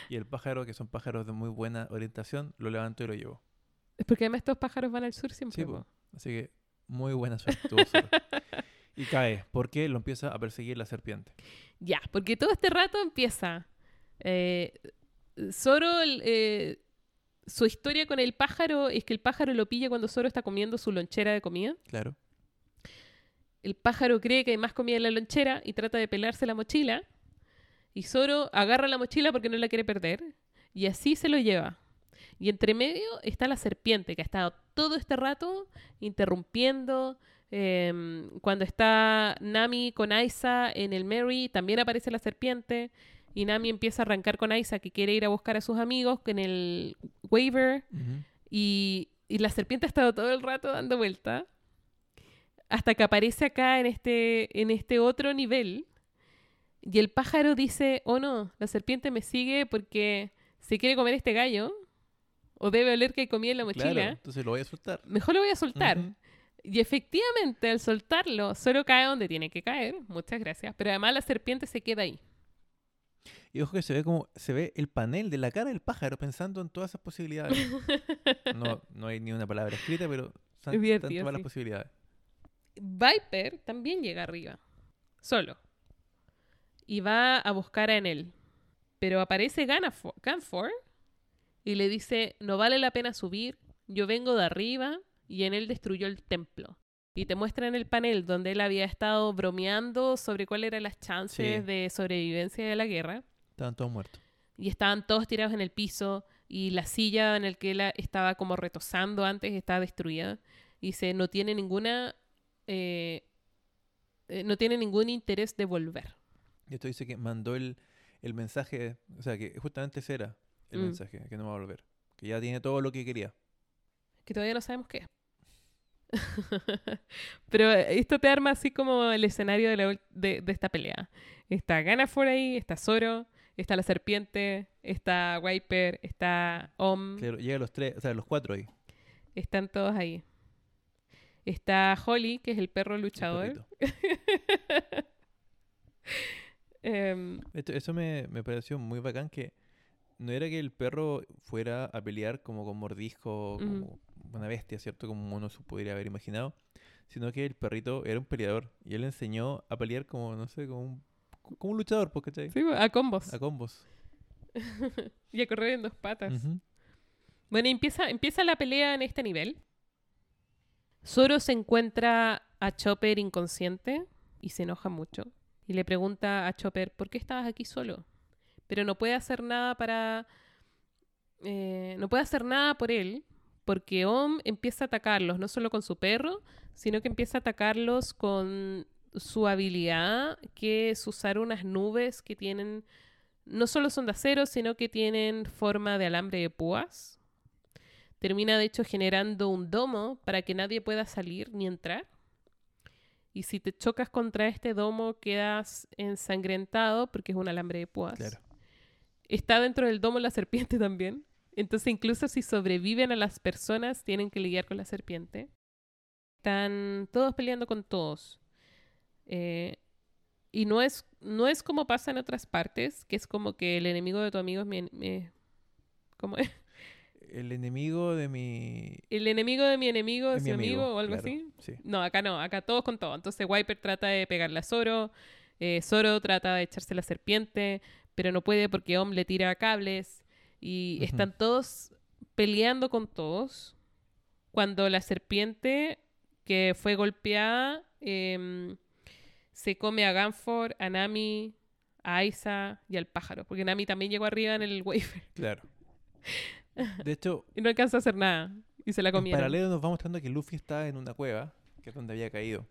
Y el pájaro, que son pájaros de muy buena orientación, lo levantó y lo llevó. Es porque además estos pájaros van al sur siempre. Sí, po. Así que muy buena suerte tuvo Zoro. Y cae, porque lo empieza a perseguir la serpiente. Ya, porque todo este rato empieza. Eh, Zoro, eh, su historia con el pájaro es que el pájaro lo pilla cuando Zoro está comiendo su lonchera de comida. Claro. El pájaro cree que hay más comida en la lonchera y trata de pelarse la mochila. Y Zoro agarra la mochila porque no la quiere perder. Y así se lo lleva. Y entre medio está la serpiente que ha estado todo este rato interrumpiendo. Em, cuando está Nami con Aisa en el Mary, también aparece la serpiente. Y Nami empieza a arrancar con Aisa que quiere ir a buscar a sus amigos en el waiver. Ujú. Y, y la serpiente ha estado todo el rato dando vuelta. Hasta que aparece acá en este, en este otro nivel. Y el pájaro dice, oh no, la serpiente me sigue porque se quiere comer este gallo. O debe oler que comí en la mochila. Claro, entonces lo voy a soltar. Mejor lo voy a soltar. Ujú. Y efectivamente, al soltarlo, solo cae donde tiene que caer. Muchas gracias. Pero además la serpiente se queda ahí. Y ojo que se ve como se ve el panel de la cara del pájaro pensando en todas esas posibilidades. [laughs] No, no hay ni una palabra escrita, pero divertido, todas las sí. posibilidades. Viper también llega arriba, solo. Y va a buscar a Enel. Pero aparece Ganfor y le dice, no vale la pena subir, yo vengo de arriba y Enel destruyó el templo. Y te muestra en el panel donde él había estado bromeando sobre cuáles eran las chances Sí. de sobrevivencia de la guerra. Estaban todos muertos. Y estaban todos tirados en el piso y la silla en la que él estaba como retosando antes estaba destruida. Y dice, no tiene ninguna... eh, eh, no tiene ningún interés de volver. Y esto dice que mandó el, el mensaje, o sea, que justamente ese era el Mm. mensaje, que no va a volver. Que ya tiene todo lo que quería. Que todavía no sabemos qué. [laughs] Pero eh, esto te arma así como el escenario de, la de, de esta pelea. Está Ganafor ahí, está Zoro, está la serpiente, está Viper, está Om. Claro, llega los tres, o sea, los cuatro ahí. Están todos ahí. Está Holly, que es el perro luchador. [laughs] Em, Esto- eso me, me pareció muy bacán que no era que el perro fuera a pelear como con mordisco, como una bestia, ¿cierto? Como uno se podría haber imaginado, sino que el perrito era un peleador y él le enseñó a pelear como, no sé, como un, como un luchador, porque sí, a combos. A combos. [laughs] y a correr en dos patas. Bueno, empieza, empieza la pelea en este nivel. Zoro se encuentra a Chopper inconsciente y se enoja mucho. Y le pregunta a Chopper, ¿por qué estabas aquí solo? Pero no puede hacer nada para... eh, no puede hacer nada por él porque Om empieza a atacarlos, no solo con su perro, sino que empieza a atacarlos con su habilidad, que es usar unas nubes que tienen, no solo son de acero, sino que tienen forma de alambre de púas. Termina de hecho generando un domo para que nadie pueda salir ni entrar. Y si te chocas contra este domo quedas ensangrentado porque es un alambre de púas. Claro. Está dentro del domo la serpiente [laughs] también. Entonces, incluso si sobreviven a las personas, tienen que lidiar con la serpiente. Están todos peleando con todos. Eh, y no es, no es como pasa en otras partes, que es como que el enemigo de tu amigo es mi... mi- ¿Cómo es? El enemigo de mi... El enemigo de mi enemigo es mi mi amigo, o algo claro, así. Sí. No, acá no, acá todos con todo. Entonces Wiper trata de pegarle a Zoro, eh, Zoro trata de echarse la serpiente, pero no puede porque Om le tira cables y están todos peleando con todos. Cuando la serpiente que fue golpeada em, se come a Ganfor, a Nami, a Aiza y al pájaro, porque Nami también llegó arriba en el [laughs] Wafer Claro. [laughs] De hecho, y no alcanzó a hacer nada y se la en comieron. paralelo nos va mostrando que Luffy está en una cueva, que es donde había caído.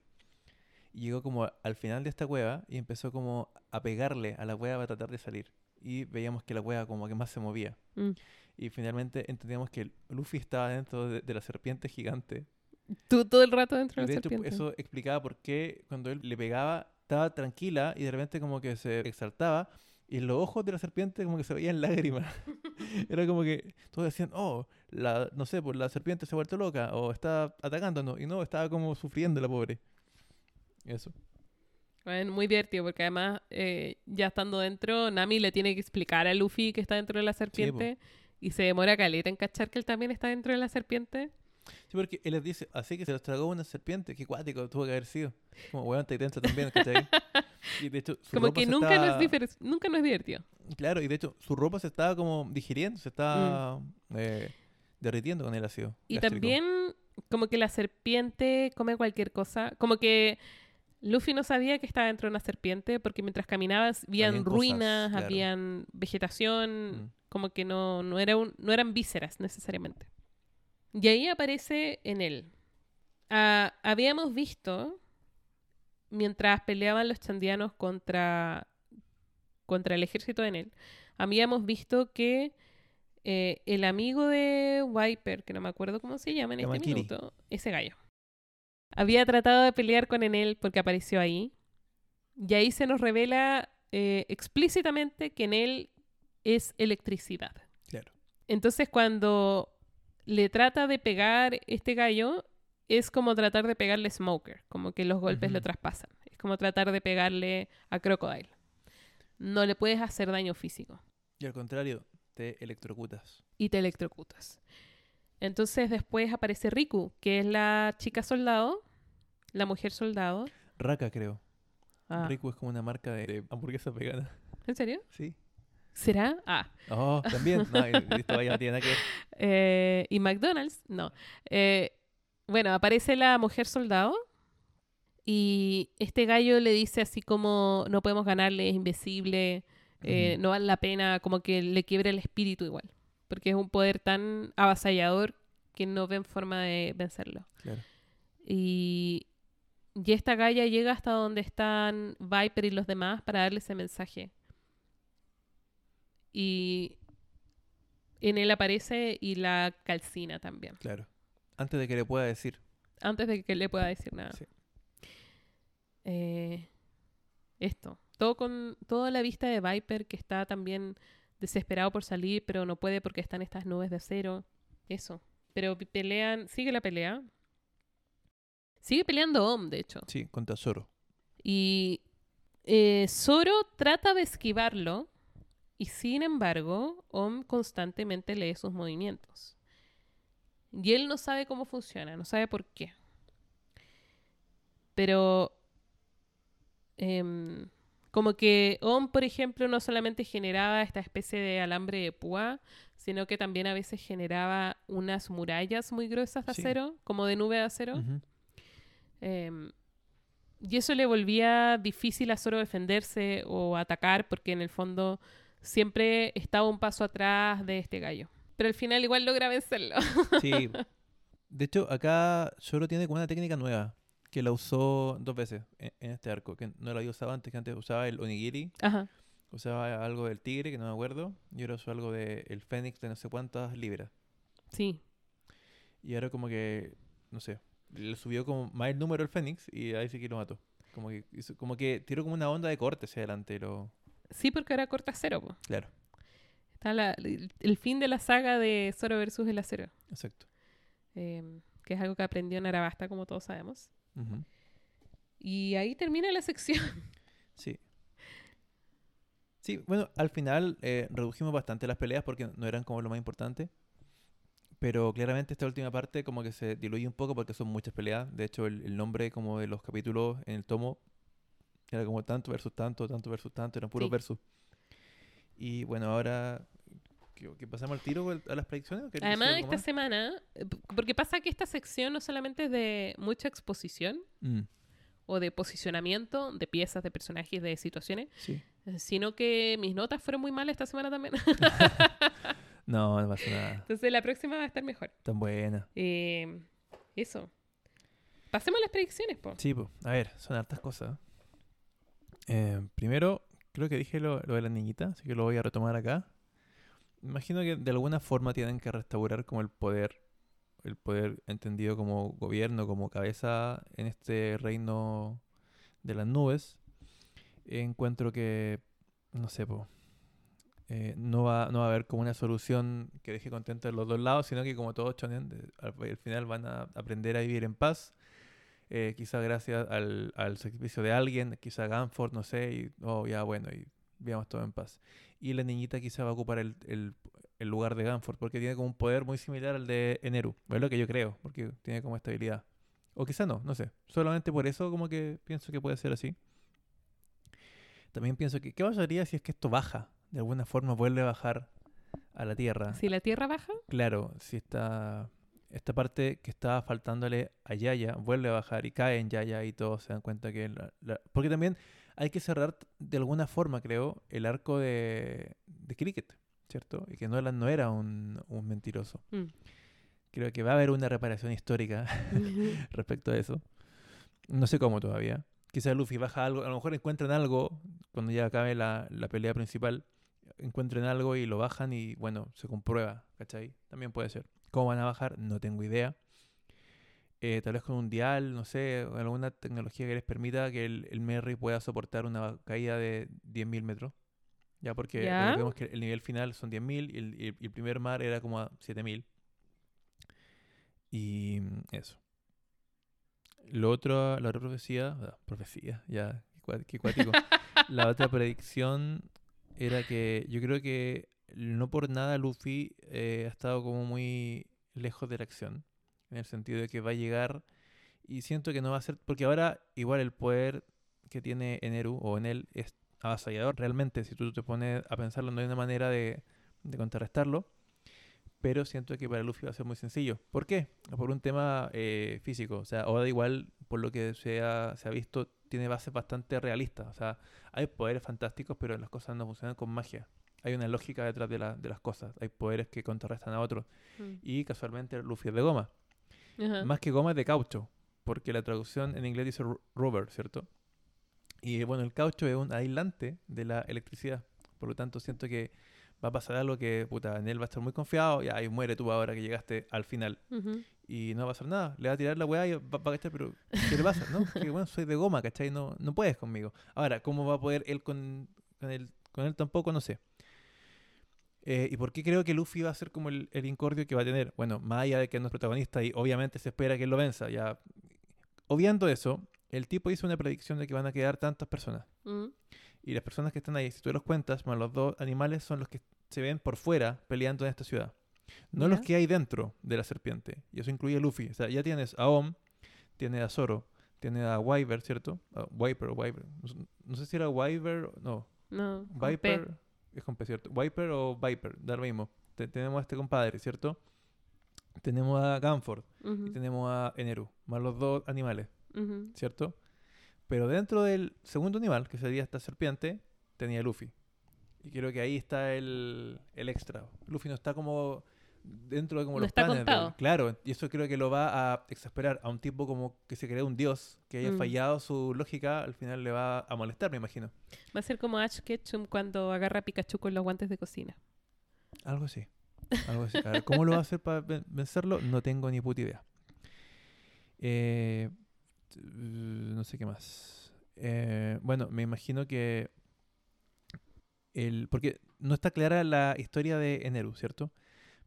Y llegó como al final de esta cueva y empezó como a pegarle a la cueva para tratar de salir. Y veíamos que la cueva como que más se movía. Mm. Y finalmente entendíamos que Luffy estaba dentro de, de la serpiente gigante. Tú todo el rato dentro de de la hecho, serpiente. eso explicaba por qué cuando él le pegaba estaba tranquila y de repente como que se exaltaba y los ojos de la serpiente como que se veían [laughs] lágrimas. [laughs] Era como que todos decían, oh, la, no sé, pues la serpiente se ha vuelto loca o está atacándonos. Y no, estaba como sufriendo la pobre. Eso. Bueno, muy divertido porque además ya ya estando dentro, Nami le tiene que explicar a Luffy que está dentro de la serpiente y se demora caleta en cachar que él también está dentro de la serpiente. Sí, porque él les dice, así que se los tragó una serpiente. Qué cuático tuvo que haber sido. Como weón, Titanza también, ¿cachai? [laughs] Y de hecho, su Como ropa que nunca, no estaba- es difer- nunca no es divertido. Claro, y de hecho, su ropa se estaba como digiriendo, se estaba Mm. eh, derritiendo con el ácido. Y gástrico. también como que la serpiente come cualquier cosa. Como que Luffy no sabía que estaba dentro de una serpiente porque mientras caminabas habían Habían cosas, ruinas, claro. habían vegetación, Mm. como que no, no, era un- no eran vísceras necesariamente. Y ahí aparece en él. Ah, habíamos visto, mientras peleaban los chandianos contra, contra el ejército de Enel, habíamos visto que eh, el amigo de Viper, que no me acuerdo cómo se llama en este minuto, ese gallo, había tratado de pelear con Enel porque apareció ahí. Y ahí se nos revela eh, explícitamente que Enel es electricidad. Claro. Entonces cuando le trata de pegar este gallo, es como tratar de pegarle a Smoker, como que los golpes lo traspasan. Es como tratar de pegarle a Crocodile. No le puedes hacer daño físico Y al contrario, te electrocutas. y te electrocutas. Entonces después aparece Riku, que es la chica soldado, la mujer soldado. Raka, creo. Ah, Riku es como una marca de, de hamburguesa vegana. ¿En serio? Sí. ¿Será? Ah. Oh, también. No, y- esto vaya, no tiene nada que ver. Eh, ¿Y McDonald's? No. Eh, bueno, aparece la mujer soldado y este gallo le dice así como no podemos ganarle, es invisible, eh, no vale la pena, como que le quiebra el espíritu igual, porque es un poder tan avasallador que no ven forma de vencerlo. Claro. Y, y esta galla llega hasta donde están Viper y los demás para darle ese mensaje. Y en él aparece y la calcina también, Claro. Antes de que le pueda decir. antes de que le pueda decir nada. Sí. Eh, esto, todo con toda la vista de Viper que está también desesperado por salir, pero no puede porque están estas nubes de acero. Eso. Pero pelean, sigue la pelea. Sigue peleando Om, de hecho. Sí, contra Zoro. Y eh, Zoro trata de esquivarlo y sin embargo Om constantemente lee sus movimientos. Y él no sabe cómo funciona, no sabe por qué. Pero em, como que Om, por ejemplo, no solamente generaba esta especie de alambre de púa, sino que también a veces generaba unas murallas muy gruesas de Sí. acero, como de nube de acero. Em, y eso le volvía difícil a Zoro defenderse o atacar porque en el fondo siempre estaba un paso atrás de este gallo. Pero al final igual logra vencerlo. [laughs] Sí. De hecho, acá Zoro tiene como una técnica nueva que la usó dos veces en, en este arco, que no la había usado antes, que antes usaba el onigiri, Ajá. usaba algo del tigre, que no me acuerdo, y ahora usó algo del fénix de no sé cuántas libras. Sí. Y ahora como que, no sé, le subió como más el número al fénix y ahí sí que lo mató. Como que, hizo- como que tiró como una onda de corte hacia adelante, lo... Sí, porque ahora corta acero. po. Claro, Está la- el, el fin de la saga de Zoro versus el acero. exacto. em, que es algo que aprendió en Arabasta, como todos sabemos. Y ahí termina la sección. [laughs] Sí. Sí, bueno, al final eh, redujimos bastante las peleas porque no eran como lo más importante. Pero claramente esta última parte como que se diluye un poco porque son muchas peleas. De hecho, el, el nombre como de los capítulos en el tomo era como tanto versus tanto, tanto versus tanto, eran puros Sí. versus. Y bueno, ahora ¿qué, qué pasamos al tiro a las predicciones? ¿O Además, esta más? semana, eh, porque pasa que esta sección no solamente es de mucha exposición Mm, o de posicionamiento de piezas, de personajes, de situaciones, sí. sino que mis notas fueron muy malas esta semana también. [laughs] [laughs] No, no pasa nada. Entonces la próxima va a estar mejor. Tan buena. Eh, eso. Pasemos a las predicciones, po. Sí, pues, a ver, son hartas cosas. Eh, primero, creo que dije lo, lo de la niñita, así que lo voy a retomar acá. Imagino que de alguna forma tienen que restaurar como el poder, el poder entendido como gobierno, como cabeza en este reino de las nubes. Encuentro que, no sé, po, eh, no, va, no va a haber como una solución que deje contentos los dos lados, sino que como todos shonen, al, al final van a aprender a vivir en paz eh, gracias al, al sacrificio de alguien, quizá Ganford, no sé, y oh, ya bueno, y vivamos todo en paz. Y la niñita quizá va a ocupar el, el- el lugar de Ganford, porque tiene como un poder muy similar al de Eneru, es lo que yo creo, porque tiene como estabilidad. O quizá no, no sé. Solamente por eso como que pienso que puede ser así. También pienso que, ¿qué pasaría si es que esto baja? De alguna forma vuelve a bajar a la Tierra. Si la tierra baja, Claro, si esta, esta parte que estaba faltándole a Yaya vuelve a bajar y cae en Yaya y todos se dan cuenta que... la- la- porque también hay que cerrar de alguna forma, creo, el arco de, de Cricket, ¿cierto? Y que Nolan no era un, un mentiroso. mm. Creo que va a haber una reparación histórica [laughs] [laughs] respecto a eso. No sé cómo todavía. Quizás Luffy baja algo, a lo mejor encuentran algo cuando ya acabe la, la pelea principal. Encuentren algo y lo bajan y bueno, se comprueba, ¿cachai? También puede ser. ¿Cómo van a bajar? No tengo idea. Eh, tal vez con un dial, no sé, alguna tecnología que les permita que el, el Merry pueda soportar una caída de 10.000 metros. Ya, porque Ya. recordemos que el nivel final son 10.000 y el, y el- primer mar era como a 7.000. Y mm, eso. Lo otro, la otra profecía, ah, profecía, ya, qué cuático. [laughs] la otra predicción era que yo creo que no por nada Luffy eh, ha estado como muy lejos de la acción, en el sentido de que va a llegar y siento que no va a ser, porque ahora igual el poder que tiene Eneru o en él es avasallador realmente, si tú te pones a pensarlo no hay una manera de, de contrarrestarlo, pero siento que para Luffy va a ser muy sencillo. ¿Por qué? Por un tema eh, físico. O sea, Oda igual, por lo que se ha, se ha visto, tiene bases bastante realistas. O sea, hay poderes fantásticos, pero las cosas no funcionan con magia. Hay una lógica detrás de, la- de las cosas. Hay poderes que contrarrestan a otros. Mm. Y casualmente Luffy es de goma. Ajá. Más que goma es de caucho. Porque la traducción en inglés dice ru- rubber, ¿cierto? Y bueno, el caucho es un aislante de la electricidad. Por lo tanto, siento que va a pasar algo que, puta, en él va a estar muy confiado. Y ahí muere tú ahora que llegaste al final. Ujú. Y no va a pasar nada. Le va a tirar la weá y va, va a cachar, pero ¿qué le pasa? ¿No? [laughs] Que bueno, soy de goma, ¿cachai? No, no puedes conmigo. Ahora, ¿cómo va a poder él con, con él? Con él tampoco, no sé. Eh, ¿Y por qué creo que Luffy va a ser como el, el incordio que va a tener? Bueno, más allá de que no es protagonista y obviamente se espera que él lo venza. Ya. Obviando eso, el tipo hizo una predicción de que van a quedar tantas personas. Mm. Y las personas que están ahí, si tú los cuentas, más los dos animales son los que se ven por fuera peleando en esta ciudad. No los que hay dentro de la serpiente. Y eso incluye a Luffy. O sea, ya tienes a Om, tienes a Zoro, tienes a Wyver, ¿cierto? A Viper o Wyver. No, sé- si era Wyver o no. No. con. Viper es con P, ¿cierto? Viper o Viper, da lo mismo. te- tenemos a este compadre, ¿cierto? Tenemos a Ganford y tenemos a Eneru, más los dos animales. ¿cierto? Pero dentro del segundo animal, que sería esta serpiente, tenía Luffy. Y creo que ahí está el, el extra. Luffy no está como dentro de como No los está planes de contado. Claro, y eso creo que lo va a exasperar a un tipo como que se cree un dios, que haya Mm. fallado su lógica, al final le va a molestar, me imagino. Va a ser como Ash Ketchum cuando agarra a Pikachu con los guantes de cocina. Algo así. Algo así. A ver, ¿cómo lo va a hacer para ven- vencerlo? No tengo ni puta idea. Eh, no sé qué más. Eh, bueno, me imagino que. El, porque no está clara la historia de Eneru, ¿cierto?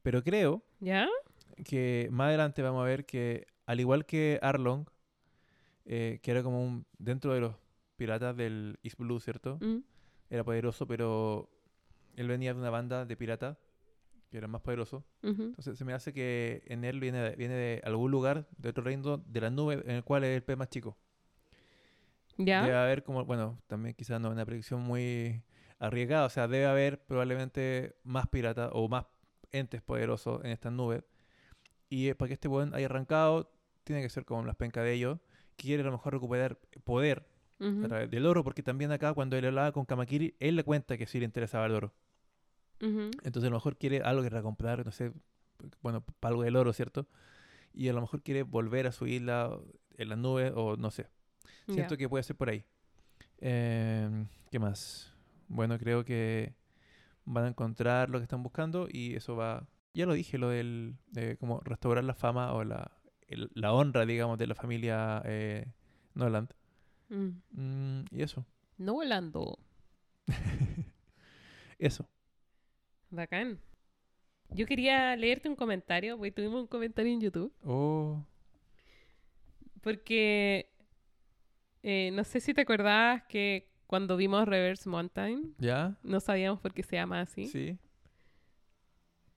Pero creo ¿Ya? que más adelante vamos a ver que, al igual que Arlong, eh, que era como un. dentro de los piratas del East Blue, ¿cierto? Mm, Era poderoso, pero él venía de una banda de piratas que era más poderoso. Entonces se me hace que en él viene de, viene de algún lugar, de otro reino, de la nube, en el cual es el pez más chico. ¿Ya? Debe haber como, bueno, también quizás no es una predicción muy arriesgada, o sea, debe haber probablemente más piratas o más entes poderosos en estas nubes. Y para que este buen haya arrancado, tiene que ser como las pencas de ellos, quiere a lo mejor recuperar poder a través del oro, porque también acá cuando él hablaba con Kamakiri, él le cuenta que sí le interesaba el oro. Entonces a lo mejor quiere algo que recomprar, no sé, bueno, para algo del oro, ¿cierto? Y a lo mejor quiere volver a su isla en las nubes o no sé. Siento que puede ser por ahí. Em, ¿Qué más? Bueno, creo que van a encontrar lo que están buscando y eso va... Ya lo dije, lo del... de como restaurar la fama o la, el- la honra, digamos, de la familia eh, Noland. Mm. Mm, y eso. No volando. [laughs] Eso. Bacán. Yo quería leerte un comentario, porque tuvimos un comentario en YouTube. Oh, Porque eh, no sé si te acordabas que cuando vimos Reverse Mountain, ¿ya? no sabíamos por qué se llama así. Sí.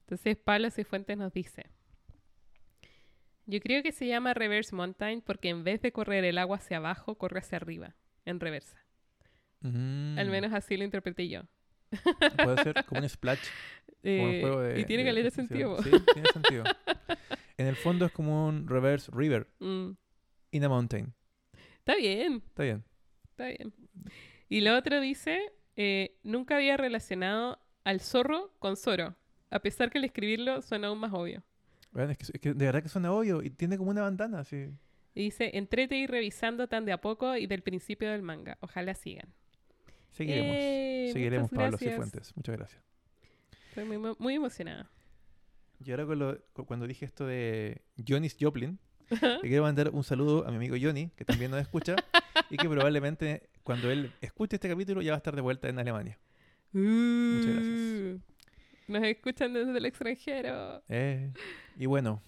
Entonces Pablo Cifuentes nos dice, yo creo que se llama Reverse Mountain porque en vez de correr el agua hacia abajo, corre hacia arriba, en reversa. Al Mm. menos así lo interpreté yo. Puede ser como un splash. Como un Eh, juego de- y tiene de que leer natación. sentido. Sí, tiene sentido. En el fondo es como un reverse river Mm, in a mountain. Está bien, Está bien. está bien. Y lo otro dice, eh, nunca había relacionado al zorro con Zoro, a pesar que al escribirlo suena aún más obvio. Bueno, es, que, es que de verdad que suena obvio y tiene como una bandana. Y dice, entrete ir revisando tan de a poco y del principio del manga. Ojalá sigan. Seguiremos. Eh, Seguiremos, Pablo. Cifuentes. Muchas gracias. Estoy muy, muy emocionada. Y ahora con lo- cu- cuando dije esto de Johnny's Joplin, le quiero mandar un saludo a mi amigo Johnny, que también nos escucha, y que probablemente cuando él escuche este capítulo ya va a estar de vuelta en Alemania. Muchas gracias. Nos escuchan desde el extranjero. Eh, y bueno,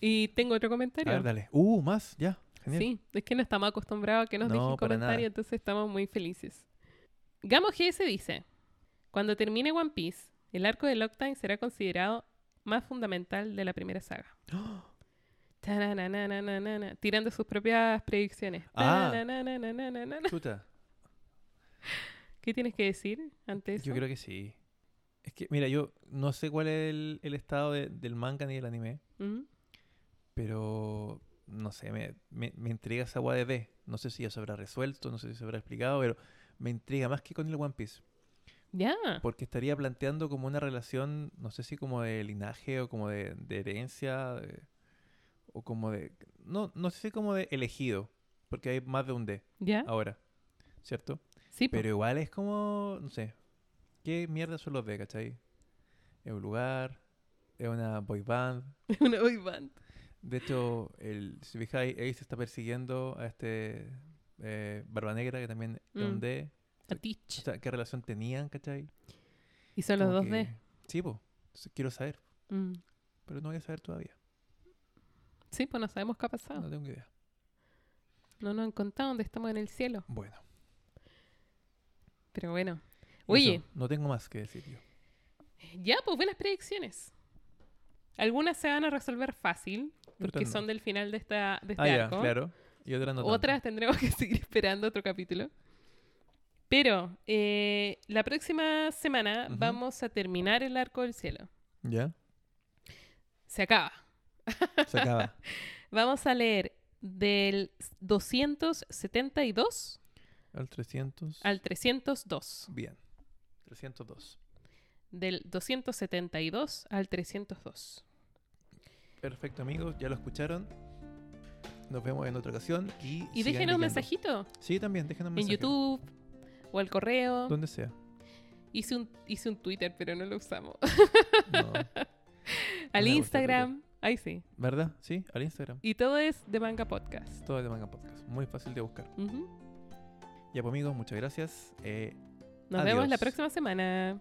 Y tengo otro a comentario. ver, dale. Uh, más, ya. Genial. Sí, es que no estamos acostumbrados a que nos No, dejen comentarios, entonces estamos muy felices. Gamo GS dice, cuando termine One Piece, el arco de Lockdown será considerado más fundamental de la primera saga. [gasps] Tarananananana, tirando sus propias predicciones. Ah. Chuta. ¿Qué tienes que decir ante eso? Yo creo que sí. Es que, mira, yo no sé cuál es el, el estado de- del manga ni del anime, ¿Mm? pero no sé, me, me, me intriga esa agua de D. No sé si ya se habrá resuelto, no sé si se habrá explicado, pero me intriga más que con el One Piece. Ya. Porque estaría planteando como una relación, no sé si como de linaje o como de, de herencia, de- o como de... No, no sé si como de elegido, porque hay más de un D ¿Ya? ahora, ¿cierto? Sí. Pero igual es como, no sé, ¿qué mierda son los D, cachai? Es un lugar, es una boy band. [laughs] una boy band. De hecho, el, si fijáis, Ace está persiguiendo a este eh, Barba Negra, que también es Mm. un D. O sea, ¿qué relación tenían, cachai? Y son los Como dos D. que- Sí, pues, quiero saber, Mm. pero no voy a saber todavía. Sí, pues no sabemos qué ha pasado. No tengo idea. No nos han contado dónde estamos en el cielo. Bueno. Pero bueno. eso, Oye, no tengo más que decir yo. ya, pues buenas predicciones. Algunas se van a resolver fácil, porque son del final de, esta, de este Ah, ya, claro. Y otras no tanto. Otras tendremos que [laughs] seguir esperando otro capítulo. Pero eh, la próxima semana vamos a terminar el arco del cielo. ¿Ya? Se acaba. [laughs] Se acaba. Vamos a leer del 272 Al 300. al 302. Bien. 302. Del 272 al 302. Perfecto, amigos. Ya lo escucharon. Nos vemos en otra ocasión. Y, déjenos un mensajito Sí, también. Déjenos un en mensaje. YouTube o al correo. Donde sea. Hice un, hice un Twitter, pero no lo usamos. No. [laughs] al Instagram. Ahí sí. ¿Verdad? Sí, al Instagram. Y todo es de Manga Podcast. Todo es de Manga Podcast. Muy fácil de buscar. Ya, pues, amigos, muchas gracias. Eh, Nos vemos la próxima semana.